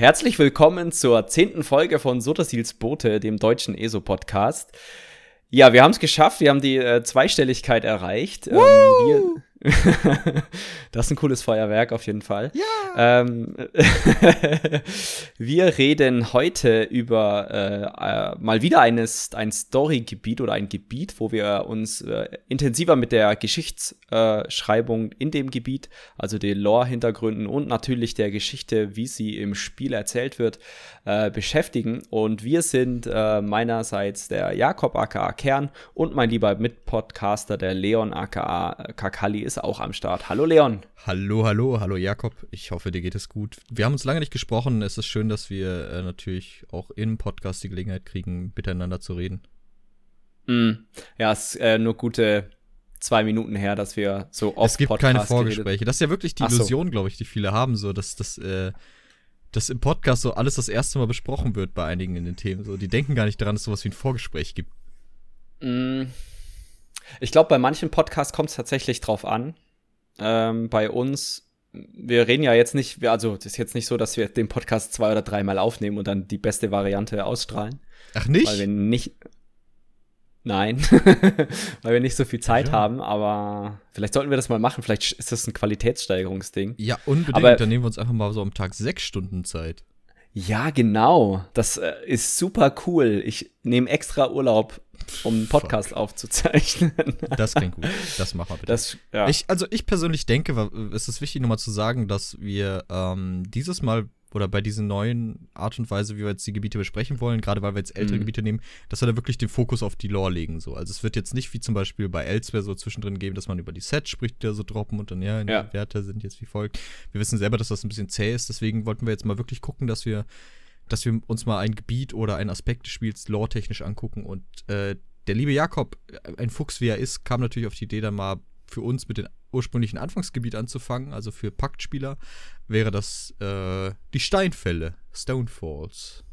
Herzlich willkommen zur zehnten Folge von Sotasils Bote, dem deutschen ESO-Podcast. Ja, wir haben es geschafft, wir haben die äh, Zweistelligkeit erreicht. Ähm, wir, das ist ein cooles Feuerwerk auf jeden Fall. Ja. Ähm, wir reden heute über äh, äh, mal wieder eines, ein Storygebiet oder ein Gebiet, wo wir uns äh, intensiver mit der Geschichtsschreibung in dem Gebiet, also den Lore-Hintergründen und natürlich der Geschichte, wie sie im Spiel erzählt wird, äh, beschäftigen. Und wir sind äh, meinerseits der Jakob aka Kern und mein lieber Mitpodcaster, der Leon aka Kakali ist auch am Start. Hallo Leon. Hallo, hallo, hallo Jakob. Ich hoffe, dir geht es gut. Wir haben uns lange nicht gesprochen. Es ist schön, dass wir äh, natürlich auch im Podcast die Gelegenheit kriegen, miteinander zu reden. Mm, ja, es ist äh, nur gute zwei Minuten her, dass wir so oft Es gibt Podcast keine Vorgespräche. Geredet. Das ist ja wirklich die Illusion, so. glaube ich, die viele haben, so dass das äh, dass im Podcast so alles das erste Mal besprochen wird bei einigen in den Themen. So, die denken gar nicht daran, dass es sowas wie ein Vorgespräch gibt. Mm, ich glaube, bei manchen Podcasts kommt es tatsächlich drauf an. Ähm, bei uns, wir reden ja jetzt nicht, also das ist jetzt nicht so, dass wir den Podcast zwei oder dreimal aufnehmen und dann die beste Variante ausstrahlen. Ach nicht? Weil wir nicht. Nein, weil wir nicht so viel Zeit ja. haben, aber vielleicht sollten wir das mal machen. Vielleicht ist das ein Qualitätssteigerungsding. Ja, unbedingt. Aber, dann nehmen wir uns einfach mal so am Tag sechs Stunden Zeit. Ja, genau. Das äh, ist super cool. Ich nehme extra Urlaub um einen Podcast Fuck. aufzuzeichnen. Das klingt gut. Das machen wir bitte. Das, ja. ich, also ich persönlich denke, es ist wichtig nochmal zu sagen, dass wir ähm, dieses Mal oder bei dieser neuen Art und Weise, wie wir jetzt die Gebiete besprechen wollen, gerade weil wir jetzt ältere mhm. Gebiete nehmen, dass wir da wirklich den Fokus auf die Lore legen. So. Also es wird jetzt nicht wie zum Beispiel bei Elsewhere so zwischendrin geben, dass man über die Sets spricht, die da so droppen und dann, ja, ja. die Werte sind jetzt wie folgt. Wir wissen selber, dass das ein bisschen zäh ist, deswegen wollten wir jetzt mal wirklich gucken, dass wir dass wir uns mal ein Gebiet oder einen Aspekt des Spiels lore-technisch angucken. Und äh, der liebe Jakob, äh, ein Fuchs wie er ist, kam natürlich auf die Idee, dann mal für uns mit dem ursprünglichen Anfangsgebiet anzufangen. Also für Paktspieler wäre das äh, die Steinfälle, Stonefalls.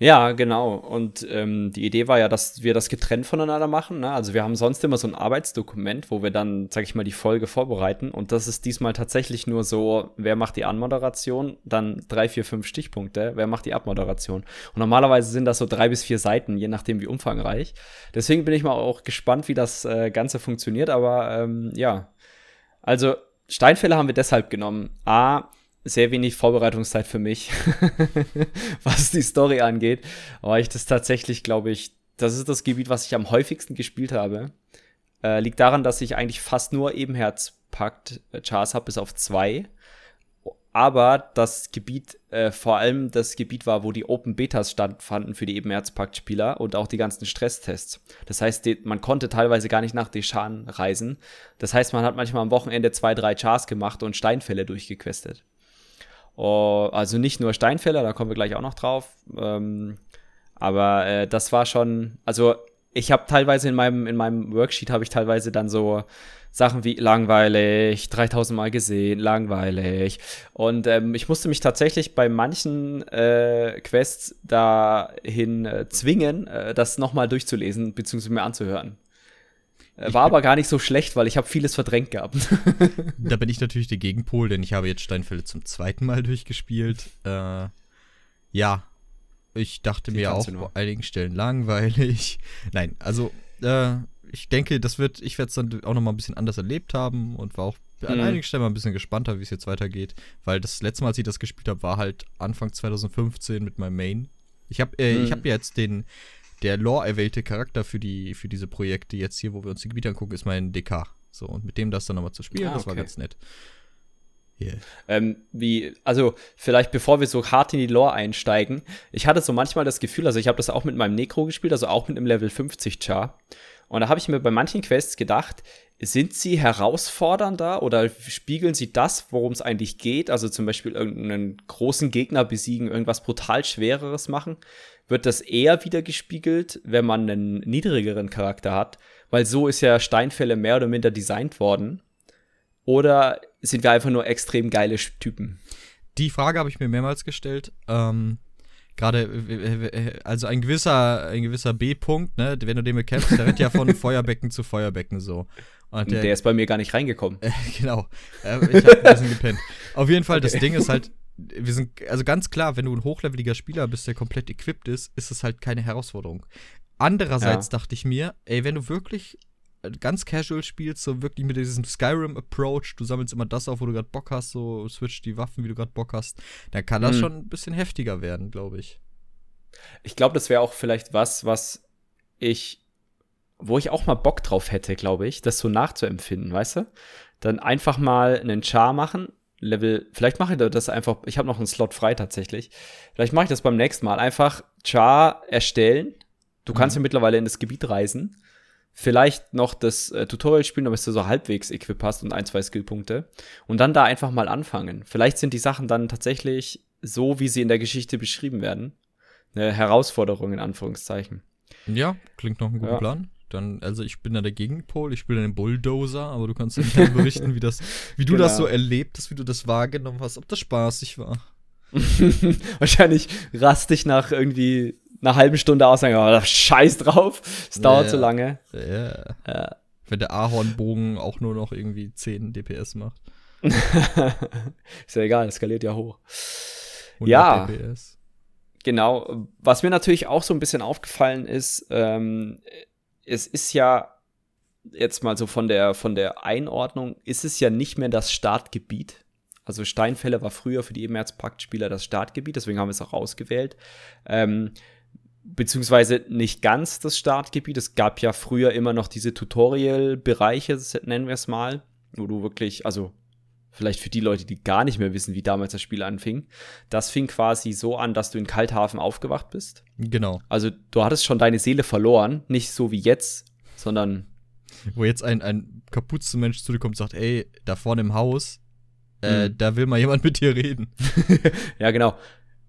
Ja, genau. Und ähm, die Idee war ja, dass wir das getrennt voneinander machen. Ne? Also wir haben sonst immer so ein Arbeitsdokument, wo wir dann, sag ich mal, die Folge vorbereiten. Und das ist diesmal tatsächlich nur so, wer macht die Anmoderation, dann drei, vier, fünf Stichpunkte, wer macht die Abmoderation. Und normalerweise sind das so drei bis vier Seiten, je nachdem wie umfangreich. Deswegen bin ich mal auch gespannt, wie das äh, Ganze funktioniert. Aber ähm, ja, also Steinfälle haben wir deshalb genommen. A, sehr wenig Vorbereitungszeit für mich, was die Story angeht. Aber ich das tatsächlich, glaube ich, das ist das Gebiet, was ich am häufigsten gespielt habe. Äh, liegt daran, dass ich eigentlich fast nur Ebenherzpakt äh, Chars habe, bis auf zwei. Aber das Gebiet, äh, vor allem das Gebiet war, wo die Open Betas stattfanden für die Ebenherzpakt-Spieler und auch die ganzen Stresstests. Das heißt, die, man konnte teilweise gar nicht nach Deschan reisen. Das heißt, man hat manchmal am Wochenende zwei, drei Chars gemacht und Steinfälle durchgequestet. Oh, also nicht nur Steinfäller, da kommen wir gleich auch noch drauf. Ähm, aber äh, das war schon, also ich habe teilweise in meinem, in meinem Worksheet habe ich teilweise dann so Sachen wie langweilig, 3000 Mal gesehen, langweilig. Und ähm, ich musste mich tatsächlich bei manchen äh, Quests dahin äh, zwingen, äh, das nochmal durchzulesen, beziehungsweise mir anzuhören. War aber gar nicht so schlecht, weil ich habe vieles verdrängt gehabt. da bin ich natürlich der Gegenpol, denn ich habe jetzt Steinfälle zum zweiten Mal durchgespielt. Äh, ja, ich dachte mir auch vor einigen Stellen langweilig. Nein, also äh, ich denke, das wird, ich werde es dann auch noch mal ein bisschen anders erlebt haben und war auch an mhm. einigen Stellen mal ein bisschen gespannter, wie es jetzt weitergeht, weil das letzte Mal, als ich das gespielt habe, war halt Anfang 2015 mit meinem Main. Ich habe äh, mhm. ich habe jetzt den der lore-erwählte Charakter für, die, für diese Projekte jetzt hier, wo wir uns die Gebiete angucken, ist mein DK. So, und mit dem das dann nochmal zu spielen, ah, das war ganz nett. Yeah. Ähm, wie, also vielleicht bevor wir so hart in die Lore einsteigen, ich hatte so manchmal das Gefühl, also ich habe das auch mit meinem Necro gespielt, also auch mit einem Level 50 Char. Und da habe ich mir bei manchen Quests gedacht, sind sie herausfordernder oder spiegeln sie das, worum es eigentlich geht? Also zum Beispiel irgendeinen großen Gegner besiegen, irgendwas brutal Schwereres machen? wird das eher wieder gespiegelt, wenn man einen niedrigeren Charakter hat, weil so ist ja Steinfälle mehr oder minder designt worden. Oder sind wir einfach nur extrem geile Typen? Die Frage habe ich mir mehrmals gestellt. Ähm, Gerade, also ein gewisser, ein gewisser B-Punkt, ne, wenn du den bekämpfst, der wird ja von Feuerbecken zu Feuerbecken so. Und der, der, ist bei mir gar nicht reingekommen. Genau. Ich habe ein bisschen gepennt. Auf jeden Fall, okay. das Ding ist halt, wir sind, also ganz klar, wenn du ein hochleveliger Spieler bist, der komplett equipped ist, ist es halt keine Herausforderung. Andererseits ja. dachte ich mir, ey, wenn du wirklich äh, ganz casual spielst, so wirklich mit diesem Skyrim-Approach, du sammelst immer das auf, wo du gerade Bock hast, so switch die Waffen, wie du gerade Bock hast, dann kann das mhm. schon ein bisschen heftiger werden, glaube ich. Ich glaube, das wäre auch vielleicht was, was ich, wo ich auch mal Bock drauf hätte, glaube ich, das so nachzuempfinden, weißt du? Dann einfach mal einen Char machen, Level, vielleicht mache ich das einfach, ich habe noch einen Slot frei tatsächlich. Vielleicht mache ich das beim nächsten Mal. Einfach Char erstellen. Du kannst mhm. ja mittlerweile in das Gebiet reisen. Vielleicht noch das äh, Tutorial spielen, damit du so halbwegs Equip hast und ein, zwei Skillpunkte. Und dann da einfach mal anfangen. Vielleicht sind die Sachen dann tatsächlich so, wie sie in der Geschichte beschrieben werden. Eine Herausforderung in Anführungszeichen. Ja, klingt noch ein guter ja. Plan. Dann, also ich bin da der Gegenpol, ich spiele den Bulldozer, aber du kannst mir berichten, wie das, wie du genau. das so erlebt hast, wie du das wahrgenommen hast, ob das spaßig war. Wahrscheinlich rastig nach irgendwie einer halben Stunde aus sagen, oh, scheiß drauf, es dauert ja, so lange. Ja. ja. Wenn der Ahornbogen auch nur noch irgendwie 10 DPS macht. ist ja egal, es skaliert ja hoch. ja. DPS. Genau. Was mir natürlich auch so ein bisschen aufgefallen ist, ähm, es ist ja jetzt mal so von der, von der Einordnung, ist es ja nicht mehr das Startgebiet. Also Steinfälle war früher für die Ebenerzpakt-Spieler das Startgebiet, deswegen haben wir es auch ausgewählt. Ähm, beziehungsweise nicht ganz das Startgebiet. Es gab ja früher immer noch diese Tutorial-Bereiche, nennen wir es mal, wo du wirklich, also vielleicht für die Leute, die gar nicht mehr wissen, wie damals das Spiel anfing. Das fing quasi so an, dass du in Kalthafen aufgewacht bist. Genau. Also du hattest schon deine Seele verloren, nicht so wie jetzt, sondern wo jetzt ein, ein Kapuzenmensch zu dir kommt und sagt, ey, da vorne im Haus, äh, mhm. da will mal jemand mit dir reden. ja, genau.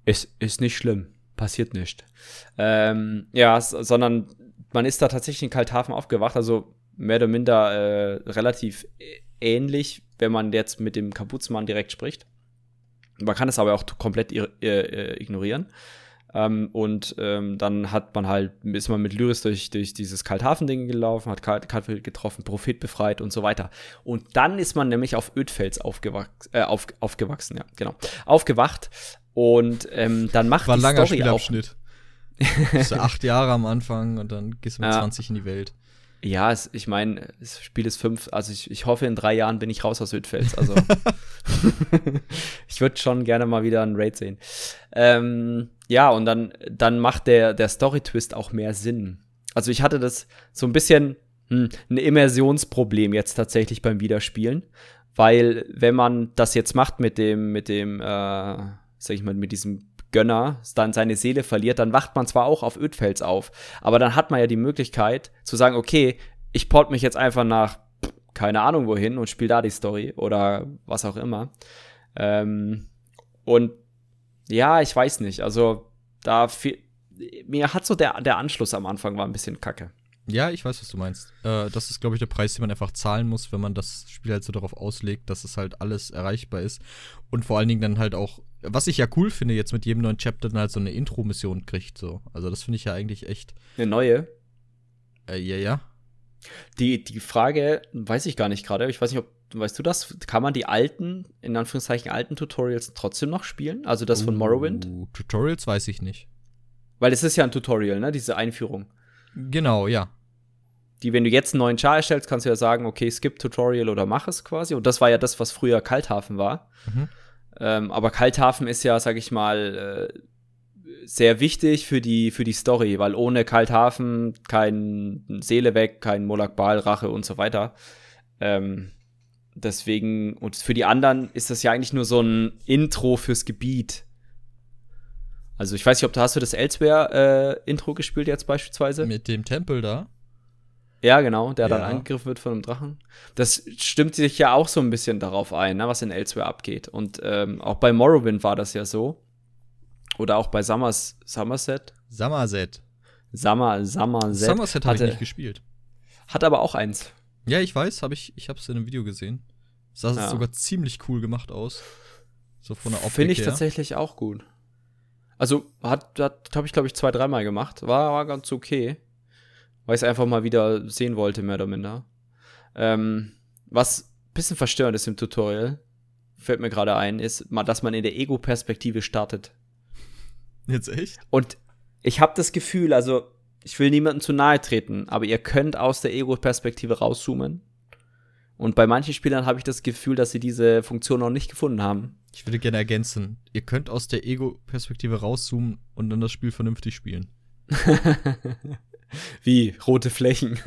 Es ist nicht schlimm, passiert nicht. Ähm, ja, sondern man ist da tatsächlich in Kalthafen aufgewacht, also mehr oder minder äh, relativ ähnlich wenn man jetzt mit dem Kapuzenmann direkt spricht. Man kann es aber auch komplett äh, ignorieren. Ähm, und ähm, dann hat man halt, ist man mit Lyris durch, durch dieses Kalthafen-Ding gelaufen, hat Kaltfeld getroffen, Prophet befreit und so weiter. Und dann ist man nämlich auf Ödfels aufgewachs äh, auf, aufgewachsen, ja, genau. Aufgewacht. Und ähm, dann macht War die ein langer Story Spielabschnitt. auch. so acht Jahre am Anfang und dann gehst du mit ja. 20 in die Welt. Ja, es, ich meine, das Spiel ist fünf, also ich, ich hoffe, in drei Jahren bin ich raus aus Südfels. Also ich würde schon gerne mal wieder einen Raid sehen. Ähm, ja, und dann, dann macht der, der Story-Twist auch mehr Sinn. Also ich hatte das so ein bisschen hm, ein Immersionsproblem jetzt tatsächlich beim Wiederspielen. Weil, wenn man das jetzt macht mit dem, mit dem, äh, sag ich mal, mit diesem Gönner dann seine Seele verliert, dann wacht man zwar auch auf Ödfels auf, aber dann hat man ja die Möglichkeit zu sagen, okay, ich port mich jetzt einfach nach keine Ahnung wohin und spiele da die Story oder was auch immer. Ähm, und ja, ich weiß nicht, also da viel, mir hat so der, der Anschluss am Anfang war ein bisschen kacke. Ja, ich weiß, was du meinst. Äh, das ist, glaube ich, der Preis, den man einfach zahlen muss, wenn man das Spiel halt so darauf auslegt, dass es halt alles erreichbar ist. Und vor allen Dingen dann halt auch, was ich ja cool finde, jetzt mit jedem neuen Chapter dann halt so eine Intro-Mission kriegt. So. Also das finde ich ja eigentlich echt. Eine neue? Äh, ja, ja. Die, die Frage weiß ich gar nicht gerade. Ich weiß nicht, ob weißt du das? Kann man die alten, in Anführungszeichen alten Tutorials trotzdem noch spielen? Also das uh, von Morrowind? Tutorials weiß ich nicht. Weil es ist ja ein Tutorial, ne? Diese Einführung. Genau, ja die, wenn du jetzt einen neuen Char erstellst, kannst du ja sagen, okay, skip Tutorial oder mach es quasi. Und das war ja das, was früher Kalthafen war. Mhm. Ähm, aber Kalthafen ist ja, sag ich mal, äh, sehr wichtig für die, für die Story, weil ohne Kalthafen kein Seele weg, kein Molakbal, Rache und so weiter. Ähm, deswegen, und für die anderen ist das ja eigentlich nur so ein Intro fürs Gebiet. Also ich weiß nicht, ob du hast du das Elsewhere-Intro äh, gespielt jetzt beispielsweise? Mit dem Tempel da? Ja, genau, der ja. dann angegriffen wird von einem Drachen. Das stimmt sich ja auch so ein bisschen darauf ein, ne, was in Elsewhere abgeht. Und ähm, auch bei Morrowind war das ja so. Oder auch bei Summers, Somerset. Somerset. Summer, Somerset. Somerset habe ich nicht gespielt. Hat aber auch eins. Ja, ich weiß, hab ich, ich habe es in einem Video gesehen. Sah ja. sogar ziemlich cool gemacht aus. So von der Optik Finde ich her. tatsächlich auch gut. Also hat, hat habe ich glaube ich zwei, dreimal gemacht. War, war ganz okay weil ich es einfach mal wieder sehen wollte, mehr oder minder. Ähm, was ein bisschen verstörend ist im Tutorial, fällt mir gerade ein, ist, dass man in der Ego-Perspektive startet. Jetzt echt? Und ich habe das Gefühl, also ich will niemandem zu nahe treten, aber ihr könnt aus der Ego-Perspektive rauszoomen. Und bei manchen Spielern habe ich das Gefühl, dass sie diese Funktion noch nicht gefunden haben. Ich würde gerne ergänzen, ihr könnt aus der Ego-Perspektive rauszoomen und dann das Spiel vernünftig spielen. Wie rote Flächen.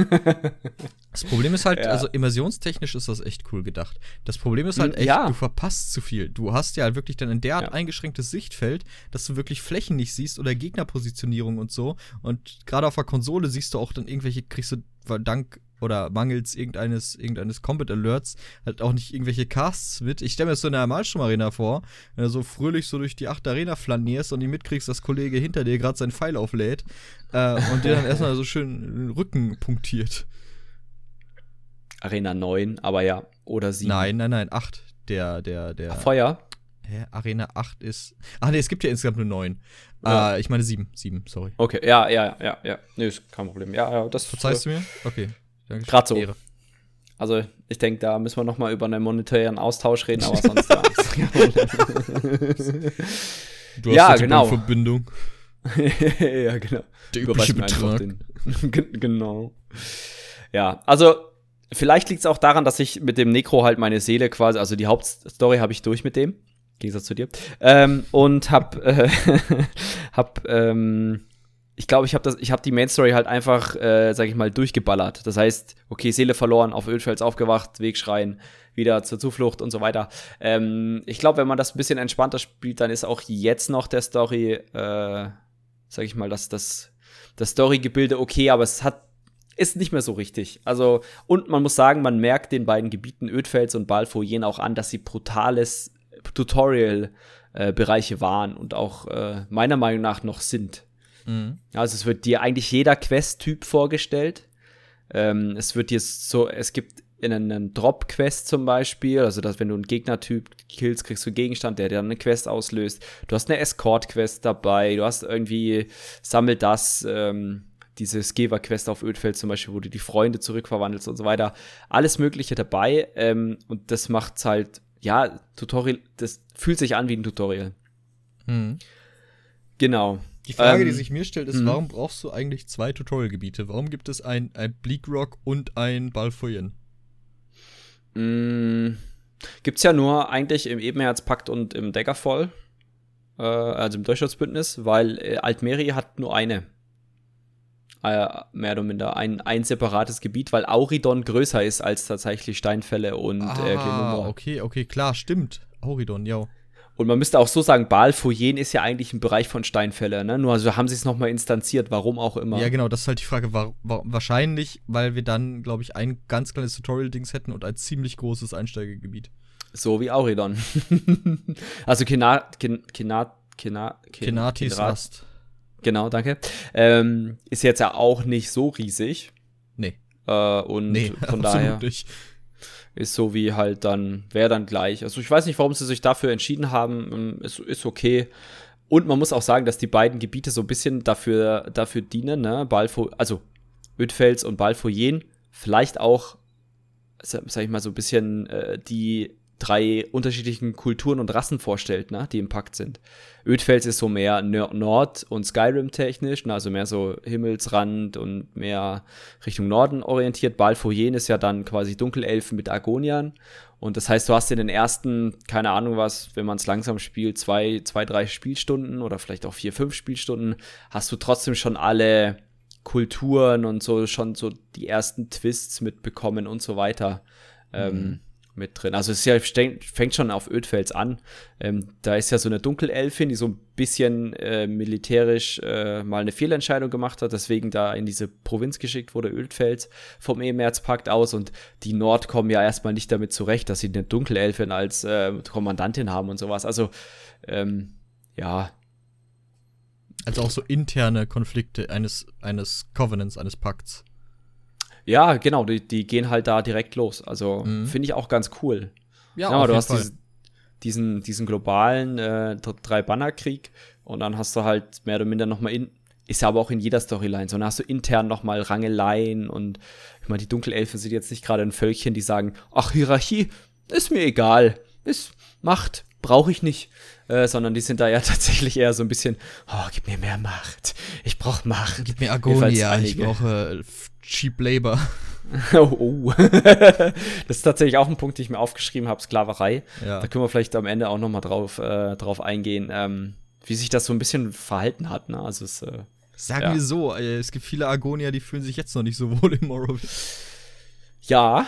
das Problem ist halt, ja. also immersionstechnisch ist das echt cool gedacht. Das Problem ist halt echt, ja. du verpasst zu viel. Du hast ja halt wirklich dann ein derart ja. eingeschränktes Sichtfeld, dass du wirklich Flächen nicht siehst oder Gegnerpositionierung und so. Und gerade auf der Konsole siehst du auch dann irgendwelche, kriegst du dank oder mangels irgendeines, irgendeines Combat Alerts halt auch nicht irgendwelche Casts mit. Ich stelle mir das so in der Malstrom-Arena vor, wenn du so fröhlich so durch die 8 Arena flanierst und die mitkriegst, dass Kollege hinter dir gerade seinen Pfeil auflädt äh, und dir dann erstmal so schön den Rücken punktiert. Arena 9, aber ja, oder 7. Nein, nein, nein, 8. Der, der, der. Ach, Feuer? Hä? Arena 8 ist. Ach nee, es gibt ja insgesamt nur 9. Ja. Äh, ich meine 7. 7, sorry. Okay, ja, ja, ja, ja. Nee, ist kein Problem. Ja, ja, das. Verzeihst du mir? Okay. Gerade so. Ehre. Also ich denke, da müssen wir noch mal über einen monetären Austausch reden, aber sonst ja. du hast ja, genau. Verbindung. ja, genau. Der übliche Betrag. Den, genau. Ja, also vielleicht liegt es auch daran, dass ich mit dem Necro halt meine Seele quasi, also die Hauptstory habe ich durch mit dem, im Gegensatz zu dir, ähm, und hab, äh, hab ähm, ich glaube, ich habe das, die Main Story halt einfach, äh, sag ich mal, durchgeballert. Das heißt, okay, Seele verloren, auf Ölfels aufgewacht, Wegschreien, wieder zur Zuflucht und so weiter. Ähm, ich glaube, wenn man das ein bisschen entspannter spielt, dann ist auch jetzt noch der Story, äh, sag ich mal, dass das, das Storygebilde okay, aber es hat ist nicht mehr so richtig. Also, und man muss sagen, man merkt den beiden Gebieten Ödfels und Balfoyen auch an, dass sie brutales Tutorial-Bereiche äh, waren und auch äh, meiner Meinung nach noch sind. Mhm. Also es wird dir eigentlich jeder Quest-Typ vorgestellt. Ähm, es wird dir so, es gibt in einen Drop-Quest zum Beispiel, also dass wenn du einen Gegnertyp killst, kriegst du einen Gegenstand, der dir dann eine Quest auslöst. Du hast eine Escort-Quest dabei, du hast irgendwie, sammel das, ähm, diese Skeva-Quest auf Ödfeld zum Beispiel, wo du die Freunde zurückverwandelst und so weiter. Alles Mögliche dabei ähm, und das macht's halt, ja, Tutorial, das fühlt sich an wie ein Tutorial. Mhm. Genau. Die Frage, ähm, die sich mir stellt, ist, hm. warum brauchst du eigentlich zwei Tutorial-Gebiete? Warum gibt es ein, ein Bleak Rock und ein Balfoyen? Mm, gibt's ja nur eigentlich im Ebenherzpakt und im Daggerfall, äh, also im Durchschutzbündnis, weil äh, Altmeri hat nur eine. Äh, mehr oder minder ein, ein separates Gebiet, weil Auridon größer ist als tatsächlich Steinfälle und äh, ah, äh, okay, okay, klar, stimmt. Auridon, ja. Und man müsste auch so sagen, Baal Foyen ist ja eigentlich ein Bereich von Steinfälle, ne? Nur also haben sie es nochmal instanziert, warum auch immer. Ja, genau, das ist halt die Frage. War, war, wahrscheinlich, weil wir dann, glaube ich, ein ganz kleines Tutorial-Dings hätten und ein ziemlich großes Einsteigergebiet. So wie Auridon. also Kenat, Kenat, Kenat, Kenat, Kenatis Rast. Genau, danke. Ähm, ist jetzt ja auch nicht so riesig. Nee. Äh, und nee, von daher. Nicht ist so wie halt dann, wäre dann gleich. Also ich weiß nicht, warum sie sich dafür entschieden haben. Ist, ist okay. Und man muss auch sagen, dass die beiden Gebiete so ein bisschen dafür, dafür dienen, ne? Balfo, also Ödfels und Balfoyen, vielleicht auch, sag ich mal, so ein bisschen äh, die drei unterschiedlichen Kulturen und Rassen vorstellt, ne, die im Pakt sind. Ödfels ist so mehr Nord- und Skyrim-technisch, ne, also mehr so Himmelsrand und mehr Richtung Norden orientiert. Balfoyen ist ja dann quasi Dunkelelfen mit Argoniern. Und das heißt, du hast in den ersten, keine Ahnung was, wenn man es langsam spielt, zwei, zwei, drei Spielstunden oder vielleicht auch vier, fünf Spielstunden, hast du trotzdem schon alle Kulturen und so schon so die ersten Twists mitbekommen und so weiter. Ähm, mhm. Ähm, mit drin. Also es ja, fängt schon auf Ödfels an. Ähm, da ist ja so eine Dunkelelfin, die so ein bisschen äh, militärisch äh, mal eine Fehlentscheidung gemacht hat, deswegen da in diese Provinz geschickt wurde, Ödfels vom E-März-Pakt aus. Und die Nord kommen ja erstmal nicht damit zurecht, dass sie eine Dunkelelfin als äh, Kommandantin haben und sowas. Also, ähm, ja. Also auch so interne Konflikte eines, eines Covenants, eines Pakts. Ja, genau, die, die gehen halt da direkt los. Also mhm. finde ich auch ganz cool. Ja, ja du hast diese, diesen, diesen globalen äh, Drei-Banner-Krieg und dann hast du halt mehr oder minder nochmal in, ist ja aber auch in jeder Storyline so. Dann hast du intern nochmal Rangeleien und ich meine, die Dunkelelfen sind jetzt nicht gerade ein Völkchen, die sagen, ach, Hierarchie, ist mir egal. ist Macht, brauche ich nicht. Äh, sondern die sind da ja tatsächlich eher so ein bisschen, oh, gib mir mehr Macht. Ich brauche Macht. Gib mir Agonia, ich brauche äh, Cheap Labor. oh, oh. das ist tatsächlich auch ein Punkt, den ich mir aufgeschrieben habe, Sklaverei. Ja. Da können wir vielleicht am Ende auch noch mal drauf, äh, drauf eingehen, ähm, wie sich das so ein bisschen verhalten hat. Ne? Also es, äh, Sagen ja. wir so, äh, es gibt viele Argonier, die fühlen sich jetzt noch nicht so wohl in Morrowind. Ja,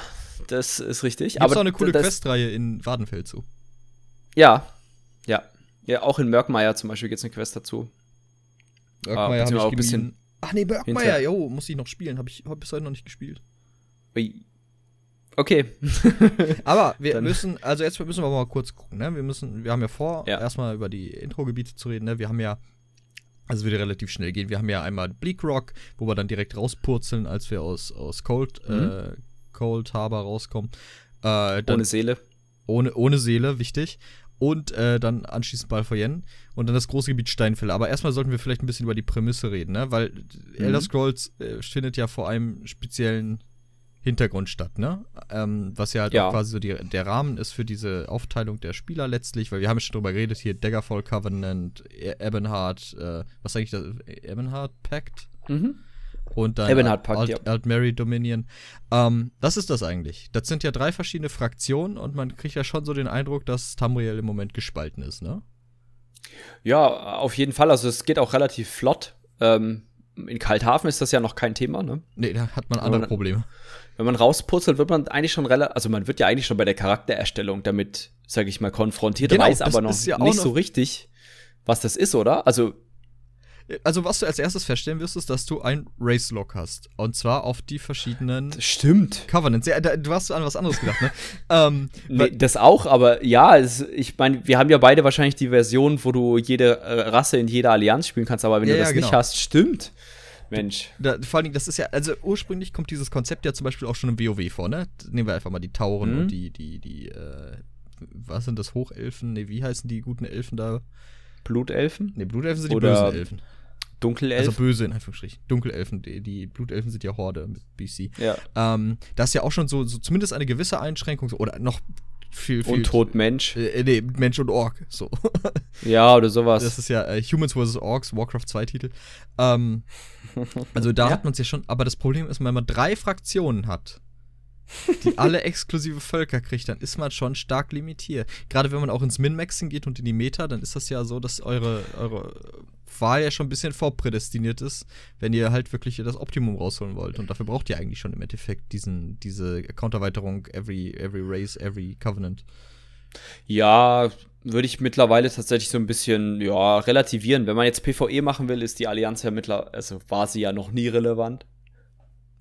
das ist richtig. Gibt's aber auch eine coole Questreihe in Wadenfeld zu. Ja, ja. Auch in Mörkmeier zum Beispiel gibt es eine Quest dazu. Mörkmeier ah, habe ich bisschen Ach nee, Mörkmeier, jo, muss ich noch spielen. Habe ich hab bis heute noch nicht gespielt. Okay. aber wir Dann. müssen, also jetzt müssen wir mal kurz gucken, ne? Wir müssen, wir haben ja vor, ja. erstmal über die Intro-Gebiete zu reden, ne? Wir haben ja, also wird relativ schnell gehen. Wir haben ja einmal Bleak Rock, wo wir dann direkt rauspurzeln, als wir aus, aus Cold, mhm. äh, Cold Harbor rauskommen. Äh, ohne Seele. Ohne, ohne Seele, wichtig. Und äh, dann anschließend Balfoyen und dann das große Gebiet Steinfälle. Aber erstmal sollten wir vielleicht ein bisschen über die Prämisse reden, ne? Weil mhm. Elder Scrolls äh, findet ja vor einem speziellen Hintergrund statt, ne? Ähm, was ja halt ja. quasi so die, der Rahmen ist für diese Aufteilung der Spieler letztlich, weil wir haben schon drüber geredet, hier Daggerfall Covenant, e Ebonheart, äh, was eigentlich das? Ebonheart Pact? Mhm. Und dann Ebonheart Pact, Alt, ja. Altmary Dominion. Ähm, was ist das eigentlich? Das sind ja drei verschiedene Fraktionen und man kriegt ja schon so den Eindruck, dass Tamriel im Moment gespalten ist, ne? Ja, auf jeden Fall. Also es geht auch relativ flott. Ähm, in Kalthafen ist das ja noch kein Thema, ne? Nee, da hat man andere Probleme wenn man rauspurzelt, wird man eigentlich schon relativ, also man wird ja eigentlich schon bei der Charaktererstellung damit, sage ich mal, konfrontiert, genau, weiß aber noch ja nicht noch so richtig, was das ist, oder? Also also, was du als erstes feststellen wirst, ist, dass du ein Race-Lock hast. Und zwar auf die verschiedenen das stimmt. Covenants. Ja, du hast an was anderes gedacht, ne? ähm, nee, das auch, aber ja, es, ich meine, wir haben ja beide wahrscheinlich die Version, wo du jede äh, Rasse in jeder Allianz spielen kannst, aber wenn ja, du das ja, genau. nicht hast, stimmt. Mensch. Da, vor allen Dingen, das ist ja, also ursprünglich kommt dieses Konzept ja zum Beispiel auch schon im WoW vor, ne? Nehmen wir einfach mal die Tauren mhm. und die, die, die, äh, was sind das, Hochelfen? Ne, wie heißen die guten Elfen da? Blutelfen? Ne, Blutelfen sind Oder die bösen Elfen. Dunkelelfen? Also böse in Anführungsstrichen. Dunkelelfen, die, die Blutelfen sind ja Horde mit BC. Ja. Ähm, das ist ja auch schon so, so zumindest eine gewisse Einschränkung, oder noch viel, viel. Und Tod Mensch. Äh, nee, Mensch und Ork, so. Ja, oder sowas. Das ist ja äh, Humans vs. Orks, Warcraft 2 Titel. Ähm, also da ja. hat man es ja schon, aber das Problem ist, wenn man drei Fraktionen hat, die alle exklusive Völker kriegt, dann ist man schon stark limitiert. Gerade wenn man auch ins Min-Maxing geht und in die Meta, dann ist das ja so, dass eure, eure Wahl ja schon ein bisschen vorprädestiniert ist, wenn ihr halt wirklich das Optimum rausholen wollt. Und dafür braucht ihr eigentlich schon im Endeffekt diesen, diese Account-Erweiterung every, every Race, every Covenant. Ja, würde ich mittlerweile tatsächlich so ein bisschen ja, relativieren. Wenn man jetzt PvE machen will, ist die Allianz ja mittlerweile, also war sie ja noch nie relevant.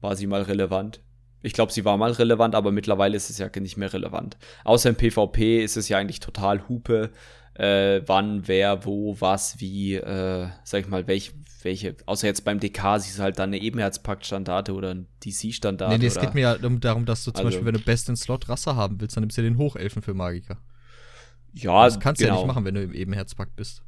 War sie mal relevant. Ich glaube, sie war mal relevant, aber mittlerweile ist es ja nicht mehr relevant. Außer im PvP ist es ja eigentlich total Hupe, äh, wann, wer, wo, was, wie, äh, sag ich mal, welch, welche, außer jetzt beim DK siehst du halt dann eine Ebenherzpakt-Standarte oder ein DC-Standard. Nee, nee, es geht mir ja darum, dass du zum also, Beispiel, wenn du Best in Slot Rasse haben willst, dann nimmst du ja den Hochelfen für Magiker. Ja, das kannst du genau. ja nicht machen, wenn du im Ebenherzpakt bist.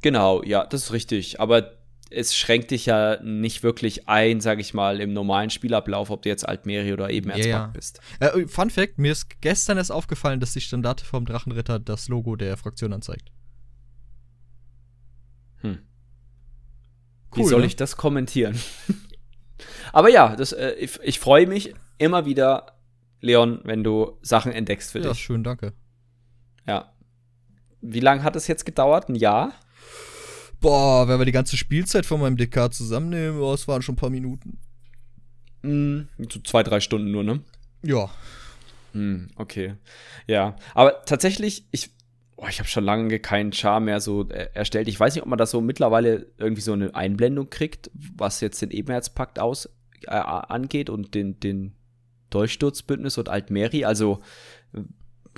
Genau, ja, das ist richtig. Aber es schränkt dich ja nicht wirklich ein, sag ich mal, im normalen Spielablauf, ob du jetzt Altmeri oder Ebenherzpakt ja, ja. bist. Äh, Fun Fact: Mir ist gestern erst aufgefallen, dass die Standarte vom Drachenritter das Logo der Fraktion anzeigt. Hm. Cool, Wie soll ne? ich das kommentieren? Aber ja, das, äh, ich, ich freue mich immer wieder, Leon, wenn du Sachen entdeckst für ja, dich. Ja, schön, danke. Ja. Wie lange hat es jetzt gedauert? Ein Jahr? Boah, wenn wir die ganze Spielzeit von meinem DK zusammennehmen, oh, es waren schon ein paar Minuten. Mm, so zwei, drei Stunden nur, ne? Ja. Mm, okay. Ja. Aber tatsächlich, ich, oh, ich habe schon lange keinen Char mehr so äh, erstellt. Ich weiß nicht, ob man das so mittlerweile irgendwie so eine Einblendung kriegt, was jetzt den Ebenherzpakt aus äh, angeht und den, den Durchsturzbündnis und Altmeri. Also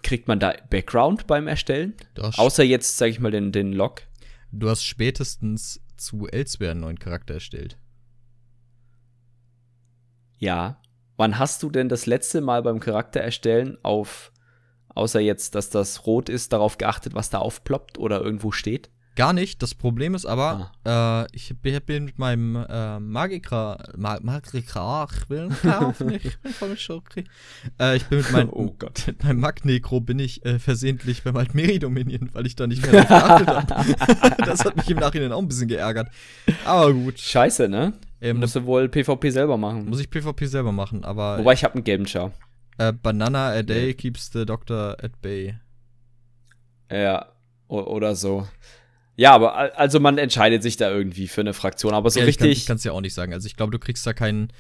kriegt man da Background beim Erstellen? Das Außer jetzt, sage ich mal, den, den Log. Du hast spätestens zu Elsewhere einen neuen Charakter erstellt. Ja. Wann hast du denn das letzte Mal beim Charakter erstellen auf, außer jetzt, dass das rot ist, darauf geachtet, was da aufploppt oder irgendwo steht? Gar nicht. Das Problem ist aber, ah. äh, ich bin mit meinem äh, Magiker, Ma Magiker, ich will nicht, ich bin voll. Äh, ich bin mit, mein, oh Gott. mit meinem Magnecro bin ich äh, versehentlich beim Altmeri dominieren, weil ich da nicht mehr geachtet habe. das hat mich im Nachhinein auch ein bisschen geärgert. Aber gut. Scheiße, ne? Ähm, Musst du wohl PvP selber machen. Muss ich PvP selber machen, aber. Wobei ich habe einen gelben Char. Äh, Banana a day keeps the doctor at bay. Ja, oder so. Ja, aber also man entscheidet sich da irgendwie für eine Fraktion, aber so ja, richtig. Ich kann es ja auch nicht sagen. Also ich glaube, du kriegst da keinen.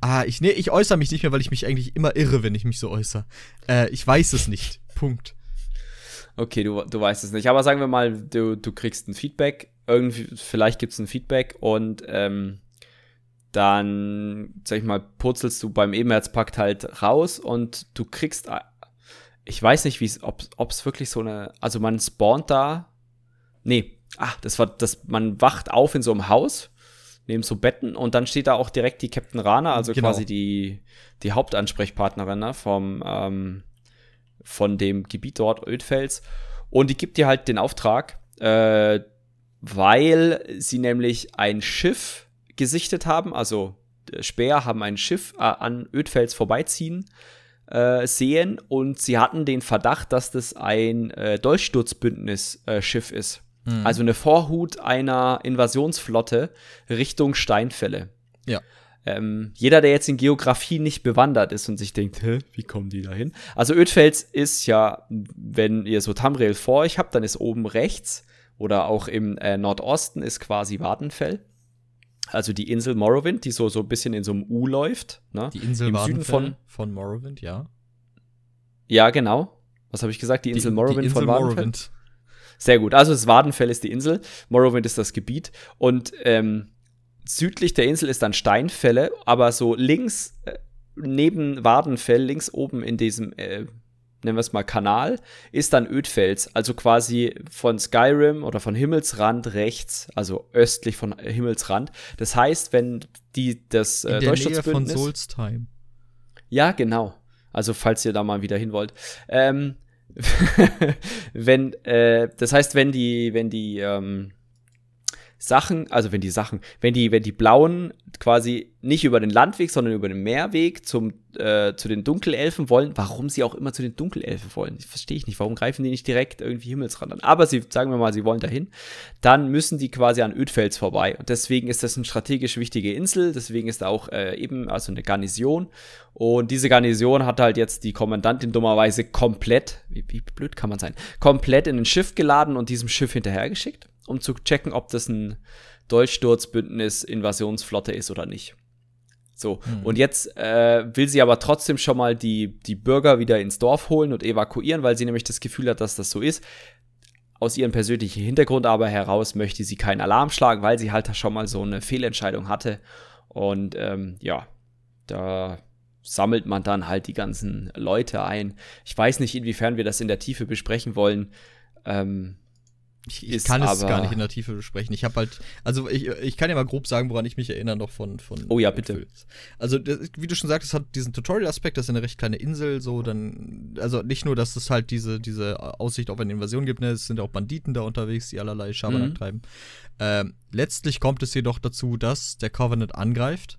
Ah, ich, nee, ich äußere mich nicht mehr, weil ich mich eigentlich immer irre, wenn ich mich so äußere. Äh, ich weiß es nicht. Punkt. Okay, du, du weißt es nicht. Aber sagen wir mal, du, du kriegst ein Feedback. Irgendwie, vielleicht gibt es ein Feedback und ähm, dann, sag ich mal, purzelst du beim Ebenherzpakt halt raus und du kriegst. Ich weiß nicht, wie es, ob es wirklich so eine. Also man spawnt da Nee, ach, das war, das, man wacht auf in so einem Haus, neben so Betten und dann steht da auch direkt die Captain Rana, also genau. quasi die, die Hauptansprechpartnerin ne, vom, ähm, von dem Gebiet dort, Ödfels. Und die gibt dir halt den Auftrag, äh, weil sie nämlich ein Schiff gesichtet haben, also Speer haben ein Schiff äh, an Ödfels vorbeiziehen äh, sehen und sie hatten den Verdacht, dass das ein äh, Dolchsturzbündnis-Schiff äh, ist. Mhm. Also eine Vorhut einer Invasionsflotte Richtung Steinfälle. Ja. Ähm, jeder, der jetzt in Geografie nicht bewandert ist und sich denkt, Hä, wie kommen die da hin? Also Ödfels ist ja, wenn ihr so Tamriel vor euch habt, dann ist oben rechts oder auch im äh, Nordosten ist quasi Wartenfell. Also die Insel Morrowind, die so, so ein bisschen in so einem U läuft. Ne? Die Insel Im Süden von, von Morrowind, ja. Ja, genau. Was habe ich gesagt? Die Insel die, Morrowind die Insel von Wartenfell? Morrowind. Sehr gut. Also das Wadenfell ist die Insel, Morrowind ist das Gebiet und ähm, südlich der Insel ist dann Steinfälle, aber so links äh, neben Wadenfell, links oben in diesem äh, nennen wir es mal Kanal, ist dann Ödfels, also quasi von Skyrim oder von Himmelsrand rechts, also östlich von Himmelsrand. Das heißt, wenn die das äh, In der Nähe von Solstheim. Ja, genau. Also falls ihr da mal wieder hin wollt. Ähm, wenn, äh, das heißt, wenn die, wenn die ähm, Sachen, also wenn die Sachen, wenn die, wenn die Blauen quasi nicht über den Landweg, sondern über den Meerweg zum, äh, zu den Dunkelelfen wollen, warum sie auch immer zu den Dunkelelfen wollen, verstehe ich nicht. Warum greifen die nicht direkt irgendwie Himmelsrand an? Aber sie, sagen wir mal, sie wollen dahin, dann müssen die quasi an Ödfels vorbei. Und deswegen ist das eine strategisch wichtige Insel, deswegen ist da auch äh, eben also eine Garnison. Und diese Garnison hat halt jetzt die Kommandantin dummerweise komplett, wie, wie blöd kann man sein, komplett in ein Schiff geladen und diesem Schiff hinterhergeschickt um zu checken, ob das ein Dolchsturzbündnis-Invasionsflotte ist oder nicht. So, mhm. und jetzt äh, will sie aber trotzdem schon mal die, die Bürger wieder ins Dorf holen und evakuieren, weil sie nämlich das Gefühl hat, dass das so ist. Aus ihrem persönlichen Hintergrund aber heraus möchte sie keinen Alarm schlagen, weil sie halt schon mal so eine Fehlentscheidung hatte. Und ähm, ja, da sammelt man dann halt die ganzen Leute ein. Ich weiß nicht, inwiefern wir das in der Tiefe besprechen wollen. Ähm, ich, ich kann es gar nicht in der Tiefe besprechen. Ich habe halt, also ich, ich kann ja mal grob sagen, woran ich mich erinnere noch von. von oh ja, bitte. Also, das, wie du schon sagst, es hat diesen Tutorial-Aspekt, das ist eine recht kleine Insel, so dann, also nicht nur, dass es halt diese, diese Aussicht auf eine Invasion gibt, ne, es sind auch Banditen da unterwegs, die allerlei Schabernack mhm. treiben. Ähm, letztlich kommt es jedoch dazu, dass der Covenant angreift.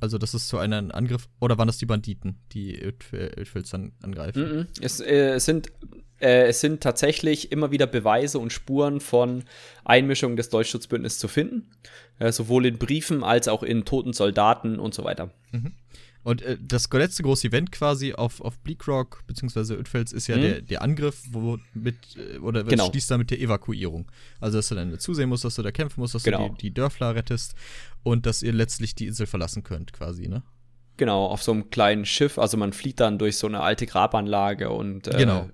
Also, das ist zu einem Angriff, oder waren das die Banditen, die Ödfils dann angreifen? Mhm. Es, äh, es sind äh, es sind tatsächlich immer wieder Beweise und Spuren von Einmischung des Deutschschutzbündnisses zu finden. Äh, sowohl in Briefen als auch in toten Soldaten und so weiter. Mhm. Und äh, das letzte große Event quasi auf, auf Bleakrock bzw. Ödfels ist ja mhm. der, der Angriff, wo mit, äh, oder genau. schließt damit der Evakuierung. Also, dass du dann zusehen musst, dass du da kämpfen musst, dass genau. du die, die Dörfler rettest und dass ihr letztlich die Insel verlassen könnt, quasi, ne? Genau, auf so einem kleinen Schiff. Also man flieht dann durch so eine alte Grabanlage und äh, genau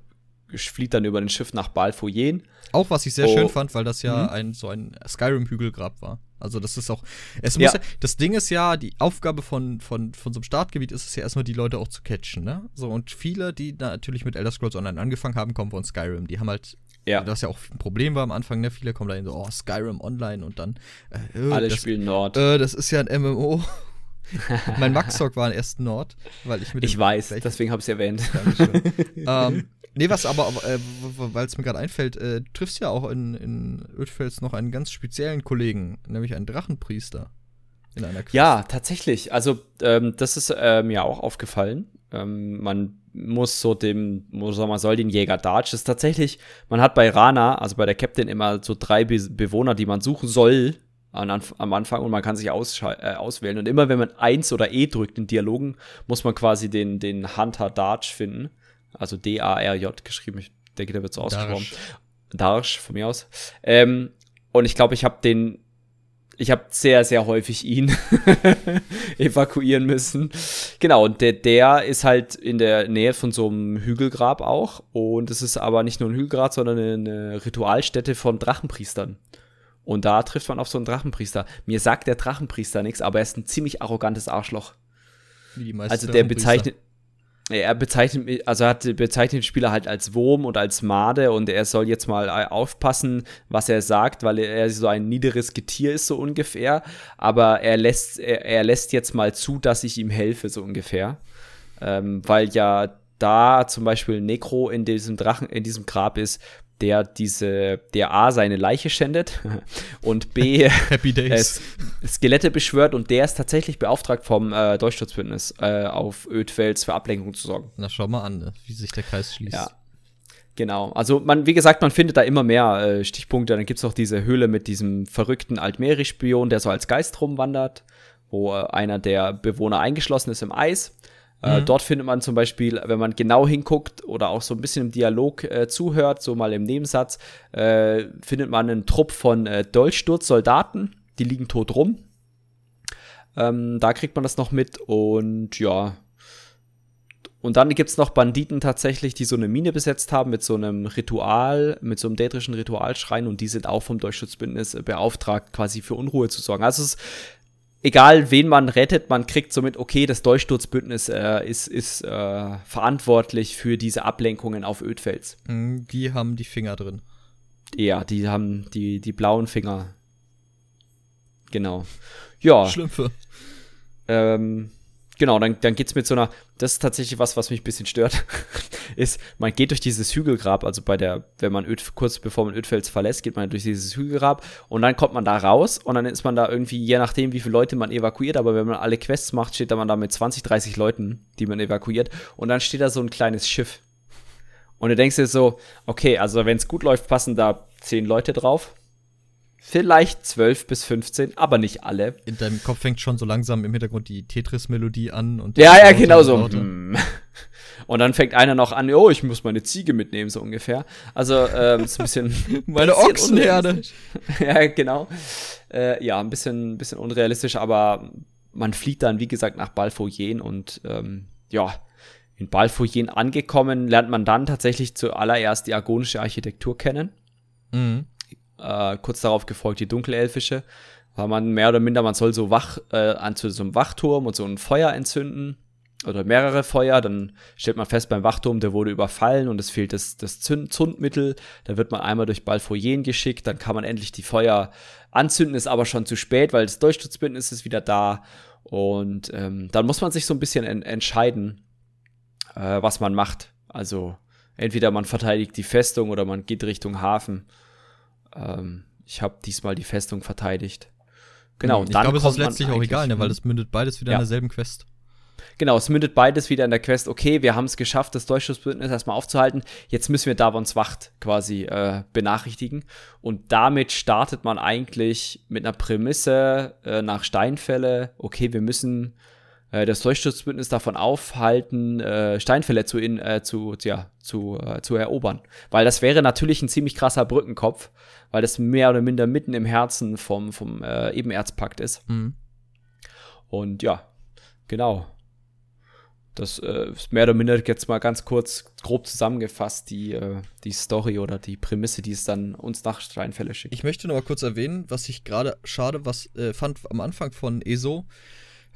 flieht dann über den Schiff nach Balfoyen. Auch was ich sehr oh. schön fand, weil das ja mhm. ein so ein Skyrim-Hügelgrab war. Also das ist auch. Es muss ja. ja. das Ding ist ja, die Aufgabe von, von, von so einem Startgebiet ist es ja erstmal, die Leute auch zu catchen, ne? So, und viele, die natürlich mit Elder Scrolls Online angefangen haben, kommen von Skyrim. Die haben halt ja. Das ja auch ein Problem war am Anfang, ne? Viele kommen da hin so, oh, Skyrim Online und dann. Äh, Alle das, spielen Nord. Äh, das ist ja ein MMO. mein Maxsock war ein ersten Nord, weil ich mit Ich weiß, deswegen habe ich es erwähnt. ähm, Nee, was aber, äh, weil es mir gerade einfällt, äh, du triffst ja auch in, in Ödfels noch einen ganz speziellen Kollegen, nämlich einen Drachenpriester. In einer Quest. Ja, tatsächlich. Also, ähm, das ist äh, mir auch aufgefallen. Ähm, man muss so dem, man soll den Jäger Darch. Das ist tatsächlich, man hat bei Rana, also bei der Captain, immer so drei Be Bewohner, die man suchen soll an, am Anfang und man kann sich äh, auswählen. Und immer wenn man eins oder E drückt in Dialogen, muss man quasi den, den Hunter Darch finden. Also D-A-R-J geschrieben. Ich denke, der wird so ausgesprochen. Darch, von mir aus. Ähm, und ich glaube, ich habe den ich habe sehr, sehr häufig ihn evakuieren müssen. Genau, und der, der ist halt in der Nähe von so einem Hügelgrab auch. Und es ist aber nicht nur ein Hügelgrab, sondern eine Ritualstätte von Drachenpriestern. Und da trifft man auf so einen Drachenpriester. Mir sagt der Drachenpriester nichts, aber er ist ein ziemlich arrogantes Arschloch. Wie die meisten also der bezeichnet, er bezeichnet, also hat bezeichnet den Spieler halt als Wurm und als Made und er soll jetzt mal äh, aufpassen, was er sagt, weil er so ein niederes Getier ist, so ungefähr. Aber er lässt, er, er lässt jetzt mal zu, dass ich ihm helfe, so ungefähr. Ähm, weil ja da zum Beispiel Necro in diesem Drachen, in diesem Grab ist, der diese, der A seine Leiche schändet und B es, Skelette beschwört und der ist tatsächlich beauftragt vom äh, Durchsturzbündnis äh, auf Ödfels für Ablenkung zu sorgen. Na schau mal an, ne? wie sich der Kreis schließt. Ja. Genau, also man, wie gesagt, man findet da immer mehr äh, Stichpunkte. Dann gibt es auch diese Höhle mit diesem verrückten Altmeri-Spion, der so als Geist rumwandert, wo äh, einer der Bewohner eingeschlossen ist im Eis. Äh, mhm. dort findet man zum Beispiel, wenn man genau hinguckt oder auch so ein bisschen im Dialog äh, zuhört, so mal im Nebensatz, äh, findet man einen Trupp von äh, Dolchsturz-Soldaten, die liegen tot rum. Ähm, da kriegt man das noch mit und ja. Und dann gibt es noch Banditen tatsächlich, die so eine Mine besetzt haben mit so einem Ritual, mit so einem dätrischen Ritualschrein und die sind auch vom Durchschutzbündnis beauftragt, quasi für Unruhe zu sorgen. Also es egal wen man rettet, man kriegt somit, okay, das Durchsturzbündnis äh, ist, ist äh, verantwortlich für diese Ablenkungen auf Ödfels. Mhm, die haben die Finger drin. Ja, die haben die, die blauen Finger. Genau. Ja. Schlümpfe. Ähm, genau, dann, dann es mit so einer, das ist tatsächlich was, was mich ein bisschen stört, ist, man geht durch dieses Hügelgrab, also bei der, wenn man Öd, kurz bevor man Ödfels verlässt, geht man durch dieses Hügelgrab und dann kommt man da raus und dann ist man da irgendwie, je nachdem, wie viele Leute man evakuiert, aber wenn man alle Quests macht, steht da man da mit 20, 30 Leuten, die man evakuiert und dann steht da so ein kleines Schiff. Und du denkst dir so, okay, also wenn es gut läuft, passen da 10 Leute drauf Vielleicht 12 bis 15, aber nicht alle. In deinem Kopf fängt schon so langsam im Hintergrund die Tetris-Melodie an. Und ja, ja, genau so. Hm. Und dann fängt einer noch an, oh, ich muss meine Ziege mitnehmen, so ungefähr. Also, ähm, ist ein bisschen. meine bisschen Ochsenherde. ja, genau. Äh, ja, ein bisschen, bisschen unrealistisch, aber man flieht dann, wie gesagt, nach Balfoyen und ähm, ja, in Balfoyen angekommen, lernt man dann tatsächlich zuallererst die argonische Architektur kennen. Mhm äh, kurz darauf gefolgt die dunkelelfische, weil man mehr oder minder, man soll so wach, äh, an zu so einem Wachturm und so ein Feuer entzünden oder mehrere Feuer, dann stellt man fest beim Wachturm, der wurde überfallen und es fehlt das, das Zündmittel, da wird man einmal durch Balfoyen geschickt, dann kann man endlich die Feuer anzünden, ist aber schon zu spät, weil das Durchsturzbündnis ist wieder da. Und ähm, dann muss man sich so ein bisschen en entscheiden, äh, was man macht. Also entweder man verteidigt die Festung oder man geht Richtung Hafen. Ähm, ich habe diesmal die Festung verteidigt. Genau. Mhm, ich glaube, es ist letztlich auch egal, ne, weil es mündet beides wieder ja. in derselben Quest. Genau, es mündet beides wieder in der Quest. Okay, wir haben es geschafft, das Durchschussbündnis erstmal aufzuhalten. Jetzt müssen wir Davons Wacht quasi äh, benachrichtigen. Und damit startet man eigentlich mit einer Prämisse äh, nach Steinfälle. Okay, wir müssen äh, das Durchsturzbündnis davon aufhalten, äh, Steinfälle zu, in, äh, zu, ja, zu, äh, zu erobern. Weil das wäre natürlich ein ziemlich krasser Brückenkopf, weil das mehr oder minder mitten im Herzen vom, vom äh, Ebenerzpakt ist. Mhm. Und ja, genau. Das äh, ist mehr oder minder jetzt mal ganz kurz grob zusammengefasst, die, äh, die Story oder die Prämisse, die es dann uns nach Steinfälle schickt. Ich möchte noch mal kurz erwähnen, was ich gerade schade was, äh, fand am Anfang von ESO.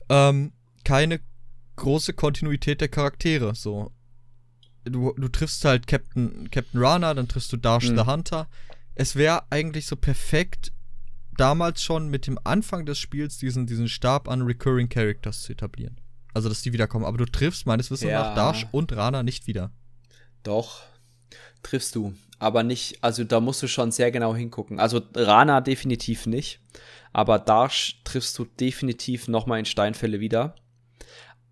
Ähm, keine große Kontinuität der Charaktere. So. Du, du triffst halt Captain, Captain Rana, dann triffst du Dash mhm. the Hunter. Es wäre eigentlich so perfekt, damals schon mit dem Anfang des Spiels diesen, diesen Stab an Recurring Characters zu etablieren. Also, dass die wiederkommen. Aber du triffst meines Wissens ja. nach Dash und Rana nicht wieder. Doch. triffst du. Aber nicht, also da musst du schon sehr genau hingucken. Also Rana definitiv nicht. Aber Darsh triffst du definitiv nochmal in Steinfälle wieder.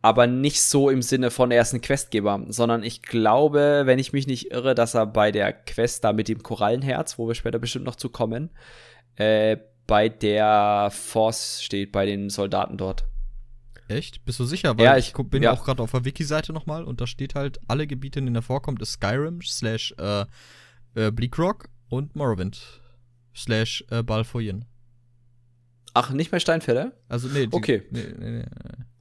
Aber nicht so im Sinne von, er ist ein Questgeber, sondern ich glaube, wenn ich mich nicht irre, dass er bei der Quest da mit dem Korallenherz, wo wir später bestimmt noch zu kommen, äh, bei der Force steht, bei den Soldaten dort. Echt? Bist du sicher? Weil ja, ich bin ja auch gerade auf der Wiki-Seite nochmal und da steht halt, alle Gebiete, in denen er vorkommt, ist Skyrim slash äh, äh, Bleakrock und Morrowind slash äh, Balfoyen. Ach, nicht mehr Steinfälle? Also, nee. Die, okay. Nee, nee, nee.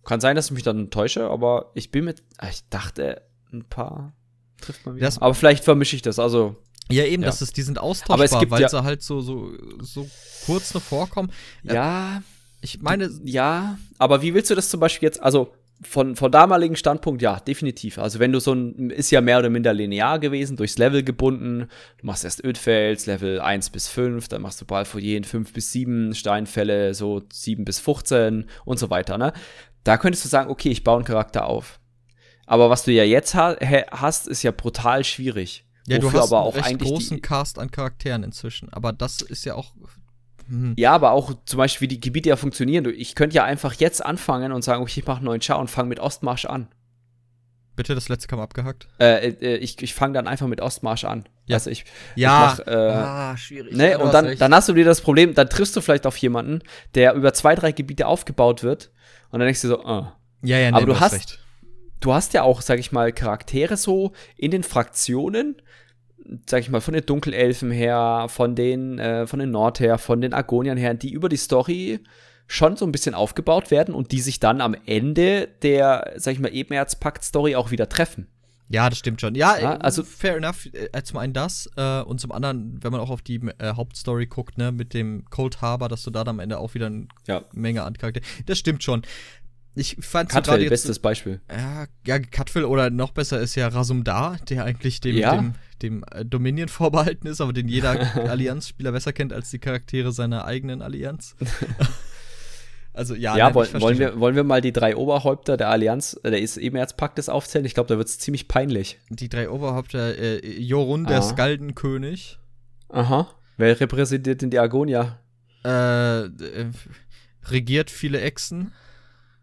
Kann sein, dass ich mich dann täusche, aber ich bin mit. Ah, ich dachte, ein paar trifft man wieder. Das, aber vielleicht vermische ich das, also. Ja, eben, ja. Das ist, die sind austauschbar, aber es gibt, weil ja, sie halt so, so, so kurz noch vorkommen. Ja. Ich meine, ja, aber wie willst du das zum Beispiel jetzt, also von, von damaligen Standpunkt, ja, definitiv. Also wenn du so ein, ist ja mehr oder minder linear gewesen, durchs Level gebunden. Du machst erst Ödfels, Level 1 bis 5, dann machst du Balfoyen 5 bis 7, Steinfälle so 7 bis 15 und so weiter, ne? Da könntest du sagen, okay, ich baue einen Charakter auf. Aber was du ja jetzt ha hast, ist ja brutal schwierig. Ja, du hast aber auch einen recht großen Cast an Charakteren inzwischen. Aber das ist ja auch Mhm. Ja, aber auch zum Beispiel, wie die Gebiete ja funktionieren. Ich könnte ja einfach jetzt anfangen und sagen, okay, ich mache einen neuen Char und fange mit Ostmarsch an. Bitte, das letzte kam abgehackt. Äh, äh, ich ich fange dann einfach mit Ostmarsch an. Ja. Also ich, ja. Ich mach, äh, ah, schwierig. Ne? Und dann, dann hast du dir das Problem, dann triffst du vielleicht auf jemanden, der über zwei, drei Gebiete aufgebaut wird. Und dann denkst du so, ah. Ja, ja, nee, aber du hast, recht. du hast ja auch, sag ich mal, Charaktere so in den Fraktionen, sag ich mal, von den Dunkelelfen her, von den, äh, von den Nord her, von den Argoniern her, die über die Story schon so ein bisschen aufgebaut werden und die sich dann am Ende der, sag ich mal, Ebenerzpakt-Story auch wieder treffen. Ja, das stimmt schon. Ja, ja also fair enough. Äh, zum einen das äh, und zum anderen, wenn man auch auf die äh, Hauptstory guckt, ne, mit dem Cold Harbor, dass du da dann am Ende auch wieder eine ja. Menge an Charakteren. Das stimmt schon. Ich fand Cutwell, jetzt, bestes Beispiel. Ja, ja, Cutwell oder noch besser ist ja Rasumdar, der eigentlich dem, ja. dem, dem äh, Dominion vorbehalten ist, aber den jeder Allianz-Spieler besser kennt als die Charaktere seiner eigenen Allianz. also ja, ja nein, wollen, wollen, wir, wollen wir mal die drei Oberhäupter der Allianz, äh, der ist Ebenerzpaktes aufzählen? Ich glaube, da wird es ziemlich peinlich. Die drei Oberhäupter, äh, Jorun, der ah. Skaldenkönig. Aha. Wer repräsentiert denn die Argonia? Äh, äh regiert viele Echsen.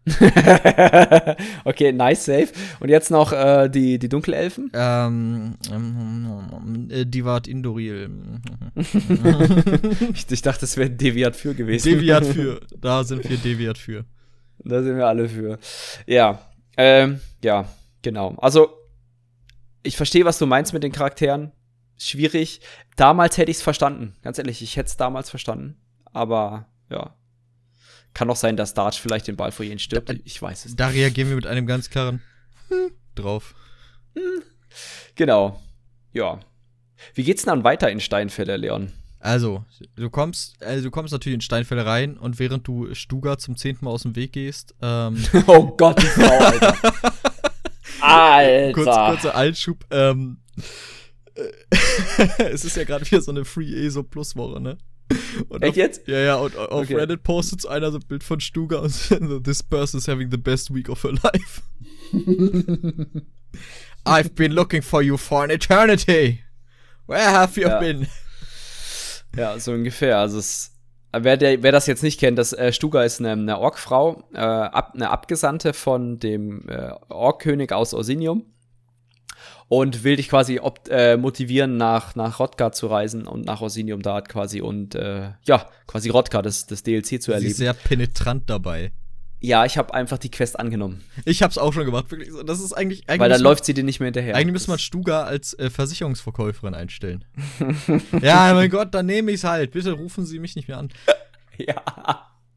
okay, nice, safe. Und jetzt noch äh, die, die Dunkelelfen? Ähm, ähm, äh, Divat Indoril. ich, ich, dachte, das wäre Deviat für gewesen. Deviat für. Da sind wir Deviat für. Da sind wir alle für. Ja. Ähm, ja, genau. Also, ich verstehe, was du meinst mit den Charakteren. Schwierig. Damals hätte ich es verstanden. Ganz ehrlich, ich hätte es damals verstanden. Aber ja, kann auch sein, dass Darch vielleicht den Ball vor ihnen stirbt. Da, ich weiß es Da nicht. reagieren wir mit einem ganz klaren hm, drauf. Hm. Genau. Ja. Wie geht's denn dann weiter in Steinfälle, Leon? Also, du kommst, also du kommst natürlich in Steinfälle rein und während du Stuga zum zehnten Mal aus dem Weg gehst, ähm Oh Gott, die Frau, Alter. Alter. Kurz, kurzer Einschub, ähm, es ist ja gerade wieder so eine Free ESO Plus Woche, ne? Und Echt auf, jetzt? Ja, ja, und auf okay. Reddit postet einer so ein Bild von Stuga und this person is having the best week of her life. I've been looking for you for an eternity. Where have you ja. been? Ja, so ungefähr. Also es, wer, der, wer das jetzt nicht kennt, das äh, Stuga ist eine, eine Orkfrau, äh, ab, eine Abgesandte von dem äh, Orkkönig aus Orsinium und will dich quasi äh, motivieren, nach, nach Rotka zu reisen und nach Orsinium Dart quasi und äh, ja, quasi Rotka, das, das DLC zu erleben. Sie ist sehr penetrant dabei. Ja, ich habe einfach die Quest angenommen. Ich hab's auch schon gemacht, wirklich. Das ist eigentlich. eigentlich Weil dann läuft sie dir nicht mehr hinterher. Eigentlich müsste man Stuga als äh, Versicherungsverkäuferin einstellen. ja, mein Gott, dann nehme ich's halt. Bitte rufen Sie mich nicht mehr an. ja.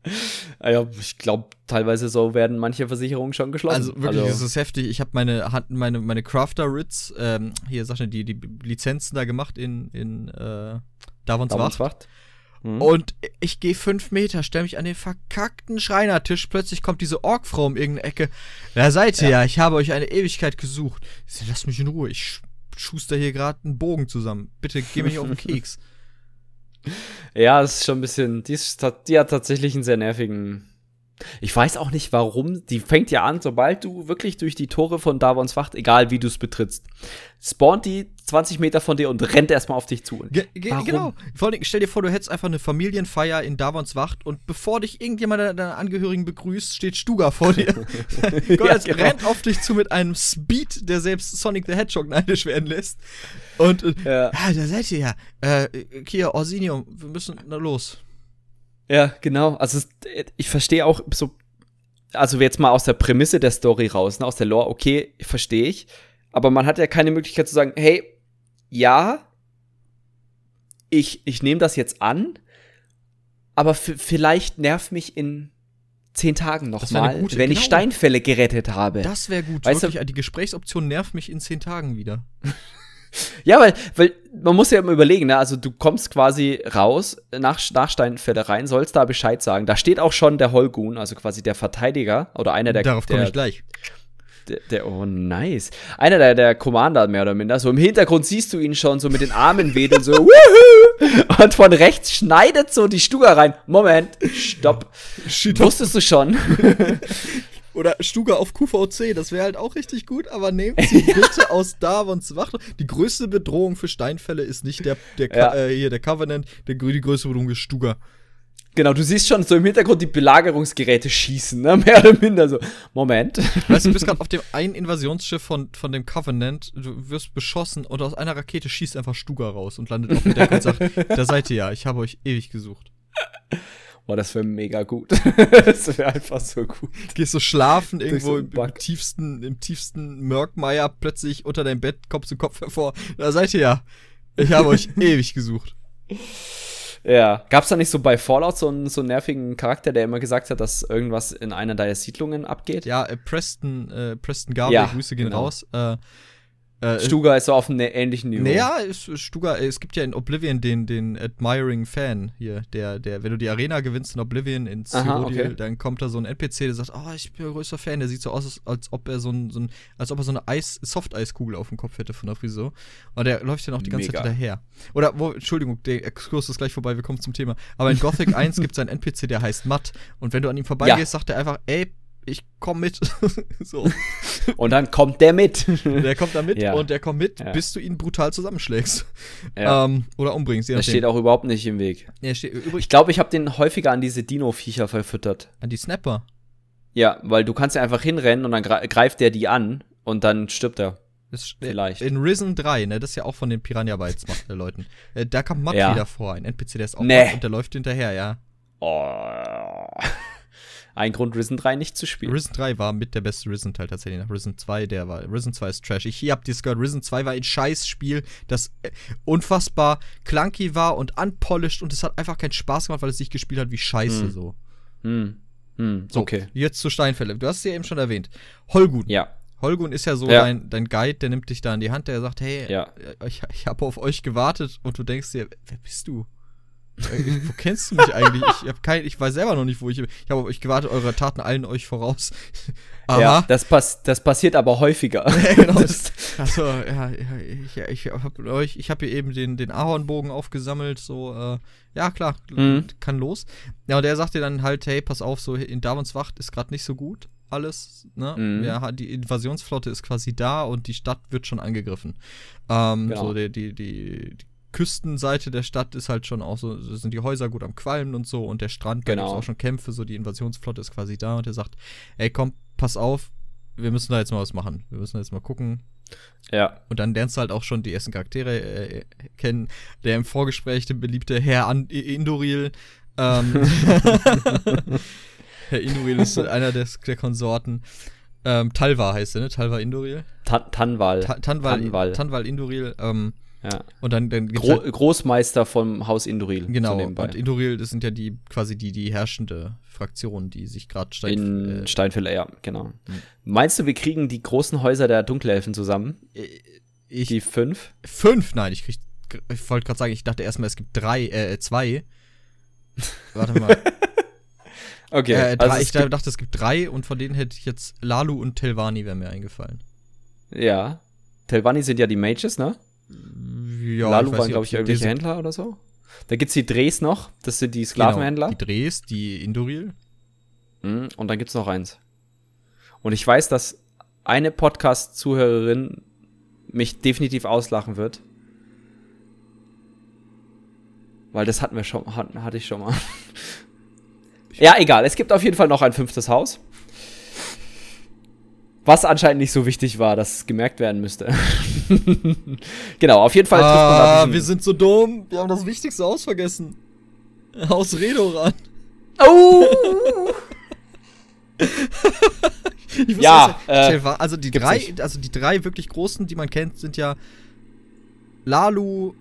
Ah ja, ich glaube, teilweise so werden manche Versicherungen schon geschlossen. Also wirklich, also, das ist heftig. Ich habe meine, meine, meine Crafter-Rits, ähm, hier sag ich, die, die Lizenzen da gemacht in, in äh, Davons, Davons Wacht. Wacht. Mhm. Und ich gehe fünf Meter, stelle mich an den verkackten Schreinertisch. Plötzlich kommt diese Orkfrau um irgendeine Ecke. Wer seid ihr? Ja. Ich habe euch eine Ewigkeit gesucht. Sag, lass mich in Ruhe. Ich schuster hier gerade einen Bogen zusammen. Bitte geh mir nicht auf den Keks. Ja, das ist schon ein bisschen. Die, ist, die hat tatsächlich einen sehr nervigen. Ich weiß auch nicht warum. Die fängt ja an, sobald du wirklich durch die Tore von Davons Wacht, egal wie du es betrittst, spawnt die 20 Meter von dir und rennt erstmal auf dich zu. Ge ge genau. Vor allem, stell dir vor, du hättest einfach eine Familienfeier in Davons Wacht und bevor dich irgendjemand deiner Angehörigen begrüßt, steht Stuga vor dir. Gott, ja, genau. rennt auf dich zu mit einem Speed, der selbst Sonic the Hedgehog neidisch werden lässt. Und, äh, ja. ja, da seid ihr ja. Äh, hier, Orsinium, wir müssen na los. Ja, genau. Also ich verstehe auch so, also jetzt mal aus der Prämisse der Story raus, ne, aus der Lore, okay, verstehe ich. Aber man hat ja keine Möglichkeit zu sagen, hey, ja, ich, ich nehme das jetzt an, aber vielleicht nervt mich in zehn Tagen nochmal, wenn genau. ich Steinfälle gerettet habe. Das wäre gut. Weißt Wirklich, du, die Gesprächsoption nervt mich in zehn Tagen wieder. Ja, weil, weil man muss ja immer überlegen, ne? also du kommst quasi raus nach, nach Steinfälle rein, sollst da Bescheid sagen. Da steht auch schon der Holgun, also quasi der Verteidiger oder einer der. Darauf komme ich gleich. Der, der, oh nice. Einer der, der Commander mehr oder minder. So im Hintergrund siehst du ihn schon so mit den Armen wedeln, so wuhu! Und von rechts schneidet so die Stuga rein. Moment, stopp. Wusstest du schon? Oder Stuga auf QVC, das wäre halt auch richtig gut, aber nehmt sie bitte aus Davons Wacht. Die größte Bedrohung für Steinfälle ist nicht der, der ja. äh, hier der Covenant, der, die größte Bedrohung ist Stuga. Genau, du siehst schon so im Hintergrund die Belagerungsgeräte schießen, ne? Mehr oder minder so. Moment. Weißt du, du bist gerade auf dem einen Invasionssschiff von, von dem Covenant, du wirst beschossen und aus einer Rakete schießt einfach Stuga raus und landet auf dem Deck und sagt, da seid ihr ja, ich habe euch ewig gesucht. Boah, das wäre mega gut. das wäre einfach so gut. Gehst du schlafen irgendwo so im, im, tiefsten, im tiefsten Mörkmeier, plötzlich unter deinem Bett, Kopf zu Kopf hervor. Da seid ihr ja. Ich habe euch ewig gesucht. Ja. Gab's da nicht so bei Fallout so einen, so einen nervigen Charakter, der immer gesagt hat, dass irgendwas in einer deiner Siedlungen abgeht? Ja, äh, Preston, äh, Preston Garvey, ja, Grüße gehen genau. raus. Äh, äh, Stuga ist so auf einem ähnlichen Niveau. Naja, Stuga, es gibt ja in Oblivion den, den Admiring Fan hier, der, der, wenn du die Arena gewinnst in Oblivion in Cyrodiil, okay. dann kommt da so ein NPC, der sagt, oh, ich bin ein größter Fan, der sieht so aus, als ob er so ein, so ein als ob er so eine Eis, Soft-Eiskugel auf dem Kopf hätte von der Frisur. Und der läuft dann auch die ganze Mega. Zeit hinterher. Oder, wo, Entschuldigung, der Exkurs ist gleich vorbei, wir kommen zum Thema. Aber in Gothic 1 gibt es einen NPC, der heißt Matt. Und wenn du an ihm vorbeigehst, ja. sagt er einfach, ey, ich komm mit. so. Und dann kommt der mit. der kommt da mit ja. und der kommt mit, ja. bis du ihn brutal zusammenschlägst. Ja. Ähm, oder umbringst. Der steht auch überhaupt nicht im Weg. ich glaube, ich habe den häufiger an diese Dino-Viecher verfüttert. An die Snapper? Ja, weil du kannst ja einfach hinrennen und dann greift der die an und dann stirbt er. Das, Vielleicht. In Risen 3, ne, das ist ja auch von den Piranha Bytes äh, Leuten. Äh, da kommt Matt wieder vor, ein NPC, der ist auch nee. und der läuft hinterher, ja. Oh ein Grund, Risen 3 nicht zu spielen. Risen 3 war mit der beste Risen-Teil tatsächlich. Nach Risen 2, der war. Risen 2 ist Trash. Ich hab dies gehört. Risen 2 war ein Scheißspiel, das äh, unfassbar clunky war und unpolished und es hat einfach keinen Spaß gemacht, weil es sich gespielt hat wie Scheiße hm. so. Hm. Hm. So, okay. Jetzt zu Steinfälle. Du hast es ja eben schon erwähnt. Holgun. Ja. Holgun ist ja so ja. Dein, dein Guide, der nimmt dich da in die Hand, der sagt, hey, ja. ich, ich habe auf euch gewartet und du denkst dir, wer bist du? Wo kennst du mich eigentlich? Ich, hab kein, ich weiß selber noch nicht, wo ich. Ich habe auf euch gewartet, eure Taten allen euch voraus. aber, ja, das, pass, das passiert aber häufiger. Ja, genau. Das, also, ja, ich, ich habe euch, ich habe hier eben den, den Ahornbogen aufgesammelt, so, äh, ja, klar, mhm. kann los. Ja, und der sagt dir dann halt, hey, pass auf, so in Davons Wacht ist gerade nicht so gut alles. Ne? Mhm. Ja, die Invasionsflotte ist quasi da und die Stadt wird schon angegriffen. Ähm, genau. So die, die, die, die Küstenseite der Stadt ist halt schon auch so, sind die Häuser gut am Qualmen und so und der Strand, genau. da gibt auch schon Kämpfe, so die Invasionsflotte ist quasi da und er sagt, ey komm, pass auf, wir müssen da jetzt mal was machen. Wir müssen jetzt mal gucken. Ja. Und dann lernst du halt auch schon die ersten Charaktere äh, kennen. Der im Vorgespräch, der beliebte Herr An Indoril. Ähm, Herr Indoril ist einer des, der Konsorten. Ähm, Talva heißt er, ne? Talva Indoril. Ta Tanwal. Ta Tanwal. Tanwal. Tanwal Indoril. Ähm, ja. Und dann, dann Gro halt, Großmeister vom Haus Induril. Genau. Und Induril, das sind ja die quasi die, die herrschende Fraktion, die sich gerade Stein, in äh, Steinfälle, ja, genau. Mhm. Meinst du, wir kriegen die großen Häuser der Dunkelelfen zusammen? Äh, ich, die fünf? Fünf? Nein, ich krieg. Ich wollte gerade sagen, ich dachte erstmal, es gibt drei, äh, zwei. Warte mal. okay. Äh, drei, also ich dachte, es gibt drei und von denen hätte ich jetzt Lalu und Telvani wäre mir eingefallen. Ja. Telvani sind ja die Mages, ne? Ja, Lalu waren, glaube ich, irgendwelche Händler oder so. Da gibt es die Drehs noch, das sind die Sklavenhändler. Genau, die Drehs, die Indoril. Mhm, und dann gibt es noch eins. Und ich weiß, dass eine Podcast-Zuhörerin mich definitiv auslachen wird. Weil das hatten wir schon, hatten, hatte ich schon mal. ja, egal. Es gibt auf jeden Fall noch ein fünftes Haus. Was anscheinend nicht so wichtig war, dass es gemerkt werden müsste. genau, auf jeden Fall ah, Wir sind so dumm. Wir haben das wichtigste Haus vergessen. Haus Redoran. Oh! ja, äh, also die drei, nicht. also die drei wirklich großen, die man kennt, sind ja Lalu,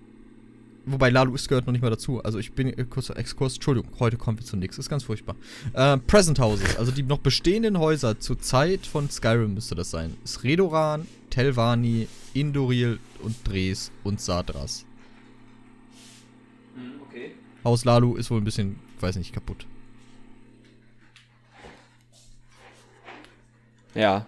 wobei Lalu ist gehört noch nicht mal dazu. Also ich bin äh, kurzer Exkurs, Entschuldigung, heute kommen wir zu nichts, ist ganz furchtbar. Äh, Present Houses, also die noch bestehenden Häuser zur Zeit von Skyrim müsste das sein. Ist Redoran, Telvani, Indoril und Dres und Sadras. Hm, okay. Haus Lalu ist wohl ein bisschen, weiß nicht, kaputt. Ja.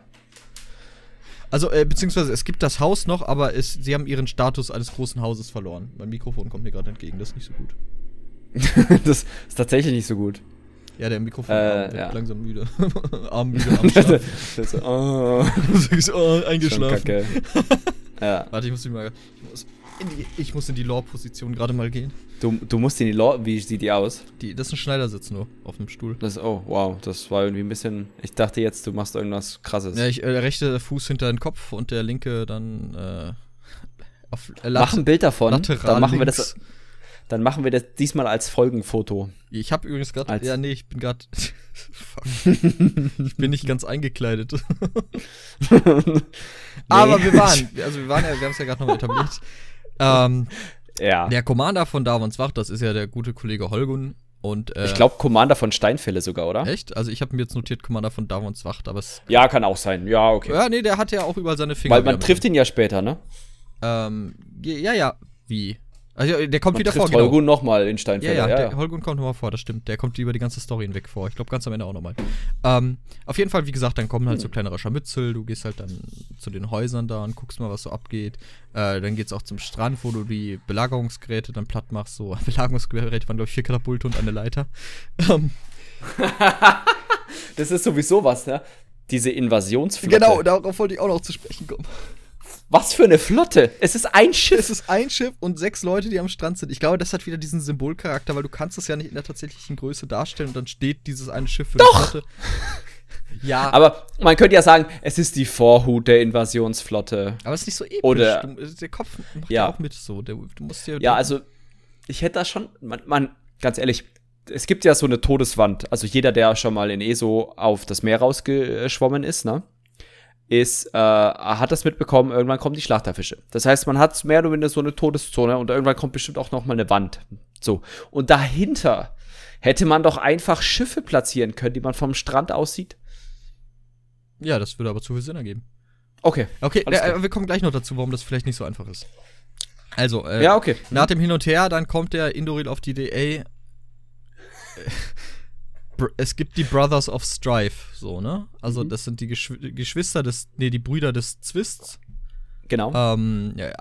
Also, äh, beziehungsweise es gibt das Haus noch, aber es, sie haben ihren Status eines großen Hauses verloren. Mein Mikrofon kommt mir gerade entgegen, das ist nicht so gut. das ist tatsächlich nicht so gut. Ja, der Mikrofon äh, ja. langsam müde. Arm müde, am Schlafen. oh. oh, eingeschlafen. ja. Warte, ich muss, mal, ich muss die, ich muss in die Lore-Position gerade mal gehen. Du, du musst in die Lore, wie sieht die aus? Die, das ist ein Schneidersitz nur auf dem Stuhl. Das, oh, wow, das war irgendwie ein bisschen. Ich dachte jetzt, du machst irgendwas krasses. Ja, ich, äh, der rechte Fuß hinter den Kopf und der linke dann äh, auf äh, Mach ein Bild davon. Lateral dann machen links. wir das. Dann machen wir das diesmal als Folgenfoto. Ich habe übrigens gerade. Ja, nee, ich bin gerade. ich bin nicht ganz eingekleidet. Aber wir waren, also wir waren ja, wir haben es ja gerade nochmal etabliert. Ähm, ja. Der Commander von Davons Wacht, das ist ja der gute Kollege Holgun. Und, äh, ich glaube, Commander von Steinfälle sogar, oder? Echt? Also, ich habe mir jetzt notiert, Commander von Davons Wacht, aber es. Ja, kann auch sein. Ja, okay. Ja, nee, der hat ja auch überall seine Finger. Weil man trifft ihn ja später, ne? Ähm, ja, ja. Wie? Also, der kommt Man wieder vor. Genau. Holgun nochmal in Steinfeld. Ja, ja, ja, der Holgun kommt nochmal vor, das stimmt. Der kommt über die ganze Story hinweg vor. Ich glaube, ganz am Ende auch nochmal. Ähm, auf jeden Fall, wie gesagt, dann kommen halt so kleinere Scharmützel. Du gehst halt dann zu den Häusern da und guckst mal, was so abgeht. Äh, dann geht's auch zum Strand, wo du die Belagerungsgeräte dann platt machst. So, Belagerungsgeräte waren, glaube ich, vier Katapulte und eine Leiter. Ähm. das ist sowieso was, ne? Diese Invasionsflotte. Genau, darauf wollte ich auch noch zu sprechen kommen. Was für eine Flotte? Es ist ein Schiff. Es ist ein Schiff und sechs Leute, die am Strand sind. Ich glaube, das hat wieder diesen Symbolcharakter, weil du kannst es ja nicht in der tatsächlichen Größe darstellen und dann steht dieses eine Schiff für Doch. die Flotte. Ja. Aber man könnte ja sagen, es ist die Vorhut der Invasionsflotte. Aber es ist nicht so episch. Oder du, der Kopf macht ja auch mit so. Der, du musst ja, ja also ich hätte da schon, man, man, ganz ehrlich, es gibt ja so eine Todeswand. Also jeder, der schon mal in ESO auf das Meer rausgeschwommen ist, ne? Ist, äh, hat das mitbekommen, irgendwann kommen die Schlachterfische. Das heißt, man hat mehr oder weniger so eine Todeszone und irgendwann kommt bestimmt auch noch mal eine Wand. So. Und dahinter hätte man doch einfach Schiffe platzieren können, die man vom Strand aus sieht. Ja, das würde aber zu viel Sinn ergeben. Okay. Okay, äh, wir kommen gleich noch dazu, warum das vielleicht nicht so einfach ist. Also, äh, ja, okay. nach dem Hin und Her, dann kommt der Indoril auf die ey, es gibt die Brothers of Strife, so, ne? Also, mhm. das sind die Geschw Geschwister des, nee, die Brüder des Zwists. Genau. Ähm, ja,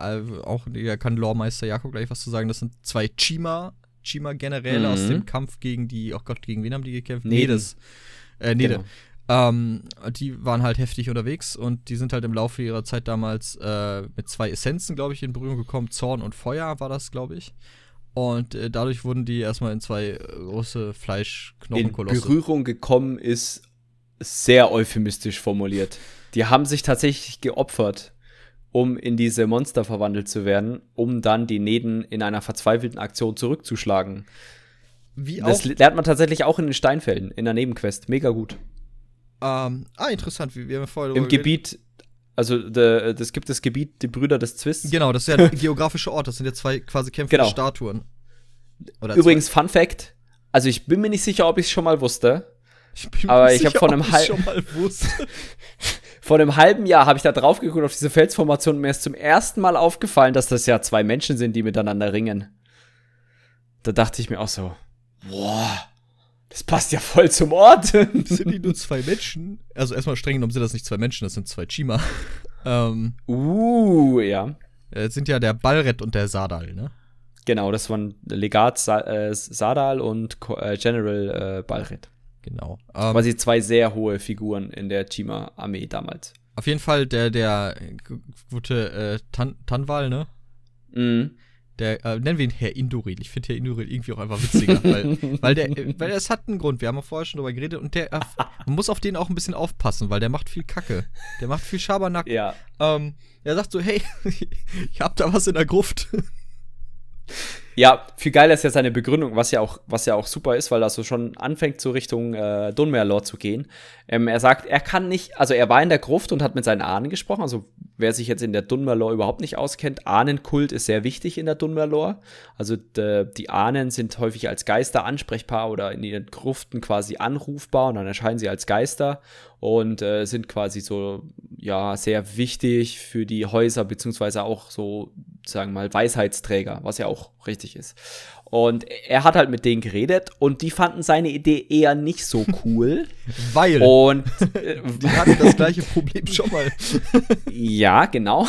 auch, ja, kann Loremeister Jakob gleich was zu sagen. Das sind zwei Chima, Chima-Generäle mhm. aus dem Kampf gegen die, oh Gott, gegen wen haben die gekämpft? Nedes. Äh, Nede. Genau. Ähm, die waren halt heftig unterwegs und die sind halt im Laufe ihrer Zeit damals äh, mit zwei Essenzen, glaube ich, in Berührung gekommen. Zorn und Feuer war das, glaube ich. Und äh, dadurch wurden die erstmal in zwei äh, große Fleischknochenkolosse. In Berührung gekommen ist sehr euphemistisch formuliert. Die haben sich tatsächlich geopfert, um in diese Monster verwandelt zu werden, um dann die Neden in einer verzweifelten Aktion zurückzuschlagen. Wie auch? Das lernt man tatsächlich auch in den Steinfällen, in der Nebenquest. Mega gut. Ähm, ah, interessant, wie wir vorher Im Gebiet, also es gibt das Gebiet, die Brüder des Twists. Genau, das ist ja der geografische Ort, das sind ja zwei quasi kämpfende genau. Statuen. Oder Übrigens, zwei. Fun Fact: Also, ich bin mir nicht sicher, ob ich es schon mal wusste. Ich bin aber ich habe vor einem halben vor einem halben Jahr habe ich da drauf geguckt auf diese Felsformation und mir ist zum ersten Mal aufgefallen, dass das ja zwei Menschen sind, die miteinander ringen. Da dachte ich mir auch so, boah, das passt ja voll zum Ort. sind die nur zwei Menschen? Also erstmal streng genommen sind das nicht zwei Menschen, das sind zwei Chima. ähm, uh, ja. Das sind ja der Ballrett und der ne? Genau, das waren Legat Sa äh, Sadal und äh, General äh, Ballrett. Genau. Ähm, Quasi zwei sehr hohe Figuren in der Chima-Armee damals. Auf jeden Fall der, der gute äh, Tan Tanwal, ne? Mhm. Der, äh, nennen wir ihn Herr Induril. Ich finde Herr Induril irgendwie auch einfach witziger, weil, weil der, weil es hat einen Grund. Wir haben ja vorher schon drüber geredet und der, man muss auf den auch ein bisschen aufpassen, weil der macht viel Kacke. Der macht viel Schabernack. Ja. Ähm, er sagt so, hey, ich hab da was in der Gruft. Ja, viel geiler ist ja seine Begründung, was ja auch, was ja auch super ist, weil das so schon anfängt, so Richtung äh, Dunmerlord zu gehen. Ähm, er sagt, er kann nicht, also er war in der Gruft und hat mit seinen Ahnen gesprochen. Also wer sich jetzt in der Dunmerlore überhaupt nicht auskennt, Ahnenkult ist sehr wichtig in der Dunmerlore. Also die Ahnen sind häufig als Geister ansprechbar oder in ihren Gruften quasi anrufbar und dann erscheinen sie als Geister und äh, sind quasi so, ja, sehr wichtig für die Häuser, beziehungsweise auch so, sagen wir mal, Weisheitsträger, was ja auch richtig ist. Und er hat halt mit denen geredet und die fanden seine Idee eher nicht so cool. Weil. Und äh, die hatten das gleiche Problem schon mal. ja, genau.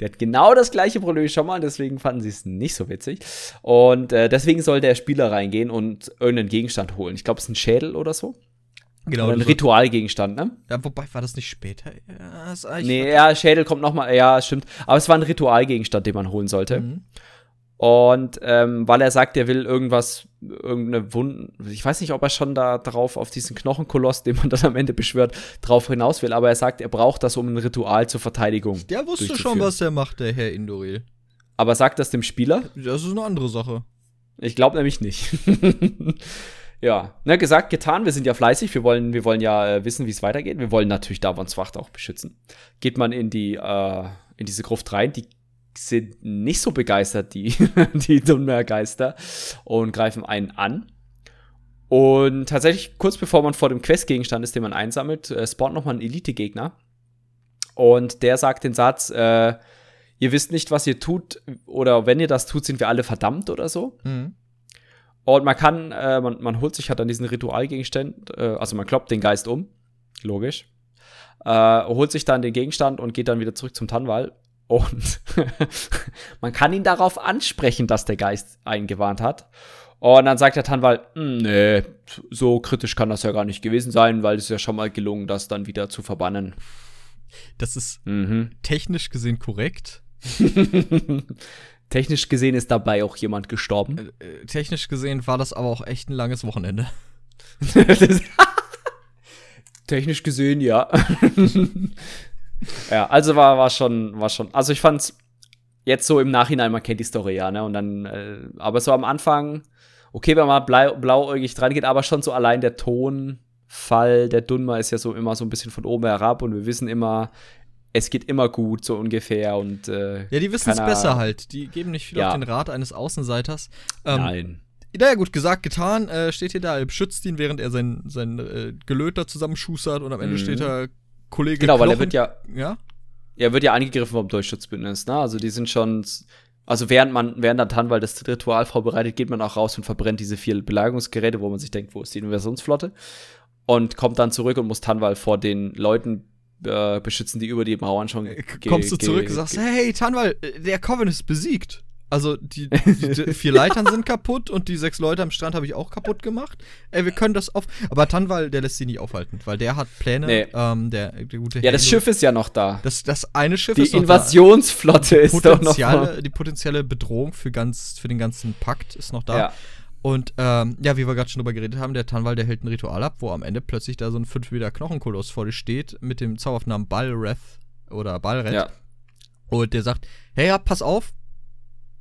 der hat genau das gleiche Problem schon mal, deswegen fanden sie es nicht so witzig. Und äh, deswegen soll der Spieler reingehen und irgendeinen Gegenstand holen. Ich glaube, es ist ein Schädel oder so. Genau. Oder ein Ritualgegenstand, ne? Ja, wobei, war das nicht später? Ja, das nee, ja, Schädel kommt noch mal, ja, stimmt. Aber es war ein Ritualgegenstand, den man holen sollte. Mhm. Und ähm, weil er sagt, er will irgendwas, irgendeine Wunden, ich weiß nicht, ob er schon da drauf auf diesen Knochenkoloss, den man dann am Ende beschwört, drauf hinaus will, aber er sagt, er braucht das um ein Ritual zur Verteidigung. Der wusste schon, was er macht, der Herr Indoril. Aber sagt das dem Spieler? Das ist eine andere Sache. Ich glaube nämlich nicht. ja, ne, gesagt, getan, wir sind ja fleißig, wir wollen, wir wollen ja äh, wissen, wie es weitergeht. Wir wollen natürlich Davons Wacht auch beschützen. Geht man in die, äh, in diese Gruft rein, die sind nicht so begeistert, die, die Dunmer-Geister, und greifen einen an. Und tatsächlich, kurz bevor man vor dem Questgegenstand ist, den man einsammelt, äh, spawnt nochmal ein Elite-Gegner. Und der sagt den Satz, äh, ihr wisst nicht, was ihr tut, oder wenn ihr das tut, sind wir alle verdammt oder so. Mhm. Und man kann, äh, man, man holt sich halt an diesen Ritualgegenstand, äh, also man kloppt den Geist um, logisch, äh, holt sich dann den Gegenstand und geht dann wieder zurück zum Tannwall und man kann ihn darauf ansprechen, dass der Geist eingewarnt hat. Und dann sagt der Tanwal, hm, nee, so kritisch kann das ja gar nicht gewesen sein, weil es ja schon mal gelungen, das dann wieder zu verbannen. Das ist mhm. technisch gesehen korrekt. technisch gesehen ist dabei auch jemand gestorben. Äh, äh technisch gesehen war das aber auch echt ein langes Wochenende. technisch gesehen, ja. ja, also war, war schon, war schon. Also ich fand's jetzt so im Nachhinein, man kennt die Story ja, ne? Und dann, äh, aber so am Anfang, okay, wenn man blau, blauäugig dran geht, aber schon so allein der Tonfall, der Dunmer ist ja so immer so ein bisschen von oben herab und wir wissen immer, es geht immer gut, so ungefähr. Und, äh, ja, die wissen es besser halt. Die geben nicht viel ja. auf den Rat eines Außenseiters. Ähm, Nein. Naja, gut, gesagt, getan, äh, steht hier da, er beschützt ihn, während er sein, sein äh, Gelöter zusammenschustert und am Ende mhm. steht da Kollege Genau, Knochen, weil er wird ja. Ja? Er wird ja angegriffen vom Durchschutzbündnis, ne? Also die sind schon. Also während man, während der Tanwal das Ritual vorbereitet, geht man auch raus und verbrennt diese vier Belagerungsgeräte, wo man sich denkt, wo ist die Inversionsflotte? Und kommt dann zurück und muss Tanwal vor den Leuten äh, beschützen, die über die Mauern schon. Äh, kommst du zurück und sagst, hey, Tanwal, der Coven ist besiegt. Also die, die, vier Leitern sind kaputt und die sechs Leute am Strand habe ich auch kaputt gemacht. Ey, wir können das auf. Aber Tanwal, der lässt sie nicht aufhalten, weil der hat Pläne. Nee. Ähm, der, der gute ja, das Schiff ist ja noch da. Das, das eine Schiff die ist noch Invasionsflotte ist doch noch da. Die potenzielle Bedrohung für, ganz, für den ganzen Pakt ist noch da. Ja. Und ähm, ja, wie wir gerade schon drüber geredet haben, der Tanwal, der hält ein Ritual ab, wo am Ende plötzlich da so ein 5 Meter Knochenkoloss vor dir steht mit dem zauberhaften Namen Balreth oder Balreth. Ja. Und der sagt, hey, ja, pass auf,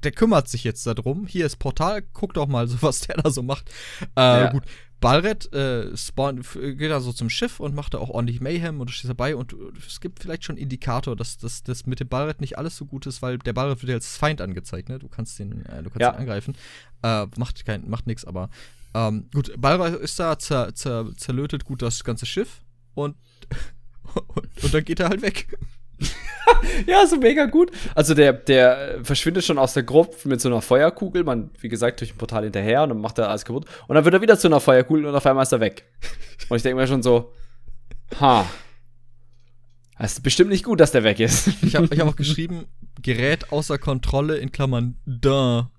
der kümmert sich jetzt darum. Hier ist Portal, guck doch mal, so was der da so macht. Äh, ja. Gut. Balret äh, spawn, geht da so zum Schiff und macht da auch ordentlich Mayhem und du stehst dabei und es gibt vielleicht schon Indikator, dass das mit dem Balret nicht alles so gut ist, weil der Balret wird ja als Feind angezeigt, ne? Du kannst den, äh, du kannst ja. ihn angreifen. Äh, macht kein, macht nichts, aber ähm, gut, Balret ist da, zer, zer, zerlötet gut das ganze Schiff und, und, und dann geht er halt weg. ja, so mega gut. Also der, der verschwindet schon aus der Gruppe mit so einer Feuerkugel. Man, wie gesagt, durch ein Portal hinterher und dann macht er alles kaputt. Und dann wird er wieder zu einer Feuerkugel und auf einmal ist er weg. Und ich denke mir schon so, ha. Das ist bestimmt nicht gut, dass der weg ist. Ich habe ich hab auch geschrieben, Gerät außer Kontrolle in Klammern da.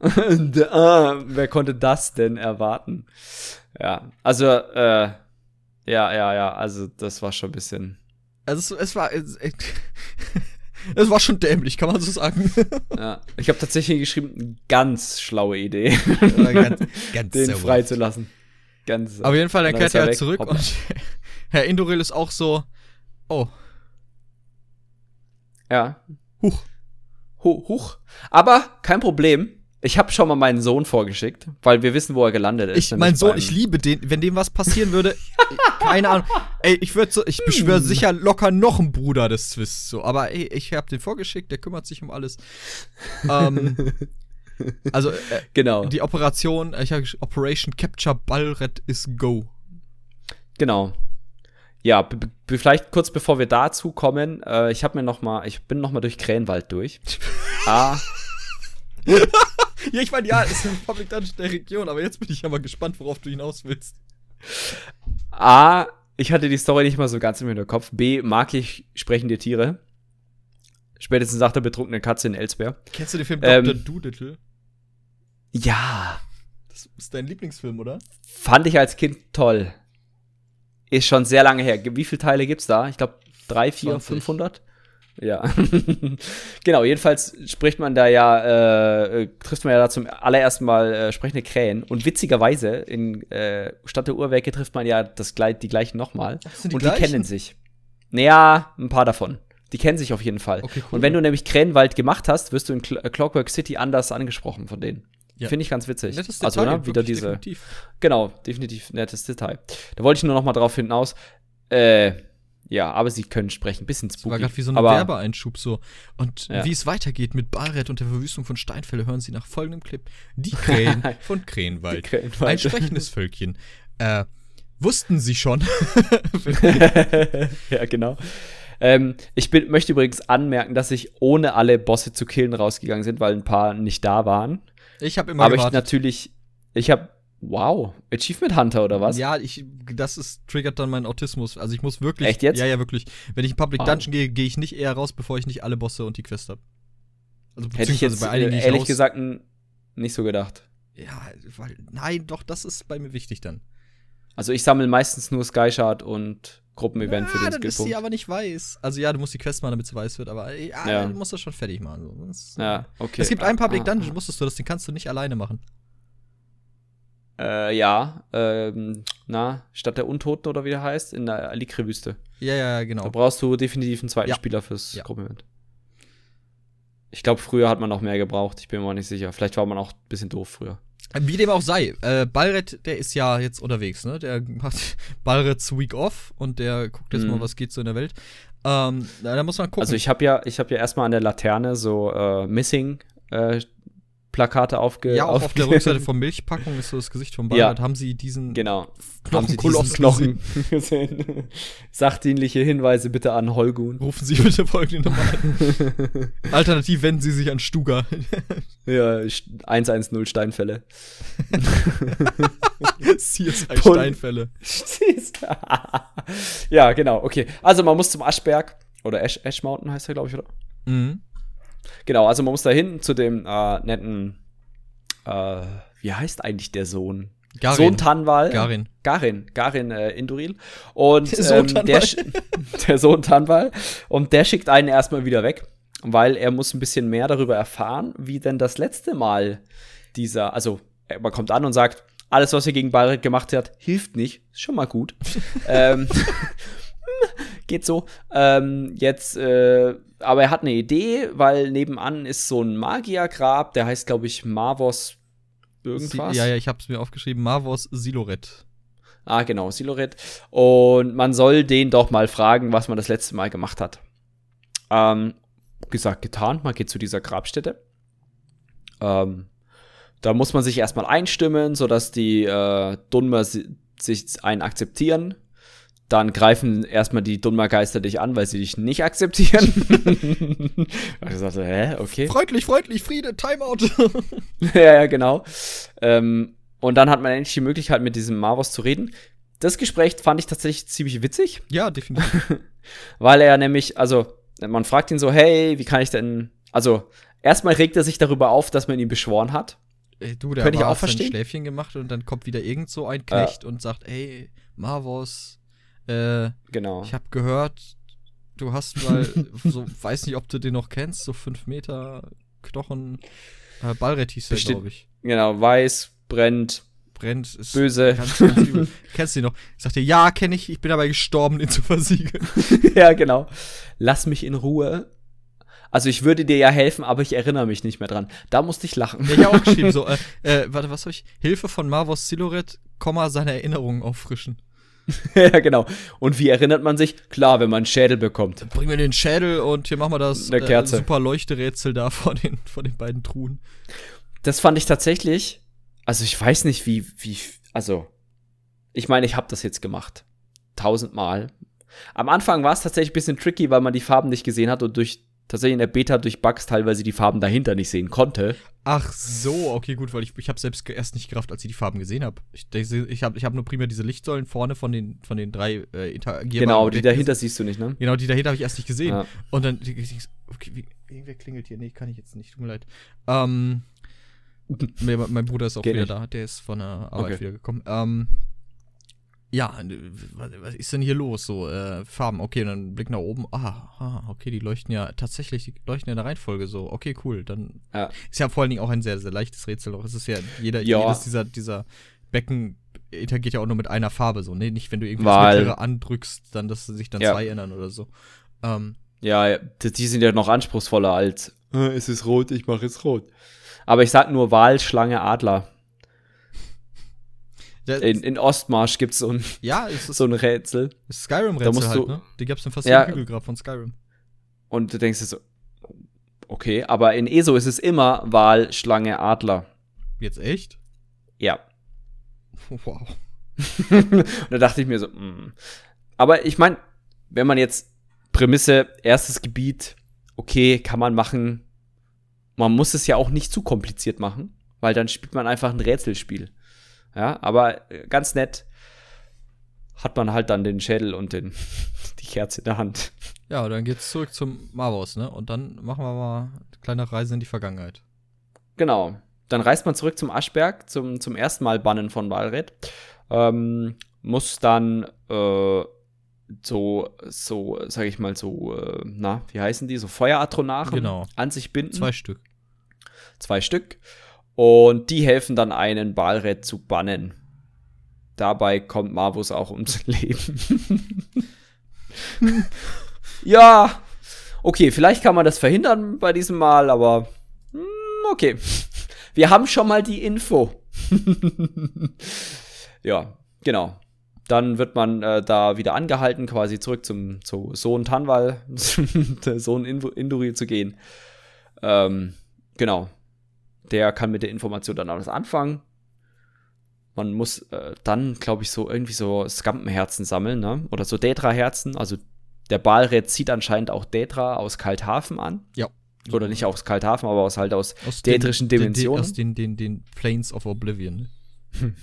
ah, wer konnte das denn erwarten? Ja, also, äh, ja, ja, ja, also das war schon ein bisschen. Also es, es war. Es, es war schon dämlich, kann man so sagen. ja, ich habe tatsächlich geschrieben, ganz schlaue Idee, ganz, ganz den freizulassen. Ganz. Auf jeden Fall, dann kehrt er halt zurück Hoppla. und Herr Indoril ist auch so, oh. Ja. Huch. Huch. Huch. Aber kein Problem. Ich habe schon mal meinen Sohn vorgeschickt, weil wir wissen, wo er gelandet ist. Ich, mein Sohn, ich liebe den. Wenn dem was passieren würde, keine Ahnung. Ey, ich würde so, ich beschwöre hm. sicher locker noch einen Bruder des Twists so. Aber ey, ich habe den vorgeschickt, der kümmert sich um alles. ähm, also, äh, genau. Die Operation, ich habe Operation Capture Ballret is go. Genau. Ja, vielleicht kurz bevor wir dazu kommen, äh, ich habe mir noch mal, ich bin noch mal durch Krähenwald durch. ah. ja, ich meine, ja, ist ein Public Dungeon der Region, aber jetzt bin ich ja mal gespannt, worauf du hinaus willst. A, ich hatte die Story nicht mal so ganz im Hinterkopf. B, mag ich sprechende Tiere. Spätestens sagt der betrunkene Katze in Elsbär. Kennst du den Film ähm, Dr. Doolittle? Ja. Das ist dein Lieblingsfilm, oder? Fand ich als Kind toll. Ist schon sehr lange her. Wie viele Teile gibt's da? Ich glaube, drei, vier, 20. 500? Ja. genau, jedenfalls spricht man da ja, äh, trifft man ja da zum allerersten Mal äh, sprechende Krähen. Und witzigerweise, in äh, Stadt der Uhrwerke trifft man ja das, die gleichen nochmal. Und die gleichen? kennen sich. Naja, ein paar davon. Die kennen sich auf jeden Fall. Okay, cool. Und wenn du nämlich Krähenwald gemacht hast, wirst du in Cl Clockwork City anders angesprochen von denen. Ja. Finde ich ganz witzig. Nettes also, Detail, also, ne, wieder diese. Definitiv. Genau, definitiv nettes Detail. Da wollte ich nur noch mal drauf hinaus. Äh, ja, aber sie können sprechen. Bisschen spooky. Das war gerade wie so ein Werbeeinschub so. Und ja. wie es weitergeht mit Barret und der Verwüstung von Steinfälle, hören Sie nach folgendem Clip. Die Krähen von Krähenwald. Krähenwald. Ein sprechendes Völkchen. Äh, wussten Sie schon? ja, genau. Ähm, ich bin, möchte übrigens anmerken, dass ich ohne alle Bosse zu killen rausgegangen sind, weil ein paar nicht da waren. Ich habe immer Aber gewartet. ich natürlich, ich habe Wow, Achievement Hunter oder was? Ja, ich, das ist, triggert dann meinen Autismus. Also ich muss wirklich. Echt jetzt? Ja, ja, wirklich. Wenn ich in Public wow. Dungeon gehe, gehe ich nicht eher raus, bevor ich nicht alle Bosse und die Quest habe. Also Hätte ich jetzt bei einigen äh, ehrlich gesagt nicht so gedacht. Ja, weil, nein, doch, das ist bei mir wichtig dann. Also ich sammle meistens nur Skyshard und Gruppenevent ja, für den Skillpunkt. ist sie aber nicht weiß. Also ja, du musst die Quest machen, damit sie weiß wird, aber ja, ja. du musst das schon fertig machen. Das, ja, okay. Es gibt einen Public ah, Dungeon, ah. wusstest du das, den kannst du nicht alleine machen. Äh, ja, ähm, na, Stadt der Untoten oder wie der heißt, in der Alikre-Wüste. Ja, ja, genau. Da brauchst du definitiv einen zweiten ja. Spieler fürs ja. Gruppenevent. Ich glaube, früher hat man noch mehr gebraucht, ich bin mir auch nicht sicher. Vielleicht war man auch ein bisschen doof früher. Wie dem auch sei, äh, Ballret, der ist ja jetzt unterwegs, ne? Der macht Ballrets Week Off und der guckt jetzt mhm. mal, was geht so in der Welt. Ähm, da muss man gucken. Also ich habe ja, ich habe ja erstmal an der Laterne so äh, Missing äh, Plakate aufge. Ja, auch auf der Rückseite vom Milchpackung ist so das Gesicht von Ballard. Ja. Haben Sie diesen genau. Haben Sie diesen Knochen gesehen? Sachdienliche Hinweise bitte an Holgun. Rufen Sie bitte folgende Nummer an. Alternativ wenden Sie sich an Stuga. ja, 110 Steinfälle. CSI Steinfälle. ja, genau, okay. Also man muss zum Aschberg oder Ash, Ash Mountain heißt er, glaube ich, oder? Mhm. Genau, also man muss da hin zu dem äh, netten, äh, wie heißt eigentlich der Sohn? Garin. Sohn Tanwal. Garin. Garin, Garin äh, Induril. Und der Sohn, ähm, der, der Sohn Tanwal. Und der schickt einen erstmal wieder weg, weil er muss ein bisschen mehr darüber erfahren, wie denn das letzte Mal dieser, also man kommt an und sagt, alles, was er gegen Bayreuth gemacht hat, hilft nicht. Ist schon mal gut. ähm, geht so. Ähm, jetzt, äh, aber er hat eine Idee, weil nebenan ist so ein Magiergrab, der heißt, glaube ich, Marvos irgendwas. Si ja, ja, ich habe es mir aufgeschrieben, Marvos Siloret. Ah, genau, Siloret. Und man soll den doch mal fragen, was man das letzte Mal gemacht hat. Ähm, gesagt, getan, man geht zu dieser Grabstätte. Ähm, da muss man sich erstmal einstimmen, sodass die äh, Dunmer si sich einen akzeptieren dann greifen erstmal die Dunmergeister dich an, weil sie dich nicht akzeptieren. ich sagte, hä, okay. Freundlich, freundlich, Friede, Timeout. ja, ja, genau. Ähm, und dann hat man endlich die Möglichkeit, mit diesem Marvos zu reden. Das Gespräch fand ich tatsächlich ziemlich witzig. Ja, definitiv. weil er nämlich, also, man fragt ihn so, hey, wie kann ich denn, also, erstmal regt er sich darüber auf, dass man ihn beschworen hat. Ey, du, der Könnte ich auch verstehen. Schläfchen gemacht und dann kommt wieder irgend so ein Knecht ja. und sagt, ey, Marvos, äh, genau. ich habe gehört, du hast mal, so, weiß nicht, ob du den noch kennst, so 5 Meter Knochen, äh, Ballrett hieß der, glaube ich. Genau, weiß, brennt, brennt, ist böse. Ganz, ganz Kennst du ihn noch? Ich sagte, ja, kenne ich, ich bin dabei gestorben, den zu versiegeln. ja, genau. Lass mich in Ruhe. Also ich würde dir ja helfen, aber ich erinnere mich nicht mehr dran. Da musste ich lachen. Ja, ich auch geschrieben, so, äh, äh, warte, was soll ich? Hilfe von Marvos Siloret, Komma, seine Erinnerungen auffrischen. ja, genau. Und wie erinnert man sich? Klar, wenn man einen Schädel bekommt. Bring mir den Schädel und hier machen wir das äh, super Leuchterätsel da vor den, vor den beiden Truhen. Das fand ich tatsächlich, also ich weiß nicht, wie, wie, also, ich meine, ich habe das jetzt gemacht. Tausendmal. Am Anfang war es tatsächlich ein bisschen tricky, weil man die Farben nicht gesehen hat und durch tatsächlich in der Beta durch Bugs teilweise die Farben dahinter nicht sehen konnte. Ach so, okay, gut, weil ich, ich habe selbst erst nicht gerafft, als ich die Farben gesehen habe. Ich, ich habe ich hab nur primär diese Lichtsäulen vorne von den, von den drei äh, interagierbaren. Genau, die dahinter gesehen. siehst du nicht, ne? Genau, die dahinter habe ich erst nicht gesehen. Ja. Und dann, okay, wie, irgendwer klingelt hier. Nee, kann ich jetzt nicht, tut mir leid. Ähm, mein Bruder ist auch Geht wieder nicht. da, der ist von der Arbeit okay. wiedergekommen. Ähm, ja, was ist denn hier los? So, äh, Farben, okay, dann Blick nach oben. Ah, ah, okay, die leuchten ja tatsächlich, die leuchten in der Reihenfolge so. Okay, cool. Dann ja. ist ja vor allen Dingen auch ein sehr, sehr leichtes Rätsel. Auch es ist ja, jeder, ja. jedes dieser, dieser Becken interagiert ja auch nur mit einer Farbe so. Ne? Nicht, wenn du irgendwie das mittlere andrückst, dann, dass sich dann ja. zwei ändern oder so. Ähm, ja, die sind ja noch anspruchsvoller als, äh, es ist rot, ich mache es rot. Aber ich sag nur Wal, Schlange, Adler. In, in Ostmarsch gibt so es ja, so ein Rätsel. Skyrim-Rätsel halt, ne? Die gab's in fast ja, jedem Hügel von Skyrim. Und du denkst dir so, okay, aber in ESO ist es immer Wal, Schlange, Adler. Jetzt echt? Ja. Wow. und da dachte ich mir so, mh. Mm. aber ich meine, wenn man jetzt Prämisse, erstes Gebiet, okay, kann man machen. Man muss es ja auch nicht zu kompliziert machen, weil dann spielt man einfach ein Rätselspiel. Ja, aber äh, ganz nett hat man halt dann den Schädel und den, die Kerze in der Hand. Ja, dann geht's zurück zum Marvos, ne? Und dann machen wir mal eine kleine Reise in die Vergangenheit. Genau. Dann reist man zurück zum Aschberg, zum, zum ersten Mal bannen von Walred. Ähm, muss dann äh, so, so, sag ich mal, so, äh, na, wie heißen die? So Feueratronachen genau. an sich binden. Zwei Stück. Zwei Stück. Und die helfen dann einen Balred zu bannen. Dabei kommt Marvus auch ums Leben. ja, okay, vielleicht kann man das verhindern bei diesem Mal, aber hm, okay. Wir haben schon mal die Info. ja, genau. Dann wird man äh, da wieder angehalten, quasi zurück zum zu Sohn Tanwal, Sohn Induri zu gehen. Ähm, genau. Der kann mit der Information dann alles anfangen. Man muss äh, dann, glaube ich, so irgendwie so Skampenherzen sammeln, ne? Oder so Detra-Herzen. Also der Balred zieht anscheinend auch Detra aus Kalthafen an. Ja. Oder nicht aus Kalthafen, aber aus halt aus, aus detrischen den, Dimensionen. aus den, den, den Planes of Oblivion.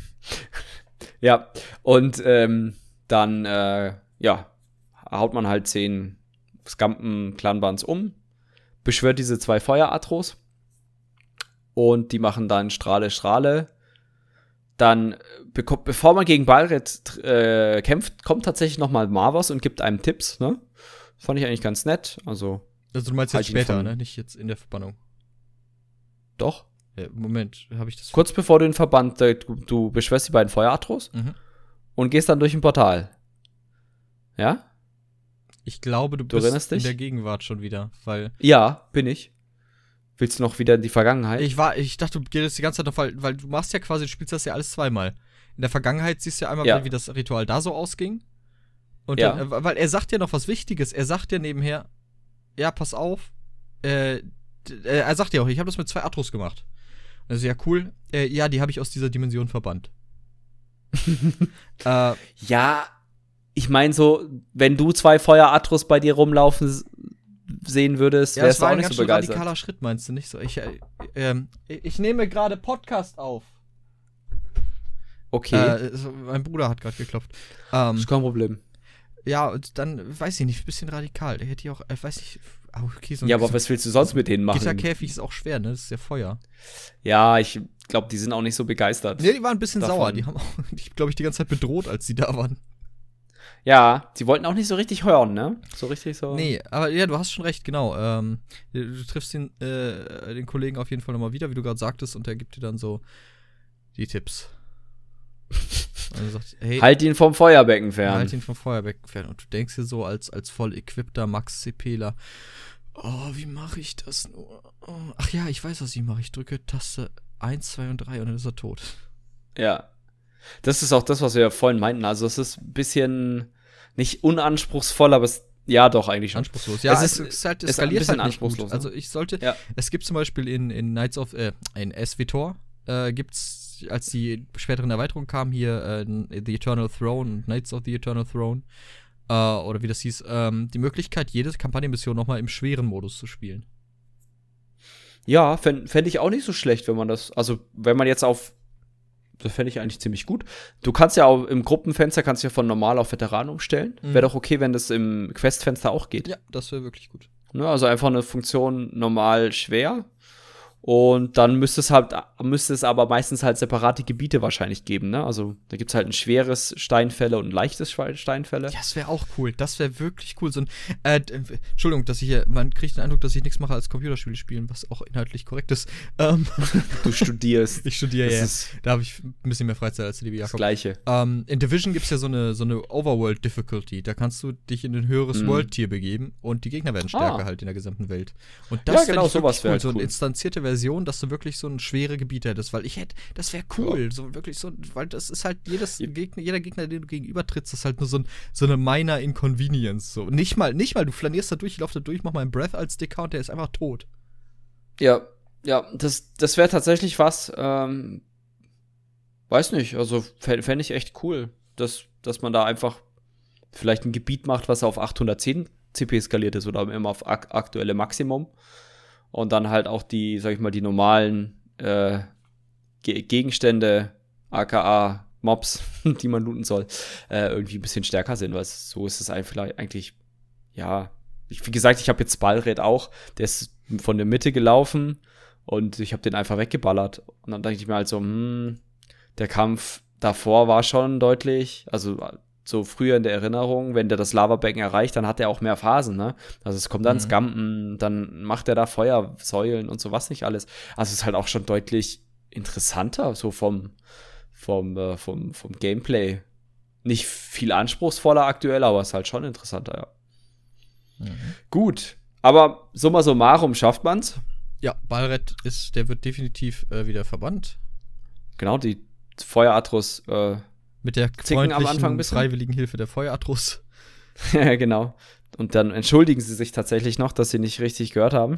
ja, und ähm, dann, äh, ja, haut man halt zehn Skampen-Clanbands um, beschwört diese zwei Feueratros und die machen dann Strahle, Strahle. Dann, bekommt, bevor man gegen Balret äh, kämpft, kommt tatsächlich noch mal Marvos und gibt einem Tipps, ne? Fand ich eigentlich ganz nett. Also, also du meinst jetzt später, ne? Nicht jetzt in der Verbannung. Doch. Ja, Moment, habe ich das. Kurz bevor du den Verband, äh, du, du beschwörst die beiden Feueratros mhm. und gehst dann durch ein Portal. Ja? Ich glaube, du, du bist in der Gegenwart schon wieder, weil. Ja, bin ich. Willst du noch wieder in die Vergangenheit? Ich war, ich dachte, du gehst die ganze Zeit noch, weil, weil du machst ja quasi, du spielst das ja alles zweimal. In der Vergangenheit siehst du ja einmal, ja. wie das Ritual da so ausging. Und ja. dann, äh, weil er sagt ja noch was Wichtiges. Er sagt ja nebenher, ja, pass auf. Äh, äh er sagt ja auch, ich habe das mit zwei Atros gemacht. Also ja, cool. Äh, ja, die habe ich aus dieser Dimension verbannt. äh, ja, ich meine so, wenn du zwei Feuer-Atros bei dir rumlaufen sehen würdest, wärst ja, du auch nicht so begeistert. Das war ein radikaler Schritt, meinst du nicht so? Ich, äh, äh, ich nehme gerade Podcast auf. Okay. Äh, so, mein Bruder hat gerade geklopft. Ähm, ist kein Problem. Ja, und dann, weiß ich nicht, ein bisschen radikal. Der hätte ja auch, äh, weiß ich, okay, so Ja, aber so, was willst du sonst mit denen machen? Gitterkäfig ist auch schwer, ne? Das ist ja Feuer. Ja, ich, glaube, die sind auch nicht so begeistert. Nee, die waren ein bisschen davon. sauer. Die haben auch, glaube ich, die ganze Zeit bedroht, als sie da waren. Ja, sie wollten auch nicht so richtig hören, ne? So richtig so. Nee, aber ja, du hast schon recht, genau. Ähm, du, du, triffst den, äh, den Kollegen auf jeden Fall nochmal wieder, wie du gerade sagtest, und der gibt dir dann so die Tipps. sagt, hey, halt ihn vom Feuerbecken fern. Halt ihn vom Feuerbecken fern. Und du denkst dir so als, als voll equippter Max Cepela, oh, wie mache ich das nur? Oh. Ach ja, ich weiß, was ich mache. Ich drücke Taste 1, 2 und 3 und dann ist er tot. Ja. Das ist auch das, was wir ja vorhin meinten. Also es ist ein bisschen nicht unanspruchsvoll, aber es ja, doch, eigentlich schon. Anspruchslos. Ja, es, ist, es, halt, es skaliert halt nicht gut. Also ich sollte, ja. es gibt zum Beispiel in, in Knights of, äh, in SWTOR, äh, gibt's, als die späteren Erweiterungen kamen, hier äh, The Eternal Throne Knights of the Eternal Throne, äh, oder wie das hieß, ähm, die Möglichkeit, jede Kampagnenmission nochmal im schweren Modus zu spielen. Ja, fände fänd ich auch nicht so schlecht, wenn man das, also wenn man jetzt auf das fände ich eigentlich ziemlich gut. Du kannst ja auch im Gruppenfenster kannst ja von normal auf Veteran umstellen. Mhm. Wäre doch okay, wenn das im Questfenster auch geht. Ja, das wäre wirklich gut. Ne, also einfach eine Funktion normal schwer und dann müsste es halt, müsste es aber meistens halt separate Gebiete wahrscheinlich geben, ne? Also da gibt es halt ein schweres Steinfälle und ein leichtes Steinfälle. Ja, das wäre auch cool. Das wäre wirklich cool. So ein, äh, Entschuldigung, dass ich hier, man kriegt den Eindruck, dass ich nichts mache als Computerspiele spielen, was auch inhaltlich korrekt ist. Ähm, du studierst. ich studiere, ja. Da habe ich ein bisschen mehr Freizeit als die liebe Jakob. Das Gleiche. Ähm, in Division gibt es ja so eine, so eine Overworld Difficulty. Da kannst du dich in ein höheres mm. World-Tier begeben und die Gegner werden stärker ah. halt in der gesamten Welt. Und das ja, genau, sowas wäre cool. So eine instanzierte Version, dass du wirklich so ein schwere Gebiet hättest, weil ich hätte, das wäre cool, ja. so wirklich so, weil das ist halt jedes Gegner, jeder Gegner, den du gegenüber trittst, ist halt nur so, ein, so eine minor Inconvenience, so. Nicht mal, nicht mal, du flanierst da durch, ich laufe da durch, mach mal einen Breath als Dicker und der ist einfach tot. Ja, ja, das, das wäre tatsächlich was, ähm, weiß nicht, also fände ich echt cool, dass, dass man da einfach vielleicht ein Gebiet macht, was auf 810 CP skaliert ist oder immer auf ak aktuelle Maximum und dann halt auch die, sag ich mal, die normalen äh, Gegenstände, aka Mobs, die man looten soll, äh, irgendwie ein bisschen stärker sind, weil so ist es eigentlich, ja, ich, wie gesagt, ich habe jetzt Ballred auch, der ist von der Mitte gelaufen und ich habe den einfach weggeballert. Und dann dachte ich mir halt so, hm, der Kampf davor war schon deutlich, also so früher in der Erinnerung, wenn der das Lavabecken erreicht, dann hat er auch mehr Phasen, ne? Also es kommt dann mhm. Gampen, dann macht er da Feuersäulen und sowas nicht alles. Also es ist halt auch schon deutlich interessanter, so vom, vom, äh, vom, vom Gameplay. Nicht viel anspruchsvoller aktuell, aber es ist halt schon interessanter, ja. Mhm. Gut. Aber summa summarum schafft man's. Ja, Ballrett ist, der wird definitiv äh, wieder verbannt. Genau, die Feueratrus äh, mit der am Anfang ein freiwilligen Hilfe der Feueratrus. ja, genau. Und dann entschuldigen sie sich tatsächlich noch, dass sie nicht richtig gehört haben.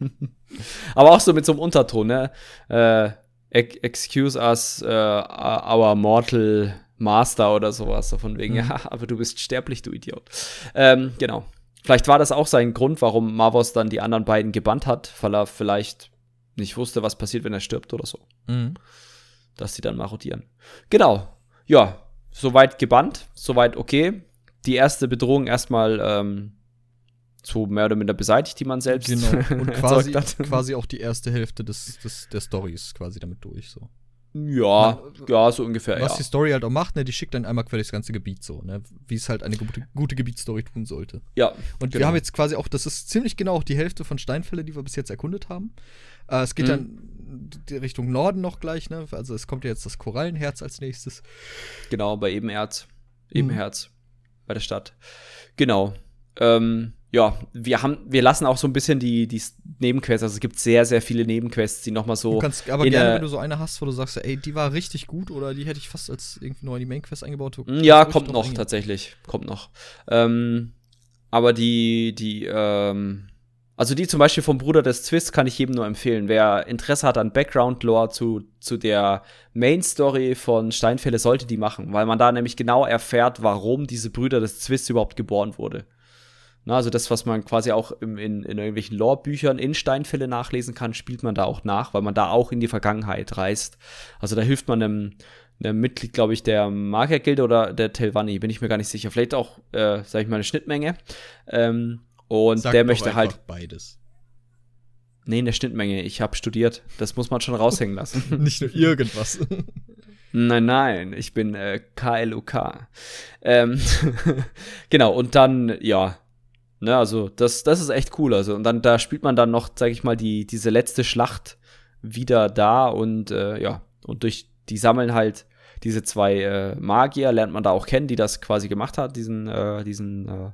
Aber auch so mit so einem Unterton, ne? Äh, excuse us, uh, our mortal master oder sowas. So von wegen, mhm. ja, aber du bist sterblich, du Idiot. Ähm, genau. Vielleicht war das auch sein Grund, warum Marvos dann die anderen beiden gebannt hat, weil er vielleicht nicht wusste, was passiert, wenn er stirbt oder so. Mhm. Dass sie dann marodieren. Genau ja, soweit gebannt, soweit okay. Die erste Bedrohung erstmal ähm, so mehr oder minder beseitigt, die man selbst genau. Und quasi, quasi auch die erste Hälfte des, des, der Story ist quasi damit durch. So. Ja, Na, ja, so ungefähr. Was ja. die Story halt auch macht, ne, die schickt dann einmal quer durchs ganze Gebiet so, ne, wie es halt eine gute, gute Gebietsstory tun sollte. Ja. Und genau. wir haben jetzt quasi auch, das ist ziemlich genau auch die Hälfte von Steinfälle, die wir bis jetzt erkundet haben. Äh, es geht mhm. dann die Richtung Norden noch gleich, ne? Also es kommt ja jetzt das Korallenherz als nächstes. Genau, bei Ebenerz. Ebenherz. Mhm. Bei der Stadt. Genau. Ähm, ja, wir haben, wir lassen auch so ein bisschen die, die Nebenquests, also es gibt sehr, sehr viele Nebenquests, die nochmal so. Du kannst aber gerne, wenn du so eine hast, wo du sagst, ey, die war richtig gut oder die hätte ich fast als irgendwie nur in die Mainquest eingebaut. Ja, kommt noch, eingehen. tatsächlich. Kommt noch. Ähm, aber die, die, ähm, also die zum Beispiel vom Bruder des Twist kann ich jedem nur empfehlen. Wer Interesse hat an Background-Lore zu, zu der Main-Story von Steinfälle, sollte die machen, weil man da nämlich genau erfährt, warum diese Brüder des Twist überhaupt geboren wurde. Na, also das, was man quasi auch im, in, in irgendwelchen Lore-Büchern in Steinfälle nachlesen kann, spielt man da auch nach, weil man da auch in die Vergangenheit reist. Also da hilft man einem, einem Mitglied, glaube ich, der Magiergilde oder der Telvanni, bin ich mir gar nicht sicher. Vielleicht auch, äh, sag ich mal, eine Schnittmenge. Ähm, und Sag der möchte halt. Beides. Nee, in der Schnittmenge. Ich habe studiert. Das muss man schon raushängen lassen. Nicht nur irgendwas. Nein, nein, ich bin äh, KLUK. Ähm, genau, und dann, ja, ne, also das, das ist echt cool. Also, und dann, da spielt man dann noch, sag ich mal, die, diese letzte Schlacht wieder da und äh, ja, und durch die sammeln halt diese zwei äh, Magier lernt man da auch kennen, die das quasi gemacht hat, diesen, äh, diesen, äh,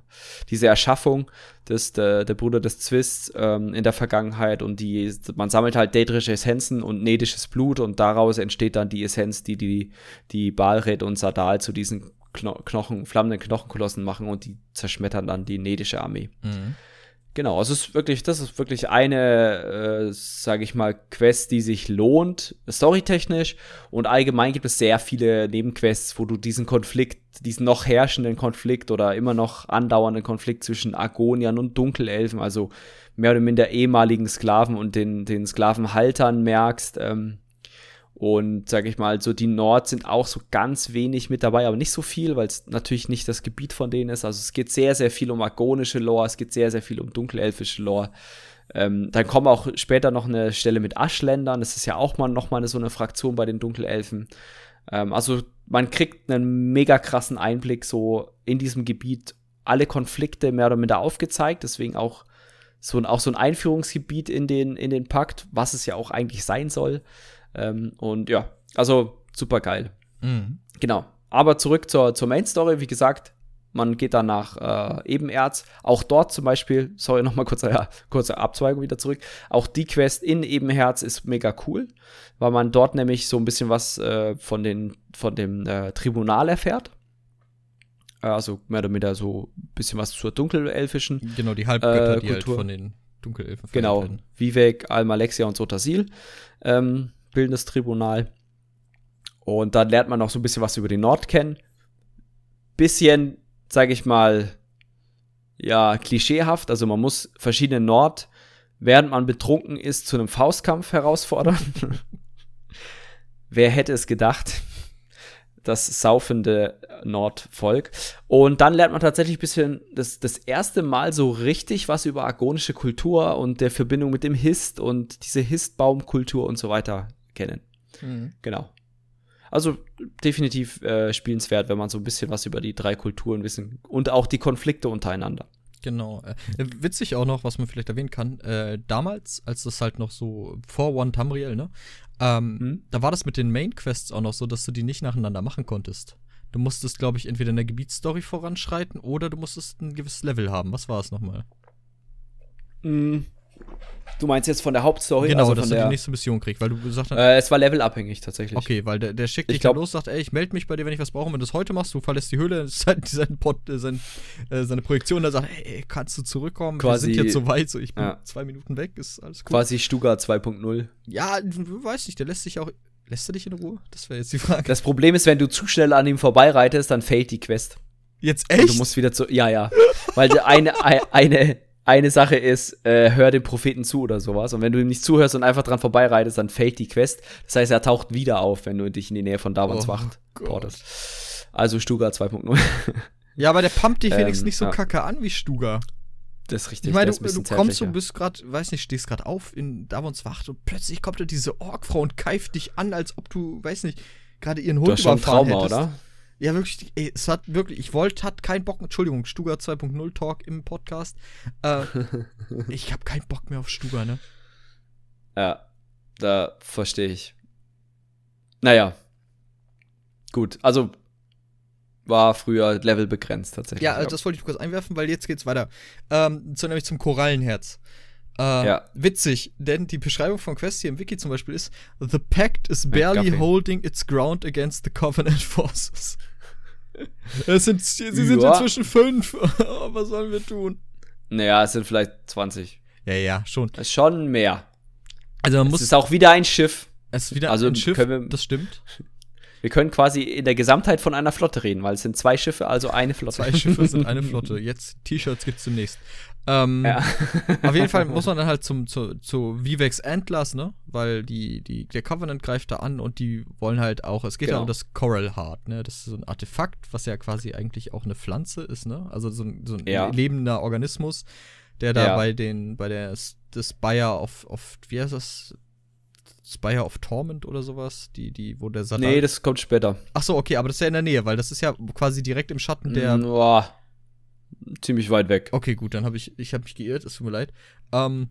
diese Erschaffung des, der, der Bruder des Zwists ähm, in der Vergangenheit und die, man sammelt halt daedrische Essenzen und nedisches Blut und daraus entsteht dann die Essenz, die die, die Balred und Sadal zu diesen Knochen, flammenden Knochenkolossen machen und die zerschmettern dann die nedische Armee. Mhm. Genau, also es ist wirklich, das ist wirklich eine, äh, sage ich mal, Quest, die sich lohnt, storytechnisch. Und allgemein gibt es sehr viele Nebenquests, wo du diesen Konflikt, diesen noch herrschenden Konflikt oder immer noch andauernden Konflikt zwischen Argoniern und Dunkelelfen, also mehr oder minder ehemaligen Sklaven und den, den Sklavenhaltern merkst. Ähm, und sage ich mal, so die Nord sind auch so ganz wenig mit dabei, aber nicht so viel, weil es natürlich nicht das Gebiet von denen ist. Also es geht sehr, sehr viel um argonische Lore, es geht sehr, sehr viel um dunkelelfische Lore. Ähm, dann kommen auch später noch eine Stelle mit Aschländern. Das ist ja auch mal noch mal so eine Fraktion bei den Dunkelelfen. Ähm, also man kriegt einen mega krassen Einblick so in diesem Gebiet. Alle Konflikte mehr oder minder aufgezeigt. Deswegen auch so ein, auch so ein Einführungsgebiet in den, in den Pakt, was es ja auch eigentlich sein soll. Ähm, und ja, also super geil. Mhm. Genau. Aber zurück zur, zur Main Story. Wie gesagt, man geht dann nach äh, Ebenerz. Auch dort zum Beispiel, sorry, nochmal kurze, ja, kurze Abzweigung wieder zurück. Auch die Quest in Ebenherz ist mega cool, weil man dort nämlich so ein bisschen was äh, von, den, von dem äh, Tribunal erfährt. Äh, also mehr oder weniger so ein bisschen was zur dunkelelfischen. Genau, die Halbgötter, die halt von den Dunkelelfen Genau, Vivek, Almalexia und Sotasil. Ähm, bildendes Tribunal. Und dann lernt man noch so ein bisschen was über den Nord kennen. Bisschen, sage ich mal, ja, klischeehaft. Also man muss verschiedene Nord, während man betrunken ist, zu einem Faustkampf herausfordern. Wer hätte es gedacht? Das saufende Nordvolk. Und dann lernt man tatsächlich ein bisschen das, das erste Mal so richtig was über argonische Kultur und der Verbindung mit dem Hist und diese Histbaumkultur und so weiter kennen. Mhm. Genau. Also definitiv äh, spielenswert, wenn man so ein bisschen was über die drei Kulturen wissen und auch die Konflikte untereinander. Genau. Äh, witzig auch noch, was man vielleicht erwähnen kann, äh, damals, als das halt noch so vor One Tamriel, ne? Ähm, hm? Da war das mit den Main Quests auch noch so, dass du die nicht nacheinander machen konntest. Du musstest, glaube ich, entweder in der Gebietsstory voranschreiten oder du musstest ein gewisses Level haben. Was war es nochmal? Mhm. Du meinst jetzt von der Hauptstory? Genau, also dass du die nächste Mission kriegst, weil du gesagt hast. Äh, es war levelabhängig tatsächlich. Okay, weil der, der schickt dich glaub, los, sagt, ey, ich melde mich bei dir, wenn ich was brauche. wenn du es heute machst, du verlässt die Höhle, sein, sein Pod, äh, sein, äh, seine Projektion, da sagt, ey, kannst du zurückkommen? Quasi, Wir sind jetzt so weit, so ich bin ja. zwei Minuten weg, ist alles cool. Quasi Stuga 2.0. Ja, du weißt nicht, der lässt sich auch. Lässt er dich in Ruhe? Das wäre jetzt die Frage. Das Problem ist, wenn du zu schnell an ihm vorbeireitest, dann fällt die Quest. Jetzt echt? Und du musst wieder zu. Ja, ja. Weil eine, eine, eine Sache ist, äh, hör dem Propheten zu oder sowas. Und wenn du ihm nicht zuhörst und einfach dran vorbeireitest, dann fällt die Quest. Das heißt, er taucht wieder auf, wenn du dich in die Nähe von Davons oh Wacht portest. Also Stuga 2.0. ja, aber der pumpt dich ähm, wenigstens nicht so ja. kacke an wie Stuga. Das ist richtig. Ich meine, du, du kommst und bist gerade, weiß nicht, stehst gerade auf in Davons Wacht und plötzlich kommt da diese Orkfrau und keift dich an, als ob du, weiß nicht, gerade ihren Hund du hast schon Trauma, hättest. oder? Ja, wirklich, ey, es hat wirklich, ich wollte, hat keinen Bock, Entschuldigung, Stuga 2.0 Talk im Podcast. Äh, ich habe keinen Bock mehr auf Stuga, ne? Ja, da verstehe ich. Naja. Gut, also war früher Level begrenzt tatsächlich. Ja, das wollte ich kurz einwerfen, weil jetzt geht's weiter. Ähm, zu, nämlich zum Korallenherz. Äh, ja. Witzig, denn die Beschreibung von Quest hier im Wiki zum Beispiel ist: The Pact is barely holding its ground against the Covenant forces. Es sind, sie ja. sind inzwischen fünf. Was sollen wir tun? Naja, es sind vielleicht 20. Ja, ja, schon. Das ist schon mehr. Also man es muss. ist auch wieder ein Schiff. Es ist wieder also ein Schiff. Wir, das stimmt. Wir können quasi in der Gesamtheit von einer Flotte reden, weil es sind zwei Schiffe, also eine Flotte. Zwei Schiffe sind eine Flotte. Jetzt T-Shirts gibt's demnächst. Ähm, ja. auf jeden Fall muss man dann halt zum, zu, zu Vivex Antlers, ne? Weil die, die, der Covenant greift da an und die wollen halt auch, es geht genau. ja um das Coral Heart, ne? Das ist so ein Artefakt, was ja quasi eigentlich auch eine Pflanze ist, ne? Also so ein, so ein ja. lebender Organismus, der da ja. bei den, bei der das Spire of, of, wie heißt das? Spire of Torment oder sowas, die, die, wo der Satan. Nee, das kommt später. Ach so, okay, aber das ist ja in der Nähe, weil das ist ja quasi direkt im Schatten der. Boah, ziemlich weit weg. Okay, gut, dann habe ich, ich habe mich geirrt, es tut mir leid. Ähm,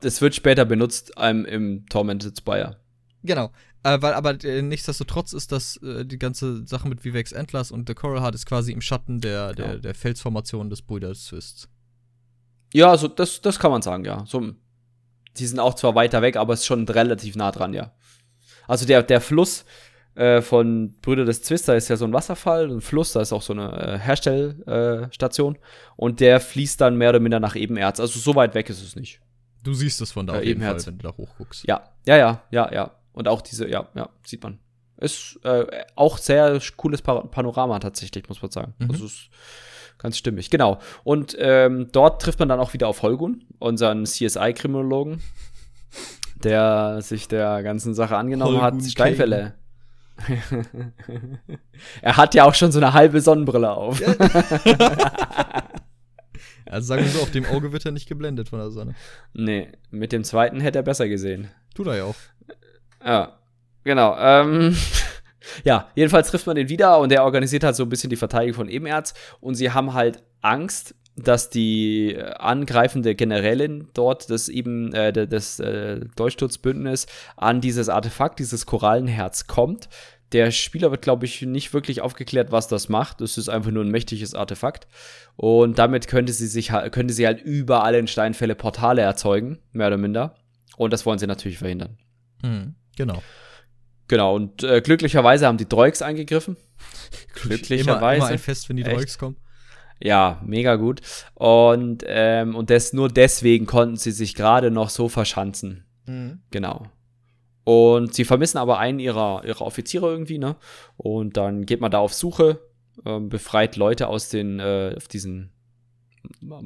das wird später benutzt einem im Tormented Spire. Genau. Äh, weil, aber äh, nichtsdestotrotz ist das äh, die ganze Sache mit Vivex Endless und The Coral Heart ist quasi im Schatten der, genau. der, der Felsformation des Brüders Twists. Ja, also das, das kann man sagen, ja. So, die sind auch zwar weiter weg, aber es ist schon relativ nah dran, ja. Also der, der Fluss äh, von Brüder des Zwister ist ja so ein Wasserfall, ein Fluss, da ist auch so eine äh, Herstellstation und der fließt dann mehr oder minder nach Ebenerz. Also so weit weg ist es nicht. Du siehst es von da äh, auf jeden Fall, wenn du da hochguckst. Ja, ja, ja, ja, ja. Und auch diese, ja, ja, sieht man. Ist äh, auch sehr cooles Panorama tatsächlich, muss man sagen. Mhm. Also ist ganz stimmig, genau. Und ähm, dort trifft man dann auch wieder auf Holgun, unseren CSI-Kriminologen, der sich der ganzen Sache angenommen Holgun hat. Steinfälle. er hat ja auch schon so eine halbe Sonnenbrille auf. also sagen wir so, auf dem Auge wird er nicht geblendet von der Sonne. Nee, mit dem zweiten hätte er besser gesehen. Tut er ja auch. Ja, genau. Ähm, ja, jedenfalls trifft man den wieder und der organisiert halt so ein bisschen die Verteidigung von Ebenerz und sie haben halt Angst, dass die angreifende Generälin dort das eben äh, das äh, Durchsturzbündnis an dieses Artefakt, dieses Korallenherz kommt. Der Spieler wird, glaube ich, nicht wirklich aufgeklärt, was das macht. Es ist einfach nur ein mächtiges Artefakt. Und damit könnte sie sich könnte sie halt überall in Steinfälle Portale erzeugen, mehr oder minder. Und das wollen sie natürlich verhindern. Mhm, genau. Genau, und äh, glücklicherweise haben die Droiks eingegriffen. glücklicherweise. Immer, immer ein Fest, wenn die Droiks kommen. Ja, mega gut. Und, ähm, und das, nur deswegen konnten sie sich gerade noch so verschanzen. Mhm. Genau. Und sie vermissen aber einen ihrer, ihrer Offiziere irgendwie, ne? Und dann geht man da auf Suche, ähm, befreit Leute aus den, äh, auf diesen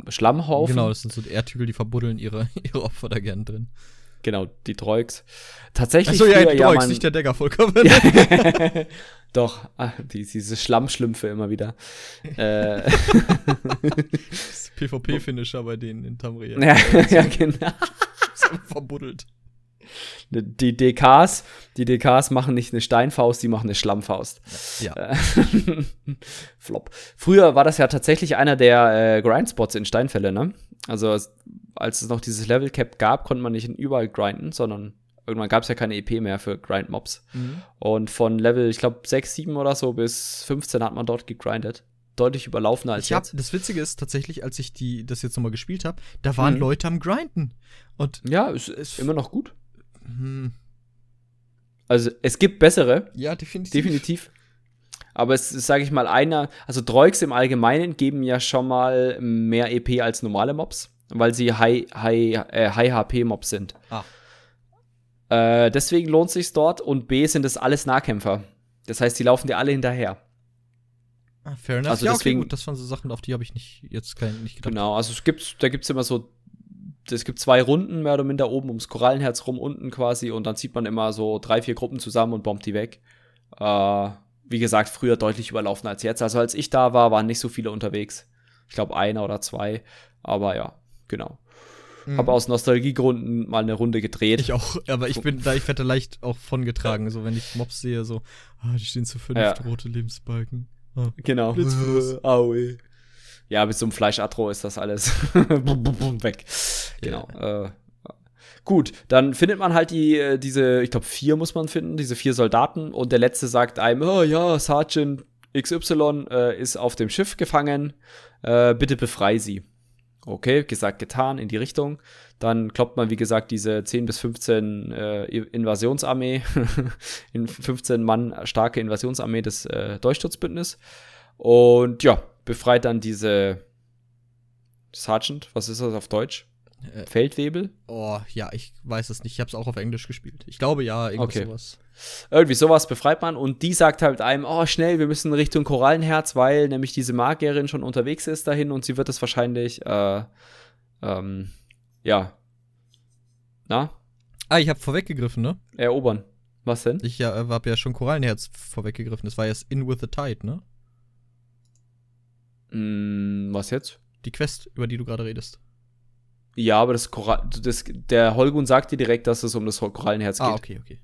Schlammhaufen. Genau, das sind so Erdhügel, die verbuddeln ihre, ihre Opfer da gern drin. Genau, die Droiks. Tatsächlich. Achso, ja, die Droiks, ja, nicht der Decker, vollkommen. Doch, ah, die, diese Schlammschlümpfe immer wieder. äh. PvP-Finisher bei denen in Tamriel. Ja, ja, genau. verbuddelt. Die DKs, die DKs machen nicht eine Steinfaust, die machen eine Schlammfaust. Ja. Äh, Flop. Früher war das ja tatsächlich einer der äh, Grindspots in Steinfälle, ne? Also als es noch dieses Level Cap gab, konnte man nicht überall grinden, sondern irgendwann gab es ja keine EP mehr für Grind-Mobs. Mhm. Und von Level, ich glaube, 6, 7 oder so bis 15 hat man dort gegrindet. Deutlich überlaufener als ich hab, jetzt. Das Witzige ist tatsächlich, als ich die, das jetzt nochmal gespielt habe, da waren mhm. Leute am Grinden. Und ja, es ist immer noch gut. Mhm. Also es gibt bessere. Ja, definitiv. Definitiv. Aber es ist, sage ich mal, einer, also Droiks im Allgemeinen geben ja schon mal mehr EP als normale Mobs, weil sie High, High, äh, High HP Mobs sind. Ah. Äh, deswegen lohnt sich dort und B sind es alles Nahkämpfer. Das heißt, die laufen dir alle hinterher. Ah, fair enough. Also ja, deswegen, okay, gut, das waren so Sachen, auf die habe ich nicht jetzt kein, nicht gedacht. Genau, also es gibt, da gibt es immer so, es gibt zwei Runden mehr oder minder oben ums Korallenherz rum, unten quasi, und dann zieht man immer so drei, vier Gruppen zusammen und bombt die weg. Äh, wie gesagt, früher deutlich überlaufen als jetzt. Also als ich da war, waren nicht so viele unterwegs. Ich glaube einer oder zwei. Aber ja, genau. Mhm. Habe aus Nostalgiegründen mal eine Runde gedreht. Ich auch, aber ich bin da, ich werde leicht auch von getragen. So, wenn ich Mobs sehe, so, ah, die stehen zu fünf, ja. rote Lebensbalken. Ah, genau. Aue. Ja, so einem Fleischatro ist das alles weg. Genau. Ja. Äh, Gut, dann findet man halt die, äh, diese, ich glaube, vier muss man finden, diese vier Soldaten. Und der letzte sagt einem, oh ja, Sergeant XY äh, ist auf dem Schiff gefangen, äh, bitte befrei sie. Okay, gesagt, getan, in die Richtung. Dann kloppt man, wie gesagt, diese 10 bis 15 äh, Invasionsarmee, in 15 Mann starke Invasionsarmee des äh, Durchsturzbündnis. Und ja, befreit dann diese Sergeant, was ist das auf Deutsch? Äh, Feldwebel? Oh, ja, ich weiß es nicht. Ich habe es auch auf Englisch gespielt. Ich glaube ja, irgendwie okay. sowas. Irgendwie sowas befreit man und die sagt halt einem, oh, schnell, wir müssen Richtung Korallenherz, weil nämlich diese Magierin schon unterwegs ist dahin und sie wird es wahrscheinlich, äh, ähm, ja. Na? Ah, ich habe vorweggegriffen, ne? Erobern. Was denn? Ich ja, äh, habe ja schon Korallenherz vorweggegriffen. Das war jetzt In with the Tide, ne? Mm, was jetzt? Die Quest, über die du gerade redest. Ja, aber das, Korall, das der Holgun sagt dir direkt, dass es um das Korallenherz ah, geht. Ah, okay, okay.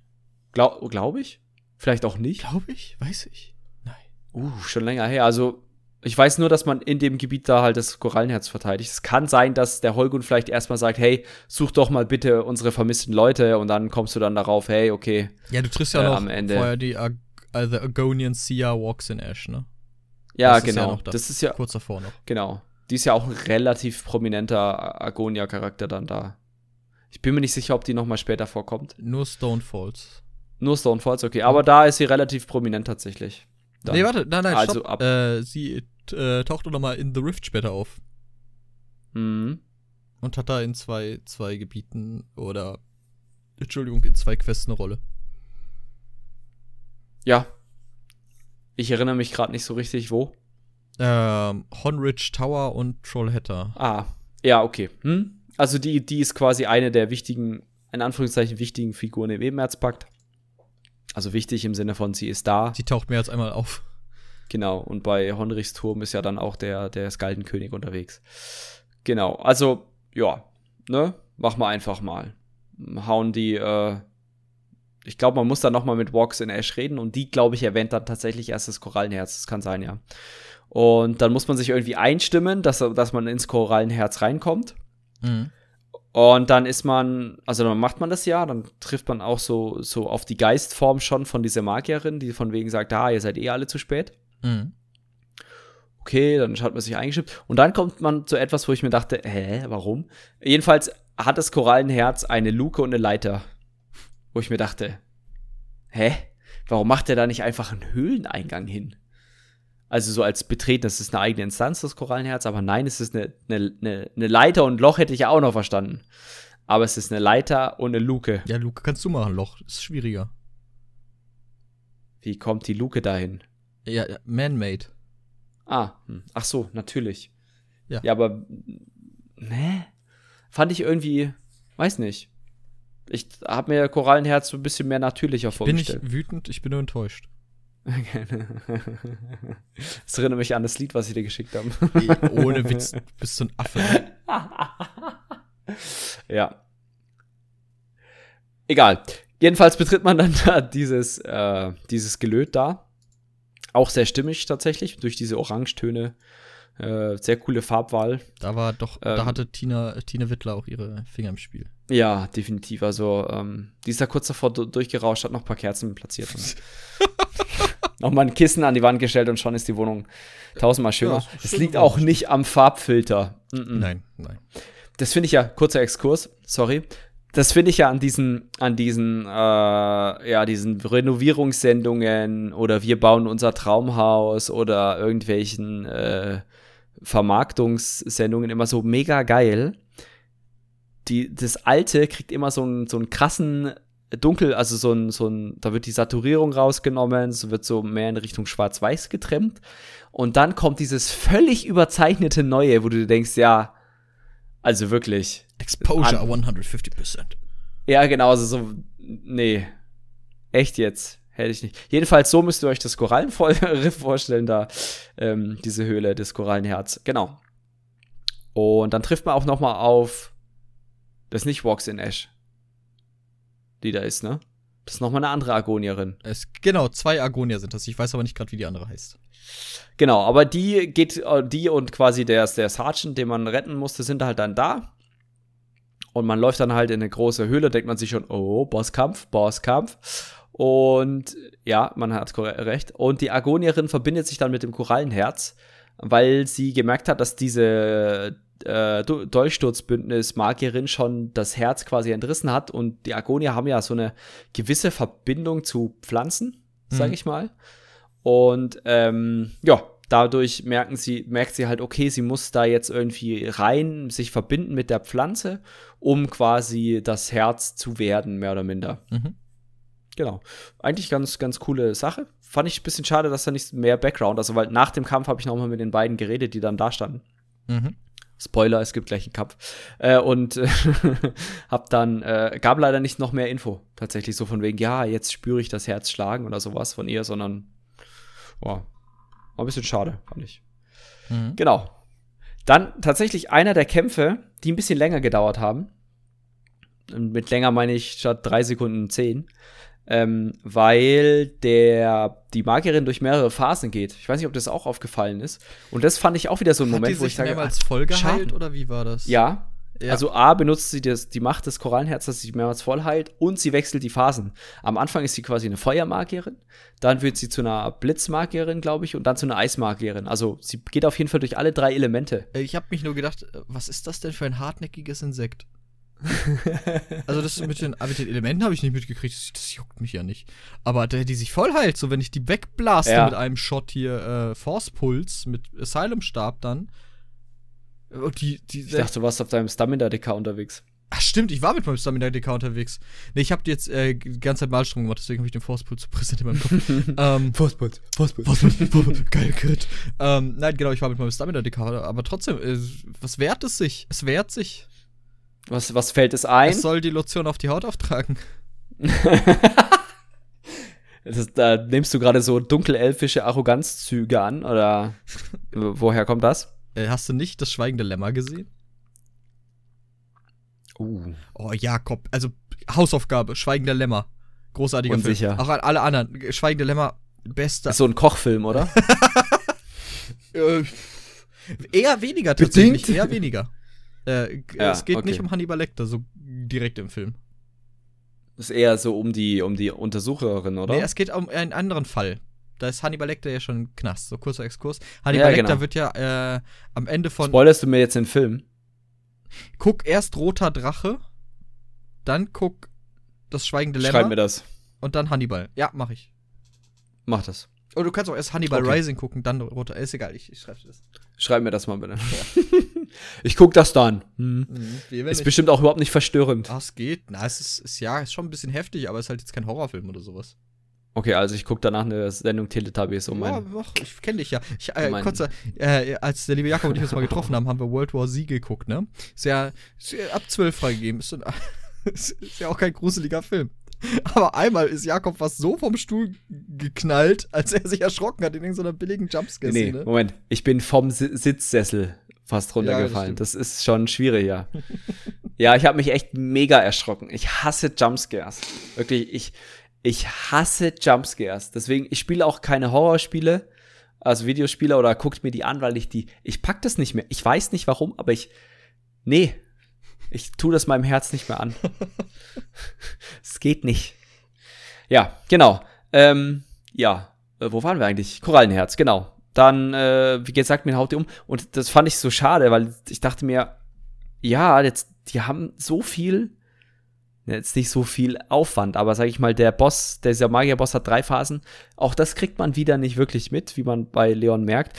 Glaube glaub ich? Vielleicht auch nicht. Glaube ich? Weiß ich. Nein. Uh, schon länger her. Also, ich weiß nur, dass man in dem Gebiet da halt das Korallenherz verteidigt. Es kann sein, dass der Holgun vielleicht erstmal sagt, hey, such doch mal bitte unsere vermissten Leute und dann kommst du dann darauf, hey, okay. Ja, du triffst ja äh, noch am Ende. vorher die Ag The Agonian Sia Walks in Ash, ne? Ja, das genau. Ist ja das ist ja kurz davor noch. Genau. Die ist ja auch ein relativ prominenter Agonia-Charakter dann da. Ich bin mir nicht sicher, ob die noch mal später vorkommt. Nur Stone Falls. Nur Stone Falls, okay. Aber da ist sie relativ prominent tatsächlich. Dann. Nee, warte, nein, nein, also stopp. Ab äh, sie äh, taucht noch mal in The Rift später auf. Mhm. Und hat da in zwei, zwei Gebieten oder Entschuldigung, in zwei Quests eine Rolle. Ja. Ich erinnere mich gerade nicht so richtig, wo. Ähm, Honridge Tower und Trollhatter. Ah, ja, okay. Hm? Also die, die ist quasi eine der wichtigen, in Anführungszeichen wichtigen Figuren im Ebenerzpakt. Also wichtig im Sinne von, sie ist da. Sie taucht mehr als einmal auf. Genau, und bei Honrichs Turm ist ja dann auch der, der Skaldenkönig unterwegs. Genau, also, ja, ne, machen wir einfach mal. Hauen die, äh, ich glaube, man muss da noch mal mit Walks in Ash reden und die, glaube ich, erwähnt dann tatsächlich erst das Korallenherz. Das kann sein, ja. Und dann muss man sich irgendwie einstimmen, dass, dass man ins Korallenherz reinkommt. Mhm. Und dann ist man, also dann macht man das ja, dann trifft man auch so, so auf die Geistform schon von dieser Magierin, die von wegen sagt, ah, ihr seid eh alle zu spät. Mhm. Okay, dann hat man sich eingestimmt. Und dann kommt man zu etwas, wo ich mir dachte, hä, warum? Jedenfalls hat das Korallenherz eine Luke und eine Leiter. Wo ich mir dachte, hä? Warum macht er da nicht einfach einen Höhleneingang hin? Also so als Betreten, das ist eine eigene Instanz, das Korallenherz, aber nein, es ist eine, eine, eine Leiter und Loch hätte ich ja auch noch verstanden. Aber es ist eine Leiter und eine Luke. Ja, Luke kannst du machen, Loch ist schwieriger. Wie kommt die Luke dahin? Ja, man-made. Ah, hm. ach so, natürlich. Ja. Ja, aber, ne? Fand ich irgendwie, weiß nicht. Ich habe mir Korallenherz so ein bisschen mehr natürlicher vorgestellt. Bin ich wütend, ich bin nur enttäuscht. das erinnert mich an das Lied, was ich dir geschickt habe. Ohne Witz, du bist so ein Affe. ja. Egal. Jedenfalls betritt man dann da dieses, äh, dieses Gelöt da. Auch sehr stimmig tatsächlich, durch diese Orangetöne. Äh, sehr coole Farbwahl. Da war doch, ähm, da hatte Tina, Tina Wittler auch ihre Finger im Spiel. Ja, definitiv. Also, ähm, die ist da kurz davor durchgerauscht, hat noch ein paar Kerzen platziert. nochmal ein Kissen an die Wand gestellt und schon ist die Wohnung tausendmal schöner. Ja, es liegt auch nicht am Farbfilter. Mm -mm. Nein, nein. Das finde ich ja, kurzer Exkurs, sorry. Das finde ich ja an diesen, an diesen, äh, ja, diesen Renovierungssendungen oder wir bauen unser Traumhaus oder irgendwelchen äh, Vermarktungssendungen immer so mega geil. Die, das Alte kriegt immer so einen, so einen krassen dunkel, also so ein, so ein, da wird die Saturierung rausgenommen, es wird so mehr in Richtung Schwarz-Weiß getrimmt. Und dann kommt dieses völlig überzeichnete Neue, wo du dir denkst, ja, also wirklich. Exposure an, 150%. Ja, genau, also so, nee. Echt jetzt? Hätte ich nicht. Jedenfalls, so müsst ihr euch das Korallenriff vorstellen, da, ähm, diese Höhle des Korallenherz. Genau. Und dann trifft man auch noch mal auf, das ist nicht Walks in Ash die da ist, ne? Das ist nochmal eine andere Agonierin. Es, genau, zwei Agonier sind das. Ich weiß aber nicht gerade, wie die andere heißt. Genau, aber die geht, äh, die und quasi der, der Sergeant, den man retten musste, sind halt dann da. Und man läuft dann halt in eine große Höhle, denkt man sich schon, oh, Bosskampf, Bosskampf. Und ja, man hat recht. Und die Agonierin verbindet sich dann mit dem Korallenherz, weil sie gemerkt hat, dass diese äh, Dolchsturzbündnis Magierin schon das Herz quasi entrissen hat und die Argonier haben ja so eine gewisse Verbindung zu Pflanzen, sag mhm. ich mal. Und ähm, ja, dadurch merken sie, merkt sie halt, okay, sie muss da jetzt irgendwie rein, sich verbinden mit der Pflanze, um quasi das Herz zu werden, mehr oder minder. Mhm. Genau. Eigentlich ganz, ganz coole Sache. Fand ich ein bisschen schade, dass da nicht mehr Background, also weil nach dem Kampf habe ich nochmal mit den beiden geredet, die dann da standen. Mhm. Spoiler, es gibt gleich einen Cup. Äh, und äh, hab dann, äh, gab leider nicht noch mehr Info. Tatsächlich so von wegen, ja, jetzt spüre ich das Herz schlagen oder sowas von ihr, sondern, boah, war ein bisschen schade, fand ich. Mhm. Genau. Dann tatsächlich einer der Kämpfe, die ein bisschen länger gedauert haben. Und mit länger meine ich statt drei Sekunden zehn. Ähm, weil der die Magierin durch mehrere Phasen geht. Ich weiß nicht, ob das auch aufgefallen ist. Und das fand ich auch wieder so ein Moment, die wo ich sage, mehrmals voll geheilt oder wie war das? Ja, ja. Also A benutzt sie das, die Macht des Korallenherzes, dass sie mehrmals voll heilt und sie wechselt die Phasen. Am Anfang ist sie quasi eine Feuermagierin, dann wird sie zu einer Blitzmagierin, glaube ich, und dann zu einer Eismagierin. Also sie geht auf jeden Fall durch alle drei Elemente. Äh, ich habe mich nur gedacht, äh, was ist das denn für ein hartnäckiges Insekt? also das mit den, mit den Elementen habe ich nicht mitgekriegt, das, das, juckt mich ja nicht. Aber der, die sich voll heilt, so wenn ich die wegblaste ja. mit einem Shot hier äh, Force Pulse mit Asylum Stab dann, und die, die, ich dachte, du warst auf deinem Stamina-DK unterwegs. Ach stimmt, ich war mit meinem Stamina-DK unterwegs. Nee, ich habe jetzt äh, die ganze Zeit Malstrom gemacht, deswegen habe ich den Forcepool zu präsent in meinem Kopf. ähm, Forcepool, Forcepool. Forcepool, geil, Crit. Ähm, nein, genau, ich war mit meinem Stamina-DK, aber trotzdem, äh, was wehrt es sich? Es wehrt sich. Was, was fällt es ein? Es soll die Lotion auf die Haut auftragen. das, da nimmst du gerade so dunkelelfische Arroganzzüge an, oder woher kommt das? Äh, hast du nicht das Schweigende Lämmer gesehen? Uh. Oh, Jakob. Also, Hausaufgabe, Schweigende Lämmer. Großartiger Unsicher. Film. Auch an alle anderen. Schweigende Lämmer, bester. Ist so ein Kochfilm, oder? äh, eher weniger tatsächlich. Bedingt? Eher weniger. Äh, ja, es geht okay. nicht um Hannibal Lecter, so direkt im Film. Ist eher so um die, um die Untersucherin, oder? Nee, es geht um einen anderen Fall. Da ist Hannibal Lecter ja schon im Knast. So kurzer Exkurs. Hannibal ja, Lecter genau. wird ja äh, am Ende von. Spoilerst du mir jetzt den Film? Guck erst Roter Drache, dann guck das Schweigende Lämmer. Schreib mir das. Und dann Hannibal. Ja, mach ich. Mach das. Oder du kannst auch erst Hannibal okay. Rising gucken, dann Roter. Ist egal, ich, ich schreibe dir das. Schreib mir das mal bitte. ich guck das dann. Hm. Mhm, ist bestimmt auch überhaupt nicht verstörend. Ach, es geht. Na, es ist, ist ja ist schon ein bisschen heftig, aber es ist halt jetzt kein Horrorfilm oder sowas. Okay, also ich gucke danach eine Sendung Teletubbies um ja, ich kenne dich ja. Ich, äh, um kurz, äh, als der liebe Jakob und ich uns mal getroffen haben, haben wir World War Z geguckt, ne? Ist ja, ist ja ab 12 freigegeben. Ist, ist, ja auch kein gruseliger Film. Aber einmal ist Jakob fast so vom Stuhl geknallt, als er sich erschrocken hat in irgendeiner billigen Jumpscare. Nee, Moment. Ich bin vom Sitzsessel fast runtergefallen. Ja, das, das, ist schon schwierig, ja. ja, ich habe mich echt mega erschrocken. Ich hasse Jumpscares. Wirklich, ich, ich hasse Jumpscares. Deswegen, ich spiele auch keine Horrorspiele, also Videospiele oder guckt mir die an, weil ich die, ich pack das nicht mehr. Ich weiß nicht warum, aber ich, nee, ich tue das meinem Herz nicht mehr an. Es geht nicht. Ja, genau. Ähm, ja, äh, wo waren wir eigentlich? Korallenherz, genau. Dann, äh, wie gesagt, mir haut die um. Und das fand ich so schade, weil ich dachte mir, ja, jetzt, die haben so viel jetzt nicht so viel Aufwand, aber sag ich mal, der Boss, dieser Magier-Boss hat drei Phasen. Auch das kriegt man wieder nicht wirklich mit, wie man bei Leon merkt.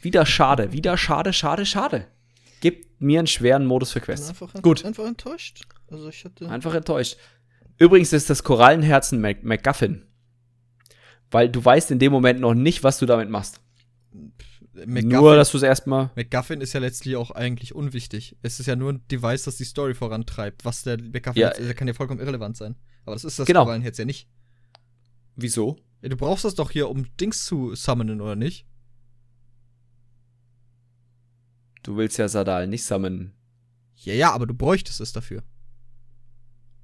Wieder schade, wieder schade, schade, schade. Gibt mir einen schweren Modus für Quests. Einfach Gut. Einfach enttäuscht. Also ich hatte einfach enttäuscht. Übrigens ist das Korallenherzen Mac MacGuffin. Weil du weißt in dem Moment noch nicht, was du damit machst. McGuffin, nur, dass du es erstmal. McGuffin ist ja letztlich auch eigentlich unwichtig. Es ist ja nur ein Device, das die Story vorantreibt. Was der McGuffin ja. ist, kann ja vollkommen irrelevant sein. Aber das ist das genau. jetzt ja nicht. Wieso? Du brauchst das doch hier, um Dings zu summonen, oder nicht? Du willst ja Sadal nicht summonen. Ja, ja, aber du bräuchtest es dafür.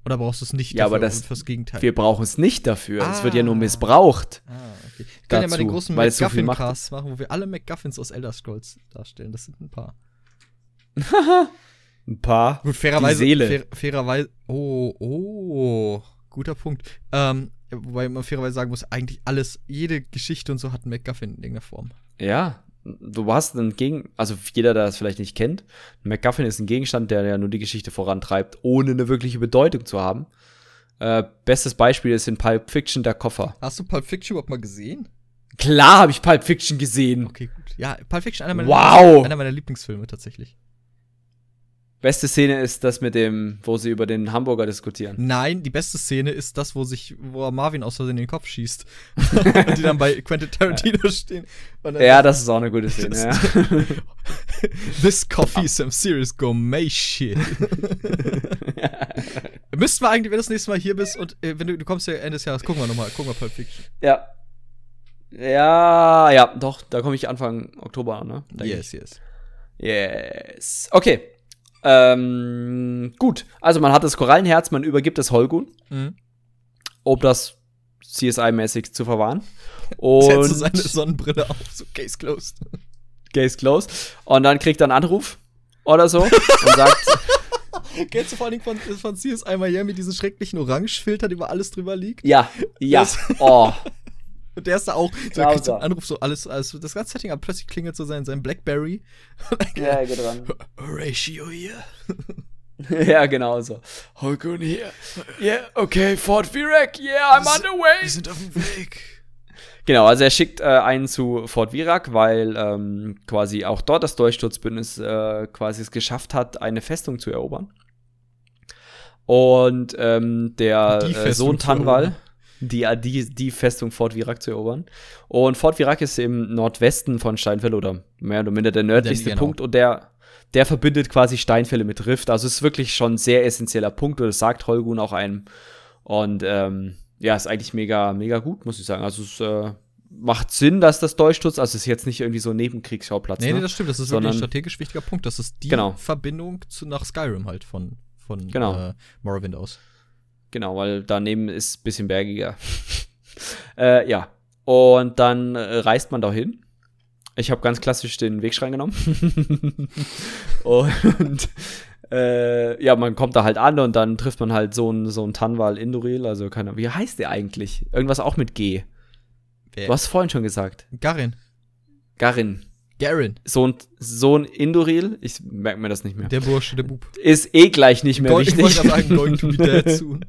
Oder brauchst du es nicht ja, dafür aber das, fürs Gegenteil? Wir brauchen es nicht dafür. Ah. Es wird ja nur missbraucht. Ah, okay. Wir können ja mal den großen McGuffin-Cast so machen, wo wir alle McGuffins aus Elder Scrolls darstellen. Das sind ein paar. ein paar? Gut, fairerweise. Die Seele. Fair, fairerweise. Oh, oh. Guter Punkt. Ähm, wobei man fairerweise sagen muss, eigentlich alles, jede Geschichte und so hat einen McGuffin in irgendeiner Form. Ja, du hast einen Gegen, also jeder, der das vielleicht nicht kennt, MacGuffin ist ein Gegenstand, der ja nur die Geschichte vorantreibt, ohne eine wirkliche Bedeutung zu haben. Äh, bestes Beispiel ist in Pulp Fiction der Koffer. Hast du Pulp Fiction überhaupt mal gesehen? Klar habe ich Pulp Fiction gesehen. Okay, gut. Ja, Pulp Fiction einer meiner, wow. einer meiner Lieblingsfilme tatsächlich. Beste Szene ist das mit dem, wo sie über den Hamburger diskutieren. Nein, die beste Szene ist das, wo sich, wo Marvin aus Versehen in den Kopf schießt. und die dann bei Quentin Tarantino stehen. Ja, das ist auch eine gute Szene, ja. This coffee is some serious gourmet shit. Müssten wir eigentlich, wenn du das nächste Mal hier bist und äh, wenn du, du kommst ja Ende des Jahres, gucken wir nochmal, gucken wir Pulp Fiction. Ja. Ja, ja, doch, da komme ich Anfang Oktober an, ne? Denk yes, ich. yes. Yes. Okay. Ähm, gut. Also man hat das Korallenherz, man übergibt es Holgun, mhm. um das CSI-mäßig zu verwahren. Und Setzt seine Sonnenbrille auf, so Case closed. Case closed. Und dann kriegt er einen Anruf oder so und sagt. Kennst du vor allem von, von CSI Miami diesen schrecklichen Orangefilter, der über alles drüber liegt? Ja, ja. oh. Und der ist da auch, so, er kriegt so einen Anruf, so alles, alles, das ganze Setting, aber plötzlich klingelt so sein, sein Blackberry. ja, geht dran. Horatio hier. ja, genau so. Holgun hier. Yeah, okay, Fort Virac, yeah, I'm on the way. Wir sind auf dem Weg. Genau, also er schickt äh, einen zu Fort Virac, weil ähm, quasi auch dort das Durchsturzbündnis äh, quasi es geschafft hat, eine Festung zu erobern. Und ähm, der äh, Sohn Tanwal, die, die, die Festung Fort Virac zu erobern. Und Fort Virac ist im Nordwesten von Steinfeld oder mehr oder minder der nördlichste genau. Punkt und der, der verbindet quasi Steinfälle mit Rift. Also es ist wirklich schon ein sehr essentieller Punkt und das sagt Holgun auch einem. Und ähm, ja, ist eigentlich mega, mega gut, muss ich sagen. Also es äh, macht Sinn, dass das durchstutzt. Also es ist jetzt nicht irgendwie so ein Nebenkriegsschauplatz. Nee, ne? nee, das stimmt. Das ist Sondern, wirklich ein strategisch wichtiger Punkt. Das ist die genau. Verbindung zu, nach Skyrim halt von, von genau. äh, Morrowind aus. Genau, weil daneben ist ein bisschen bergiger. äh, ja. Und dann äh, reist man da hin. Ich habe ganz klassisch den Wegschrein genommen. und äh, ja, man kommt da halt an und dann trifft man halt so einen so einen Tanwal Induril, also keine wie heißt der eigentlich? Irgendwas auch mit G. Wer? Du hast vorhin schon gesagt. Garin. Garin. Garin. Sohn, Sohn Induril, ich merke mir das nicht mehr. Der Bursche, der Bub. Ist eh gleich nicht mehr Go wichtig. Ich wollte sagen, going to be dead soon.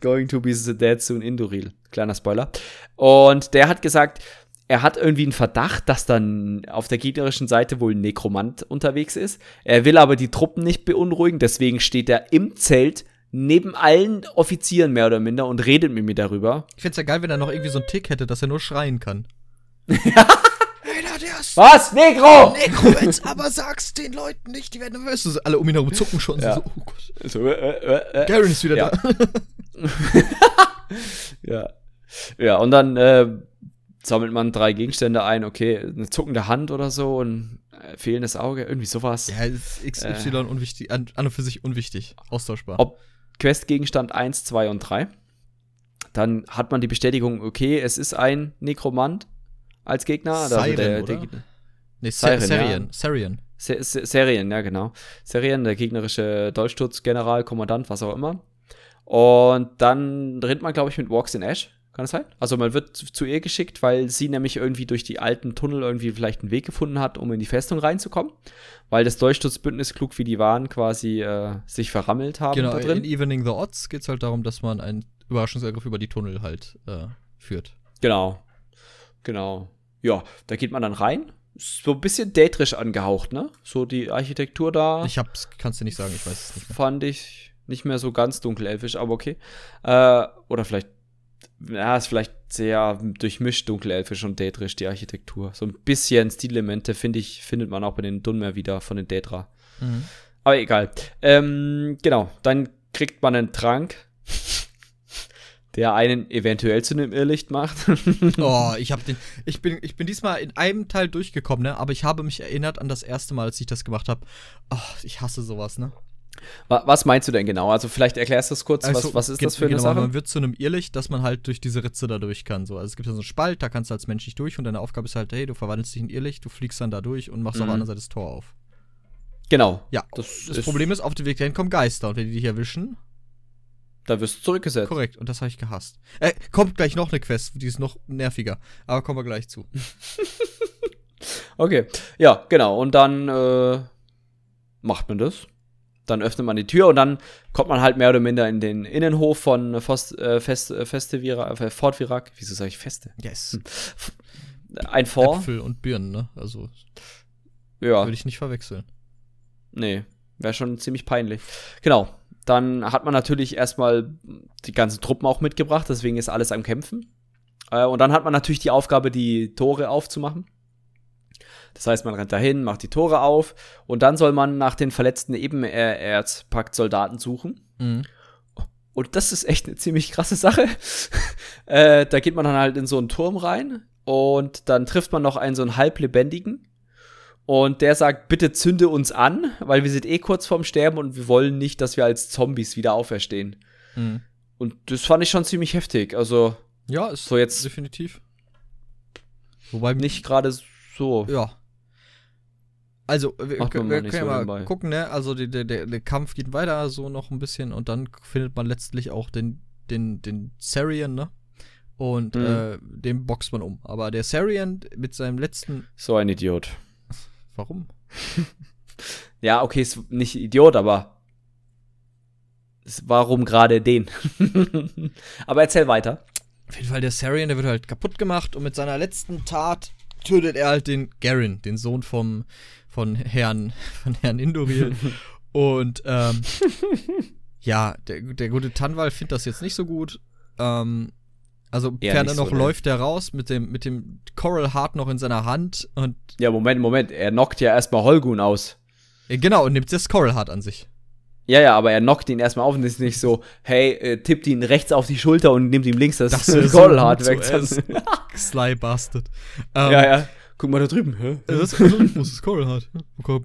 Going to be the dead soon Induril. Kleiner Spoiler. Und der hat gesagt, er hat irgendwie einen Verdacht, dass dann auf der gegnerischen Seite wohl ein Nekromant unterwegs ist. Er will aber die Truppen nicht beunruhigen, deswegen steht er im Zelt neben allen Offizieren mehr oder minder und redet mit mir darüber. Ich find's ja geil, wenn er noch irgendwie so einen Tick hätte, dass er nur schreien kann. Was? Negro! Negro, aber sag's den Leuten nicht, die werden nervös. alle um ihn herum zucken schon. Ja. So, oh Gott. So, äh, äh, äh. Garen ist wieder ja. da. ja. Ja, und dann äh, sammelt man drei Gegenstände ein, okay, eine zuckende Hand oder so, ein äh, fehlendes Auge, irgendwie sowas. Ja, ist XY äh, unwichtig, an, an, und für sich unwichtig, austauschbar. Ob Questgegenstand 1, 2 und 3. Dann hat man die Bestätigung, okay, es ist ein Nekromant als Gegner. Siren, also der, der, der, nee, Siren, Serien. Ja. Serien. Serien, ja, genau. Serien, der gegnerische Dolchsturzgeneral, Kommandant, was auch immer. Und dann rennt man, glaube ich, mit Walks in Ash kann das sein? Also man wird zu ihr geschickt, weil sie nämlich irgendwie durch die alten Tunnel irgendwie vielleicht einen Weg gefunden hat, um in die Festung reinzukommen. Weil das Durchsturzbündnis, klug wie die waren, quasi äh, sich verrammelt haben genau, da drin. in Evening the Odds geht es halt darum, dass man einen Überraschungsangriff über die Tunnel halt äh, führt. Genau. Genau. Ja, da geht man dann rein. So ein bisschen dätrisch angehaucht, ne? So die Architektur da. Ich hab's, kannst du nicht sagen, ich weiß es nicht mehr. Fand ich nicht mehr so ganz dunkelelfisch, aber okay. Äh, oder vielleicht ja, ist vielleicht sehr durchmischt dunkelelfisch und dädrisch, die Architektur. So ein bisschen Stilelemente, finde ich, findet man auch bei den Dunmer wieder von den Dädra. Mhm. Aber egal. Ähm, genau, dann kriegt man einen Trank, der einen eventuell zu einem Irrlicht macht. oh, ich habe den. Ich bin, ich bin diesmal in einem Teil durchgekommen, ne? Aber ich habe mich erinnert an das erste Mal, als ich das gemacht habe. Oh, ich hasse sowas, ne? Was meinst du denn genau? Also vielleicht erklärst du es kurz, also, was, was ist das für eine genau, Sache? Man wird zu einem Irrlicht, dass man halt durch diese Ritze da durch kann. So. Also es gibt ja so einen Spalt, da kannst du als Mensch nicht durch und deine Aufgabe ist halt, hey, du verwandelst dich in Irrlicht, du fliegst dann da durch und machst mhm. auf der anderen Seite das Tor auf. Genau. Ja, das, das Problem ist, auf dem Weg dahin kommen Geister und wenn die dich erwischen, da wirst du zurückgesetzt. Korrekt, und das habe ich gehasst. Äh, kommt gleich noch eine Quest, die ist noch nerviger. Aber kommen wir gleich zu. okay, ja, genau. Und dann äh, macht man das. Dann öffnet man die Tür und dann kommt man halt mehr oder minder in den Innenhof von Fost, äh, Fest, äh, Feste Vira, äh, Fort Virac. Wieso sage ich Feste? Yes. Hm. Ein Fort. Äpfel und Birnen, ne? Also. Ja. Würde ich nicht verwechseln. Nee, wäre schon ziemlich peinlich. Genau. Dann hat man natürlich erstmal die ganzen Truppen auch mitgebracht, deswegen ist alles am Kämpfen. Äh, und dann hat man natürlich die Aufgabe, die Tore aufzumachen. Das heißt, man rennt dahin, macht die Tore auf und dann soll man nach den verletzten Ebenerzpakt-Soldaten suchen. Mhm. Und das ist echt eine ziemlich krasse Sache. äh, da geht man dann halt in so einen Turm rein und dann trifft man noch einen so einen halblebendigen. Und der sagt, bitte zünde uns an, weil wir sind eh kurz vorm Sterben und wir wollen nicht, dass wir als Zombies wieder auferstehen. Mhm. Und das fand ich schon ziemlich heftig. Also. Ja, ist so jetzt definitiv. Wobei nicht gerade so. Ja. Also, wir, wir können ja mal nebenbei. gucken, ne? Also, die, der, der Kampf geht weiter, so noch ein bisschen, und dann findet man letztlich auch den, den, den Sarian, ne? Und mhm. äh, den boxt man um. Aber der Sarian mit seinem letzten. So ein Idiot. Warum? ja, okay, ist nicht Idiot, aber. Warum gerade den? aber erzähl weiter. Auf jeden Fall, der Sarian, der wird halt kaputt gemacht und mit seiner letzten Tat tötet er halt den Garen, den Sohn vom, von Herrn, von Herrn Indoril. und ähm, ja, der, der gute Tanwal findet das jetzt nicht so gut. Ähm, also ferner noch so, läuft er raus mit dem, mit dem Coral Heart noch in seiner Hand und. Ja, Moment, Moment, er knockt ja erstmal Holgun aus. Ja, genau, und nimmt das Coral Heart an sich. Ja, ja, aber er knockt ihn erstmal auf und ist nicht so, hey, äh, tippt ihn rechts auf die Schulter und nimmt ihm links das, das Coral Heart weg. Sly Bastard. Um, ja, ja. Guck mal da drüben, hä? Das ist wo ist Coral Heart?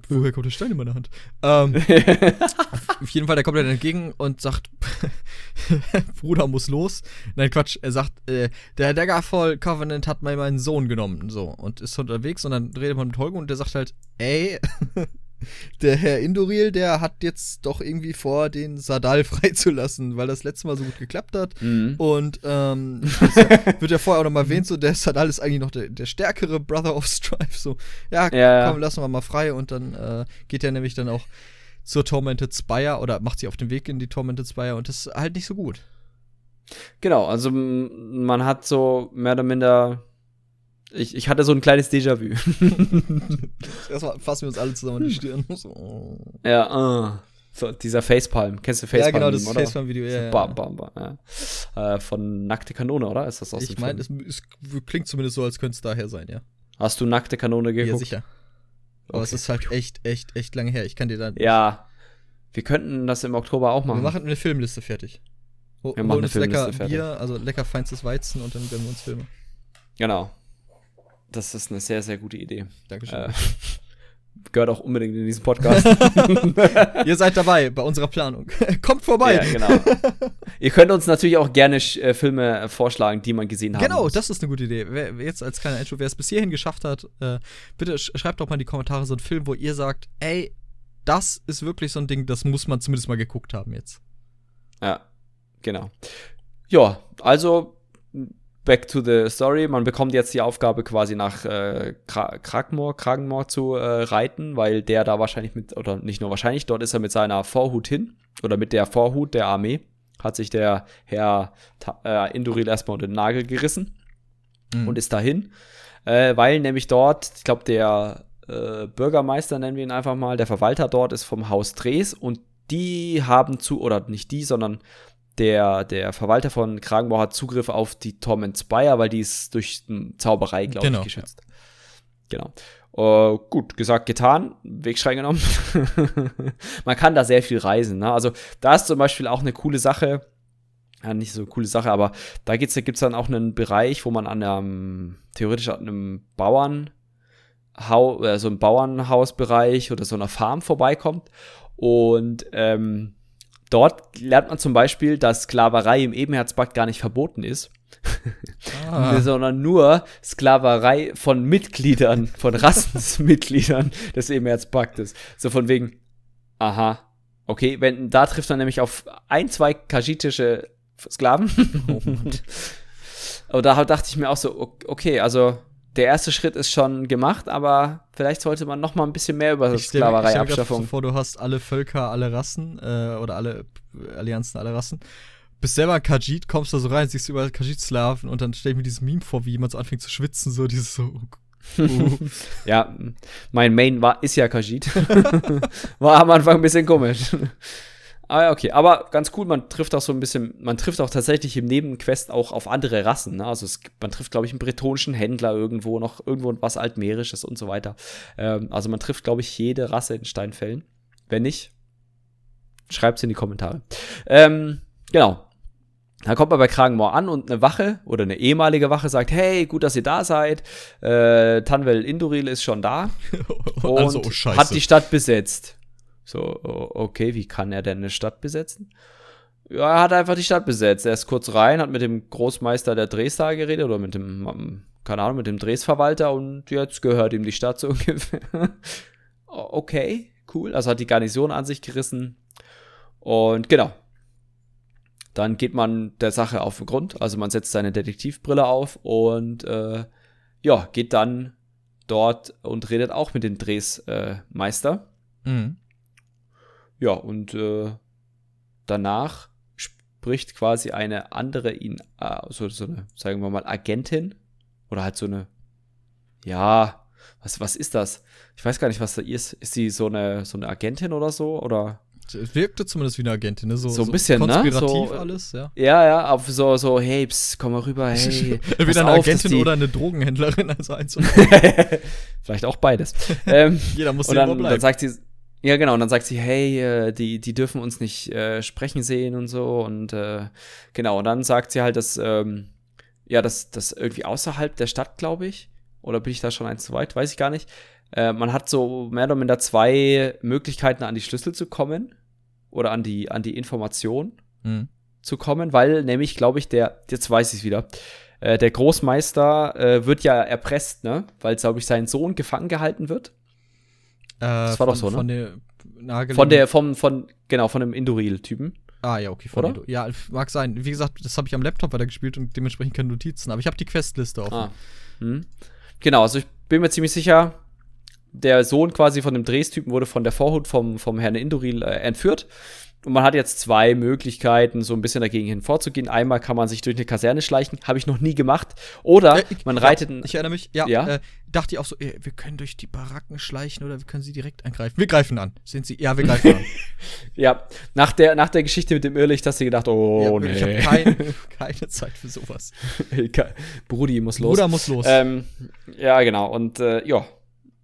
Woher kommt der Stein in meiner Hand? Ähm, auf jeden Fall, der kommt dann entgegen und sagt, Bruder muss los. Nein, Quatsch, er sagt, äh, der Daggerfall Covenant hat mal meinen Sohn genommen, so, und ist unterwegs und dann redet man mit Holger und der sagt halt, ey, der Herr Indoril, der hat jetzt doch irgendwie vor, den Sadal freizulassen, weil das letzte Mal so gut geklappt hat. Mhm. Und ähm, ja, wird ja vorher auch nochmal erwähnt, so der Sadal ist eigentlich noch der, der stärkere Brother of Strife. So, ja, ja komm, lassen wir mal frei. Und dann äh, geht er nämlich dann auch zur Tormented Spire oder macht sie auf den Weg in die Tormented Spire und das ist halt nicht so gut. Genau, also man hat so mehr oder minder ich, ich hatte so ein kleines Déjà-vu. Erstmal fassen wir uns alle zusammen an die Stirn. So. Ja, uh. So, dieser Facepalm. Kennst du Facepalm? Ja, genau, das Facepalm-Video, ja, ja. Bam, bam, bam, ja. Äh, von Nackte Kanone, oder? Ist das aus Ich meine, es, es, klingt zumindest so, als könnte es daher sein, ja. Hast du Nackte Kanone geguckt? Ja, sicher. Aber okay. es ist halt echt, echt, echt lange her. Ich kann dir dann. Ja. Wir könnten das im Oktober auch machen. Wir machen eine Filmliste fertig. Wir machen eine Filmliste lecker fertig. Bier, also lecker feinstes Weizen und dann werden wir uns Filme. Genau. Das ist eine sehr, sehr gute Idee. Dankeschön. Äh, gehört auch unbedingt in diesen Podcast. Ihr seid dabei bei unserer Planung. Kommt vorbei. Ja, genau. Ihr könnt uns natürlich auch gerne äh, Filme äh, vorschlagen, die man gesehen hat. Genau, muss. das ist eine gute Idee. Wer jetzt als kleiner Intro, wer es bis hierhin geschafft hat, äh, bitte sch schreibt doch mal in die Kommentare so einen Film, wo ihr sagt, ey, das ist wirklich so ein Ding, das muss man zumindest mal geguckt haben jetzt. Ja, genau. Ja, also back to the story. Man bekommt jetzt die Aufgabe quasi nach äh, Kragmore, Kragenmoor zu äh, reiten, weil der da wahrscheinlich mit, oder nicht nur wahrscheinlich, dort ist er mit seiner Vorhut hin oder mit der Vorhut der Armee. Hat sich der Herr äh, Induril erstmal unter den Nagel gerissen mhm. und ist dahin, äh, weil nämlich dort, ich glaube, der äh, Bürgermeister, nennen wir ihn einfach mal, der Verwalter dort ist vom Haus Dres und die haben zu, oder nicht die, sondern der, der Verwalter von Kragenbau hat Zugriff auf die Torment Spire, weil die ist durch Zauberei, glaube genau, ich, geschützt. Ja. Genau. Uh, gut, gesagt, getan, Wegschrei genommen. Man kann da sehr viel reisen. Ne? Also, da ist zum Beispiel auch eine coole Sache. Ja, nicht so eine coole Sache, aber da gibt es dann auch einen Bereich, wo man an einem, theoretisch an einem Bauern, äh, so einem Bauernhausbereich oder so einer Farm vorbeikommt. Und ähm, Dort lernt man zum Beispiel, dass Sklaverei im Ebenherzpakt gar nicht verboten ist, ah. sondern nur Sklaverei von Mitgliedern, von Rassensmitgliedern des Ebenherzpaktes. So von wegen, aha, okay, wenn, da trifft man nämlich auf ein, zwei kaschitische Sklaven. Oh Aber da dachte ich mir auch so, okay, also der erste Schritt ist schon gemacht, aber vielleicht sollte man noch mal ein bisschen mehr über Sklaverei-Abschaffung. Vor, du hast alle Völker, alle Rassen äh, oder alle Allianzen, alle Rassen. Bist selber Kajit, kommst da so rein, siehst überall Kajit-Sklaven und dann stell ich mir dieses Meme vor, wie jemand so anfängt zu schwitzen, so dieses so. Uh. ja, mein Main war, ist ja Kajit. war am Anfang ein bisschen komisch. Ah ja, okay. Aber ganz cool, man trifft auch so ein bisschen, man trifft auch tatsächlich im Nebenquest auch auf andere Rassen. Ne? Also es, man trifft, glaube ich, einen bretonischen Händler irgendwo, noch irgendwo was Altmeerisches und so weiter. Ähm, also man trifft, glaube ich, jede Rasse in Steinfällen. Wenn nicht, schreibt es in die Kommentare. Ähm, genau. Da kommt man bei Kragenmoor an und eine Wache oder eine ehemalige Wache sagt, hey, gut, dass ihr da seid. Äh, Tanvel Induril ist schon da und also, oh, hat die Stadt besetzt. So, okay, wie kann er denn eine Stadt besetzen? Ja, er hat einfach die Stadt besetzt. Er ist kurz rein, hat mit dem Großmeister der Dresda geredet oder mit dem, keine Ahnung, mit dem Dresverwalter und jetzt gehört ihm die Stadt so ungefähr. okay, cool. Also hat die Garnison an sich gerissen. Und genau, dann geht man der Sache auf den Grund. Also man setzt seine Detektivbrille auf und äh, ja, geht dann dort und redet auch mit dem Dresmeister. Äh, mhm. Ja, und äh, danach spricht quasi eine andere ihn, äh, so, so eine, sagen wir mal, Agentin oder halt so eine, ja, was, was ist das? Ich weiß gar nicht, was da ist. Ist sie so eine, so eine Agentin oder so? Oder es wirkte zumindest wie eine Agentin, ne? So, so ein bisschen, so konspirativ ne? So, alles, ja. Ja, ja, auf so, so, hey, pss, komm mal rüber, hey. Entweder eine auf, Agentin oder eine Drogenhändlerin, also eins und Vielleicht auch beides. ähm, Jeder muss und dann, dann sagt sie, ja, genau, und dann sagt sie, hey, äh, die, die dürfen uns nicht äh, sprechen sehen und so. Und äh, genau, und dann sagt sie halt, dass, ähm, ja, dass das irgendwie außerhalb der Stadt, glaube ich, oder bin ich da schon eins zu weit, weiß ich gar nicht, äh, man hat so mehr oder minder zwei Möglichkeiten, an die Schlüssel zu kommen oder an die, an die Information mhm. zu kommen, weil nämlich, glaube ich, der, jetzt weiß ich es wieder, äh, der Großmeister äh, wird ja erpresst, ne? Weil, glaube ich, sein Sohn gefangen gehalten wird. Äh, das war von, doch so, ne? Von der, von der, vom, von, genau, von dem Induril-Typen. Ah, ja, okay, von Oder? Ja, mag sein. Wie gesagt, das habe ich am Laptop weitergespielt und dementsprechend keine Notizen, aber ich habe die Questliste offen. Ah. Hm. Genau, also ich bin mir ziemlich sicher, der Sohn quasi von dem Drestypen wurde von der Vorhut vom, vom Herrn Induril äh, entführt. Und man hat jetzt zwei Möglichkeiten, so ein bisschen dagegen hin vorzugehen. Einmal kann man sich durch eine Kaserne schleichen, habe ich noch nie gemacht. Oder äh, ich, man reitet. Ja, ich erinnere mich, ja, ja? Äh, dachte ich auch so, ey, wir können durch die Baracken schleichen oder wir können sie direkt angreifen. Wir greifen an. Sind sie? Ja, wir greifen an. ja, nach der, nach der Geschichte mit dem Irrlicht hast du gedacht, oh ja, nee. Ich habe kein, keine Zeit für sowas. Brudi muss los. Bruder muss los. Ähm, ja, genau. Und äh, ja,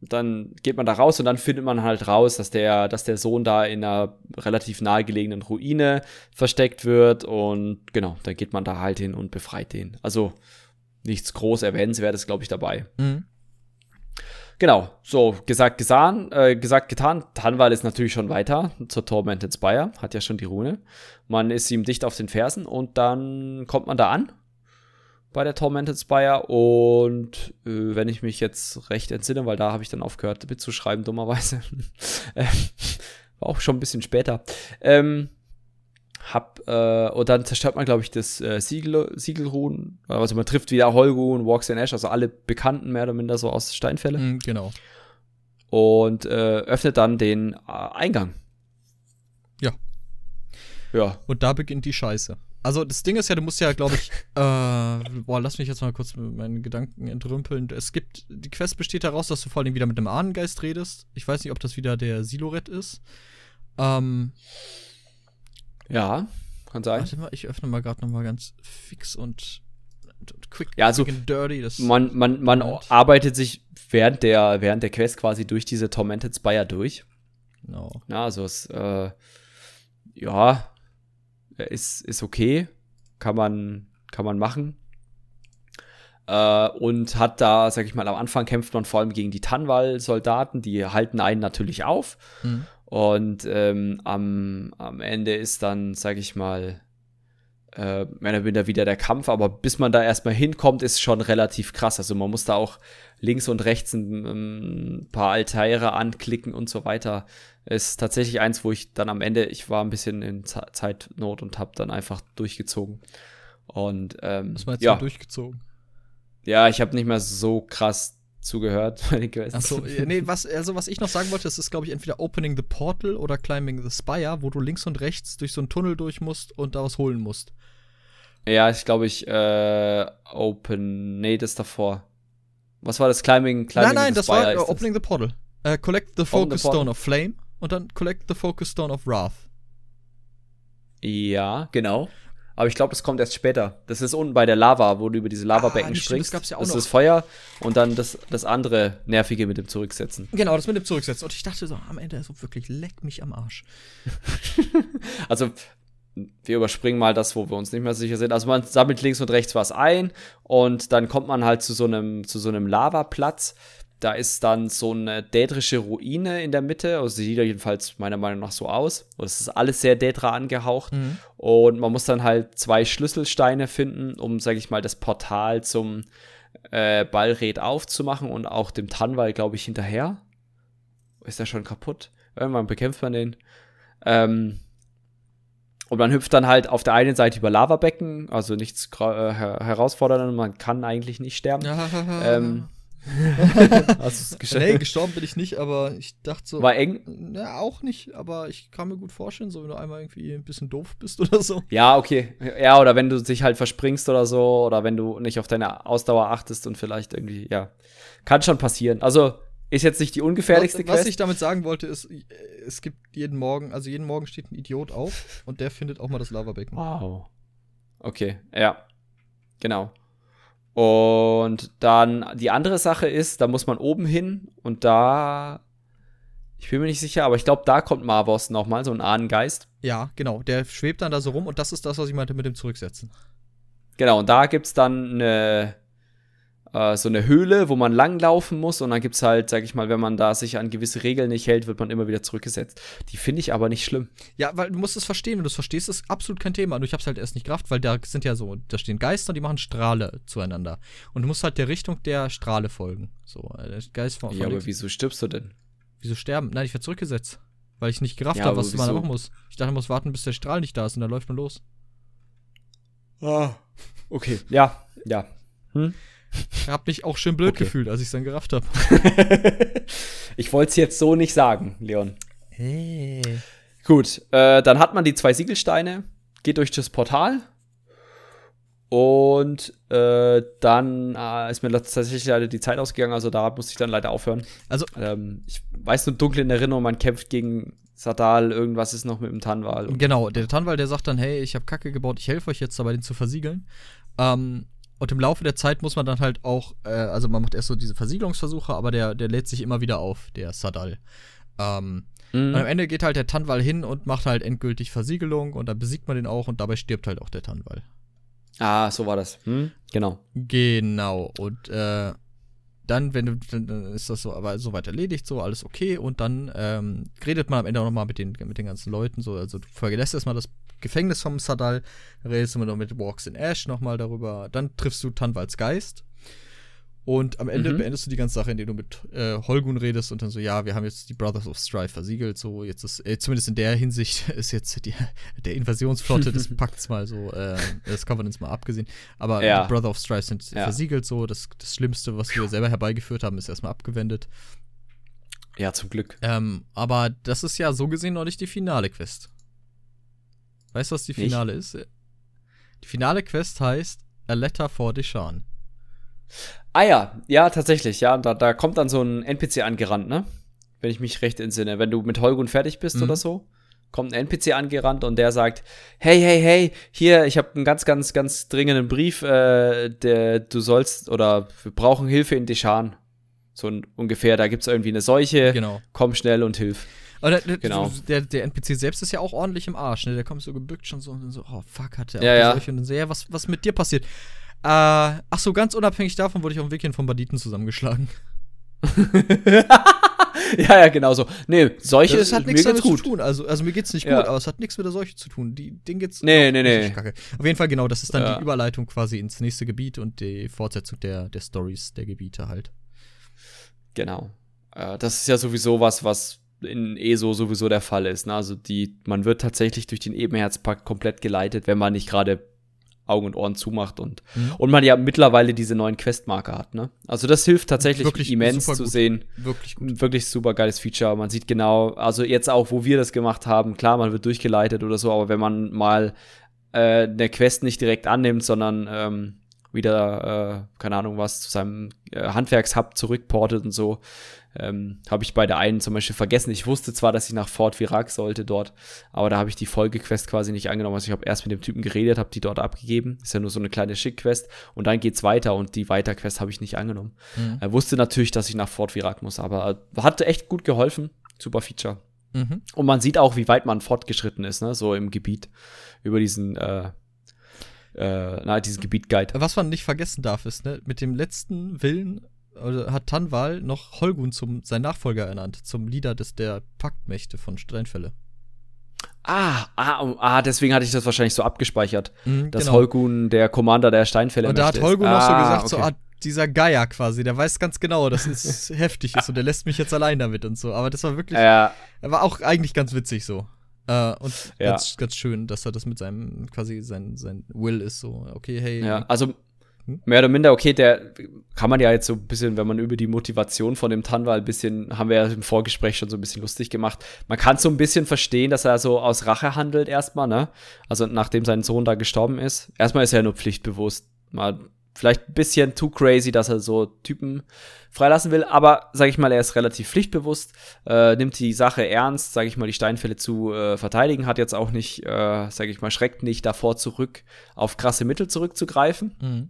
dann geht man da raus und dann findet man halt raus, dass der, dass der Sohn da in einer relativ nahegelegenen Ruine versteckt wird und genau, dann geht man da halt hin und befreit den. Also nichts groß erwähnenswertes, glaube ich, dabei. Mhm. Genau, so gesagt, gesan, äh, gesagt, getan. Tanwal ist natürlich schon weiter zur Tormented Spire, hat ja schon die Rune. Man ist ihm dicht auf den Fersen und dann kommt man da an bei der Tormented Spire und äh, wenn ich mich jetzt recht entsinne, weil da habe ich dann aufgehört mitzuschreiben, dummerweise. äh, war auch schon ein bisschen später. Ähm, hab, äh, und dann zerstört man, glaube ich, das äh, Siegel, Siegelruhen. Also man trifft wieder Holgun, Walks in Ash, also alle Bekannten mehr oder minder so aus Steinfälle. Mhm, genau. Und äh, öffnet dann den äh, Eingang. Ja. Ja. Und da beginnt die Scheiße. Also das Ding ist ja, du musst ja, glaube ich, äh, boah, lass mich jetzt mal kurz mit meinen Gedanken entrümpeln. Es gibt, die Quest besteht daraus, dass du vor allem wieder mit einem Ahnengeist redest. Ich weiß nicht, ob das wieder der Siloret ist. Ähm, ja, kann sein. Warte mal, ich öffne mal gerade noch mal ganz fix und, quick, ja, also quick dirty. Das man, man, man arbeitet sich während der, während der Quest quasi durch diese Tormented Spire durch. Genau. No. Ja, also es, äh, ja, ist, ist okay, kann man, kann man machen. Äh, und hat da, sag ich mal, am Anfang kämpft man vor allem gegen die Tanwal-Soldaten, die halten einen natürlich auf. Mhm. Und ähm, am, am Ende ist dann, sag ich mal, äh, mehr oder weniger wieder der Kampf, aber bis man da erstmal hinkommt, ist schon relativ krass. Also man muss da auch links und rechts ein, ein paar Altäre anklicken und so weiter. Ist tatsächlich eins, wo ich dann am Ende, ich war ein bisschen in Z Zeitnot und habe dann einfach durchgezogen. Und ähm, Was meinst du ja. durchgezogen? Ja, ich habe nicht mehr so krass zugehört bei den Quests. Achso, nee, was, also was ich noch sagen wollte, das ist, glaube ich, entweder Opening the Portal oder Climbing the Spire, wo du links und rechts durch so einen Tunnel durch musst und da was holen musst. Ja, ich glaube, ich, äh, Open, nee, das davor. Was war das? Climbing, Climbing Nein, nein, das war uh, Opening the Portal. Uh, collect the Focus the Stone of Flame und dann Collect the Focus Stone of Wrath. Ja, genau. Aber ich glaube, das kommt erst später. Das ist unten bei der Lava, wo du über diese Lavabecken ah, springst. Das, gab's ja auch das ist das Feuer und dann das, das andere Nervige mit dem Zurücksetzen. Genau, das mit dem Zurücksetzen. Und ich dachte so, am Ende so wirklich, leck mich am Arsch. also, wir überspringen mal das, wo wir uns nicht mehr sicher sind. Also man sammelt links und rechts was ein und dann kommt man halt zu so einem, zu so einem Lavaplatz. Da ist dann so eine dädrische Ruine in der Mitte. Also sieht jedenfalls meiner Meinung nach so aus. Und es ist alles sehr Dädra angehaucht. Mhm. Und man muss dann halt zwei Schlüsselsteine finden, um, sag ich mal, das Portal zum äh, Ballred aufzumachen und auch dem Tanwal, glaube ich, hinterher. Ist der schon kaputt? Irgendwann bekämpft man den. Ähm, und man hüpft dann halt auf der einen Seite über Lavabecken, also nichts äh, herausforderndes, man kann eigentlich nicht sterben. ähm, du Nee, gestorben bin ich nicht, aber ich dachte so. War eng? Ja, auch nicht, aber ich kann mir gut vorstellen, so wenn du einmal irgendwie ein bisschen doof bist oder so. Ja, okay. Ja, oder wenn du dich halt verspringst oder so, oder wenn du nicht auf deine Ausdauer achtest und vielleicht irgendwie, ja. Kann schon passieren. Also, ist jetzt nicht die ungefährlichste was, Quest. Was ich damit sagen wollte, ist, es gibt jeden Morgen, also jeden Morgen steht ein Idiot auf und der findet auch mal das Lavabecken. Wow. Okay, ja. Genau. Und dann die andere Sache ist, da muss man oben hin und da, ich bin mir nicht sicher, aber ich glaube, da kommt Marvos nochmal, so ein Ahnengeist. Ja, genau. Der schwebt dann da so rum und das ist das, was ich meinte mit dem Zurücksetzen. Genau, und da gibt es dann eine, äh, so eine Höhle, wo man langlaufen muss und dann gibt es halt, sag ich mal, wenn man da sich an gewisse Regeln nicht hält, wird man immer wieder zurückgesetzt. Die finde ich aber nicht schlimm. Ja, weil du musst es verstehen, wenn du es verstehst, ist absolut kein Thema. Nur ich hab's halt erst nicht gerafft, weil da sind ja so, da stehen Geister, die machen Strahle zueinander. Und du musst halt der Richtung der Strahle folgen. So, äh, der Geist von, von Ja, aber wieso stirbst du denn? Wieso sterben? Nein, ich werde zurückgesetzt. Weil ich nicht gerafft ja, habe, was man da machen muss. Ich dachte, man muss warten, bis der Strahl nicht da ist und dann läuft man los. Ah, okay. Ja, ja. Hm? Ich habe mich auch schön blöd okay. gefühlt, als ich es dann gerafft habe. ich wollte es jetzt so nicht sagen, Leon. Hey. Gut, äh, dann hat man die zwei Siegelsteine, geht durch das Portal und äh, dann äh, ist mir tatsächlich leider die Zeit ausgegangen, also da musste ich dann leider aufhören. Also, ähm, ich weiß nur dunkel in Erinnerung, man kämpft gegen Sadal, irgendwas ist noch mit dem Tanwal. Genau, der Tanwal, der sagt dann, hey, ich habe Kacke gebaut, ich helfe euch jetzt dabei, den zu versiegeln. Ähm, und im Laufe der Zeit muss man dann halt auch, äh, also man macht erst so diese Versiegelungsversuche, aber der, der lädt sich immer wieder auf, der Sadal. Ähm, mhm. Und am Ende geht halt der Tanwal hin und macht halt endgültig Versiegelung und dann besiegt man den auch und dabei stirbt halt auch der Tanwal. Ah, so war das. Hm? Genau. Genau. Und äh, dann, wenn du, dann ist das so, aber soweit erledigt, so, alles okay. Und dann ähm, redet man am Ende auch nochmal mit den, mit den ganzen Leuten, so, also du verlässt erstmal das Gefängnis vom Sadal, redest du noch mit Walks in Ash nochmal darüber, dann triffst du Tanwals Geist. Und am Ende mhm. beendest du die ganze Sache, indem du mit äh, Holgun redest und dann so, ja, wir haben jetzt die Brothers of Strife versiegelt, so jetzt ist, äh, zumindest in der Hinsicht ist jetzt die, der Invasionsflotte des Pakts mal so, äh, des Covenants mal abgesehen. Aber ja. die Brothers of Strife sind ja. versiegelt, so, das, das Schlimmste, was wir selber herbeigeführt haben, ist erstmal abgewendet. Ja, zum Glück. Ähm, aber das ist ja so gesehen noch nicht die finale Quest. Weißt du, was die Finale Nicht? ist? Die finale Quest heißt A Letter for Deshan. Ah ja, ja, tatsächlich, ja. Da, da kommt dann so ein NPC angerannt, ne? Wenn ich mich recht entsinne. Wenn du mit Holgun fertig bist mhm. oder so, kommt ein NPC angerannt und der sagt: Hey, hey, hey, hier, ich habe einen ganz, ganz, ganz dringenden Brief, äh, der du sollst oder wir brauchen Hilfe in Deshan. So ungefähr, da gibt es irgendwie eine Seuche. Genau. Komm schnell und hilf. Aber der, genau. der, der, NPC selbst ist ja auch ordentlich im Arsch, ne? Der kommt so gebückt schon so und so, oh fuck, hat der ja, ja. solche und dann so, ja, was, was mit dir passiert? Äh, ach so, ganz unabhängig davon wurde ich auf dem Weg hin von Banditen zusammengeschlagen. ja, ja, genau so. Nee, Seuche das hat nichts damit gut. zu tun. Also, also mir geht's nicht ja. gut, aber es hat nichts mit der Seuche zu tun. Die, denen geht's nee, nee, nee. Kacke. Auf jeden Fall genau, das ist dann ja. die Überleitung quasi ins nächste Gebiet und die Fortsetzung der, der Stories der Gebiete halt. Genau. Äh, das ist ja sowieso was, was in ESO sowieso der Fall ist. Ne? Also die, man wird tatsächlich durch den Ebenherzpakt komplett geleitet, wenn man nicht gerade Augen und Ohren zumacht und, mhm. und man ja mittlerweile diese neuen Questmarker hat. Ne? Also das hilft tatsächlich wirklich immens zu sehen. Wirklich gut. Wirklich super geiles Feature. Man sieht genau, also jetzt auch, wo wir das gemacht haben, klar, man wird durchgeleitet oder so, aber wenn man mal äh, eine Quest nicht direkt annimmt, sondern ähm, wieder, äh, keine Ahnung was, zu seinem äh, Handwerkshub zurückportet und so, ähm, habe ich bei der einen zum Beispiel vergessen. Ich wusste zwar, dass ich nach Fort Virac sollte dort, aber da habe ich die Folgequest quasi nicht angenommen. Also ich habe erst mit dem Typen geredet, habe die dort abgegeben. Ist ja nur so eine kleine Schickquest. Und dann geht's weiter und die Weiterquest habe ich nicht angenommen. Mhm. Er wusste natürlich, dass ich nach Fort Virac muss, aber hat echt gut geholfen. Super Feature. Mhm. Und man sieht auch, wie weit man fortgeschritten ist, ne, so im Gebiet über diesen, äh, äh, na, diesen Gebiet-Guide. Was man nicht vergessen darf, ist, ne, mit dem letzten Willen also hat Tanwal noch Holgun zum sein Nachfolger ernannt, zum Leader des der Paktmächte von Steinfälle. Ah, ah, oh, ah, deswegen hatte ich das wahrscheinlich so abgespeichert, mhm, dass genau. Holgun der Commander der Steinfälle ist. Und da hat Holgun ah, noch so gesagt, okay. so, ah, dieser Geier quasi, der weiß ganz genau, dass es heftig ist und der lässt mich jetzt allein damit und so. Aber das war wirklich, ja. er war auch eigentlich ganz witzig so. Äh, und ja. ganz, ganz schön, dass er das mit seinem, quasi sein, sein Will ist so, okay, hey. Ja, also hm? mehr oder minder, okay, der kann man ja jetzt so ein bisschen, wenn man über die Motivation von dem Tanwal ein bisschen, haben wir ja im Vorgespräch schon so ein bisschen lustig gemacht. Man kann so ein bisschen verstehen, dass er so aus Rache handelt erstmal, ne? Also nachdem sein Sohn da gestorben ist. Erstmal ist er nur pflichtbewusst. Mal vielleicht ein bisschen too crazy, dass er so Typen freilassen will, aber sag ich mal, er ist relativ pflichtbewusst, äh, nimmt die Sache ernst, sag ich mal, die Steinfälle zu äh, verteidigen, hat jetzt auch nicht, äh, sag ich mal, schreckt nicht davor zurück, auf krasse Mittel zurückzugreifen. Mhm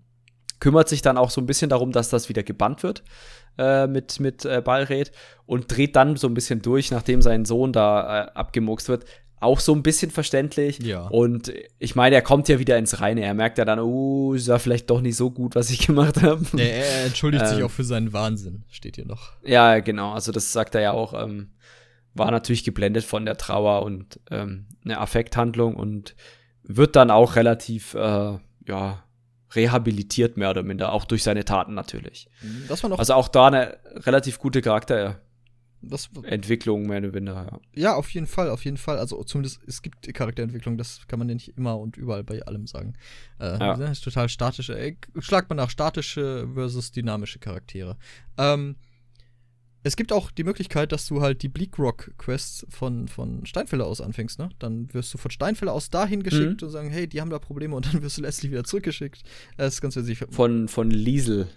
kümmert sich dann auch so ein bisschen darum, dass das wieder gebannt wird äh, mit, mit äh, Ballred und dreht dann so ein bisschen durch, nachdem sein Sohn da äh, abgemurkst wird. Auch so ein bisschen verständlich. Ja. Und ich meine, er kommt ja wieder ins Reine. Er merkt ja dann, oh, ist ja vielleicht doch nicht so gut, was ich gemacht habe. Ja, er entschuldigt sich ähm. auch für seinen Wahnsinn, steht hier noch. Ja, genau. Also, das sagt er ja auch. Ähm, war natürlich geblendet von der Trauer und ähm, eine Affekthandlung und wird dann auch relativ, äh, ja, rehabilitiert, mehr oder minder, auch durch seine Taten natürlich. Das war noch also auch da eine relativ gute Charakterentwicklung, mehr oder minder. Ja. ja, auf jeden Fall, auf jeden Fall. Also zumindest, es gibt Charakterentwicklung, das kann man ja nicht immer und überall bei allem sagen. Äh, ja. Das ist total statische, äh, schlagt man nach statische versus dynamische Charaktere. Ähm, es gibt auch die Möglichkeit, dass du halt die Bleak Rock Quests von, von Steinfälle aus anfängst, ne? Dann wirst du von Steinfälle aus dahin geschickt mhm. und sagen, hey, die haben da Probleme und dann wirst du letztlich wieder zurückgeschickt. Das ist ganz witzig. Von, von Liesel.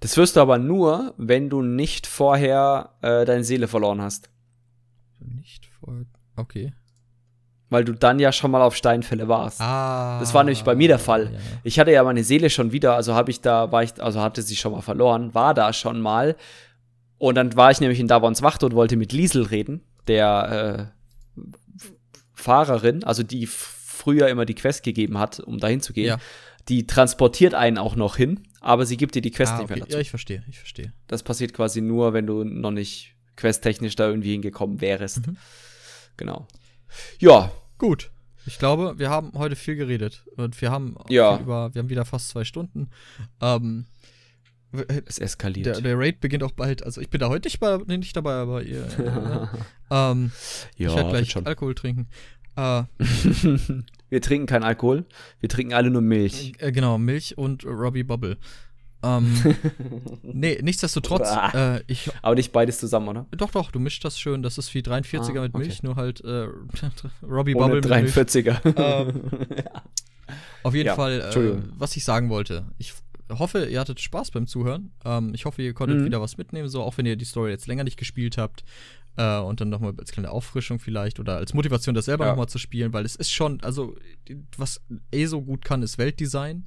Das wirst du aber nur, wenn du nicht vorher äh, deine Seele verloren hast. Nicht vorher. Okay. Weil du dann ja schon mal auf Steinfälle warst. Ah. Das war nämlich bei mir der Fall. Ja. Ich hatte ja meine Seele schon wieder, also habe ich da, war ich, also hatte sie schon mal verloren, war da schon mal und dann war ich nämlich in Davons Wacht und wollte mit Liesel reden, der äh, Fahrerin, also die früher immer die Quest gegeben hat, um dahin zu gehen. Ja. Die transportiert einen auch noch hin, aber sie gibt dir die Quest ah, nicht mehr dazu. Ja, ich verstehe, ich verstehe. Das passiert quasi nur, wenn du noch nicht questtechnisch da irgendwie hingekommen wärst. Mhm. Genau. Ja. Gut. Ich glaube, wir haben heute viel geredet und wir haben ja. über, wir haben wieder fast zwei Stunden. Ähm, es eskaliert. Der, der, Raid beginnt auch bald. Also ich bin da heute nicht, bei, nicht dabei, aber ihr. ja, ähm, ja, ich werde gleich. Alkohol trinken. Äh, wir trinken keinen Alkohol, wir trinken alle nur Milch. Äh, genau, Milch und Robbie Bubble. Ähm, nee, nichtsdestotrotz. äh, ich, aber nicht beides zusammen, oder? Doch, doch, du mischst das schön. Das ist wie 43er ah, mit Milch, okay. nur halt äh, Robbie Ohne Bubble 43er. mit Milch. Ähm, Auf jeden ja, Fall, äh, was ich sagen wollte. Ich hoffe, ihr hattet Spaß beim Zuhören. Ähm, ich hoffe, ihr konntet mhm. wieder was mitnehmen, so auch wenn ihr die Story jetzt länger nicht gespielt habt. Äh, und dann nochmal als kleine Auffrischung vielleicht oder als Motivation, das selber ja. nochmal zu spielen, weil es ist schon, also, was eh so gut kann, ist Weltdesign.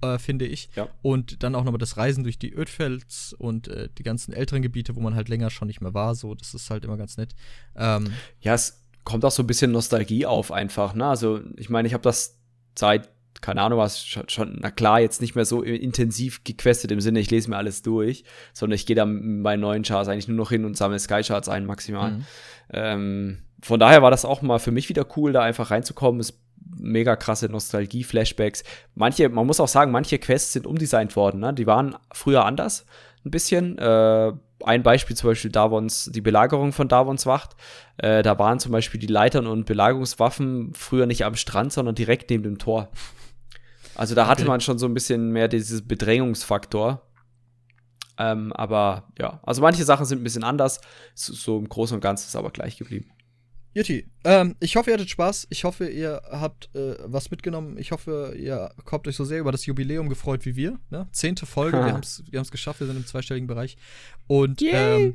Äh, finde ich. Ja. Und dann auch nochmal das Reisen durch die Ödfels und äh, die ganzen älteren Gebiete, wo man halt länger schon nicht mehr war. So, das ist halt immer ganz nett. Ähm, ja, es kommt auch so ein bisschen Nostalgie auf einfach. Ne? Also ich meine, ich habe das seit keine Ahnung was, schon, schon, na klar, jetzt nicht mehr so intensiv gequestet im Sinne, ich lese mir alles durch, sondern ich gehe da bei neuen Charts eigentlich nur noch hin und sammle Sky-Charts ein, maximal. Mhm. Ähm, von daher war das auch mal für mich wieder cool, da einfach reinzukommen. Ist mega krasse Nostalgie-Flashbacks. Manche, man muss auch sagen, manche Quests sind umdesignt worden. Ne? Die waren früher anders, ein bisschen. Äh, ein Beispiel zum Beispiel Davons, die Belagerung von Davons Wacht. Äh, da waren zum Beispiel die Leitern und Belagerungswaffen früher nicht am Strand, sondern direkt neben dem Tor. Also da hatte man schon so ein bisschen mehr dieses Bedrängungsfaktor. Ähm, aber ja, also manche Sachen sind ein bisschen anders. So, im Großen und Ganzen ist aber gleich geblieben. Jutti, ähm, ich hoffe, ihr hattet Spaß. Ich hoffe, ihr habt äh, was mitgenommen. Ich hoffe, ihr habt euch so sehr über das Jubiläum gefreut wie wir. Ne? Zehnte Folge, wir haben es wir geschafft, wir sind im zweistelligen Bereich. Und ähm,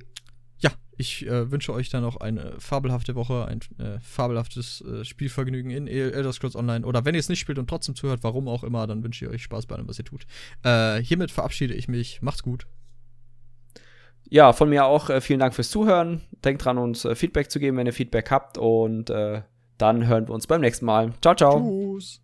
ich äh, wünsche euch dann noch eine fabelhafte Woche, ein äh, fabelhaftes äh, Spielvergnügen in Elder Scrolls Online. Oder wenn ihr es nicht spielt und trotzdem zuhört, warum auch immer, dann wünsche ich euch Spaß bei allem, was ihr tut. Äh, hiermit verabschiede ich mich. Macht's gut. ja, von mir auch äh, vielen Dank fürs Zuhören. Denkt dran, uns äh, Feedback zu geben, wenn ihr Feedback habt. Und dann hören wir uns beim nächsten Mal. Ciao, ciao. Tschüss.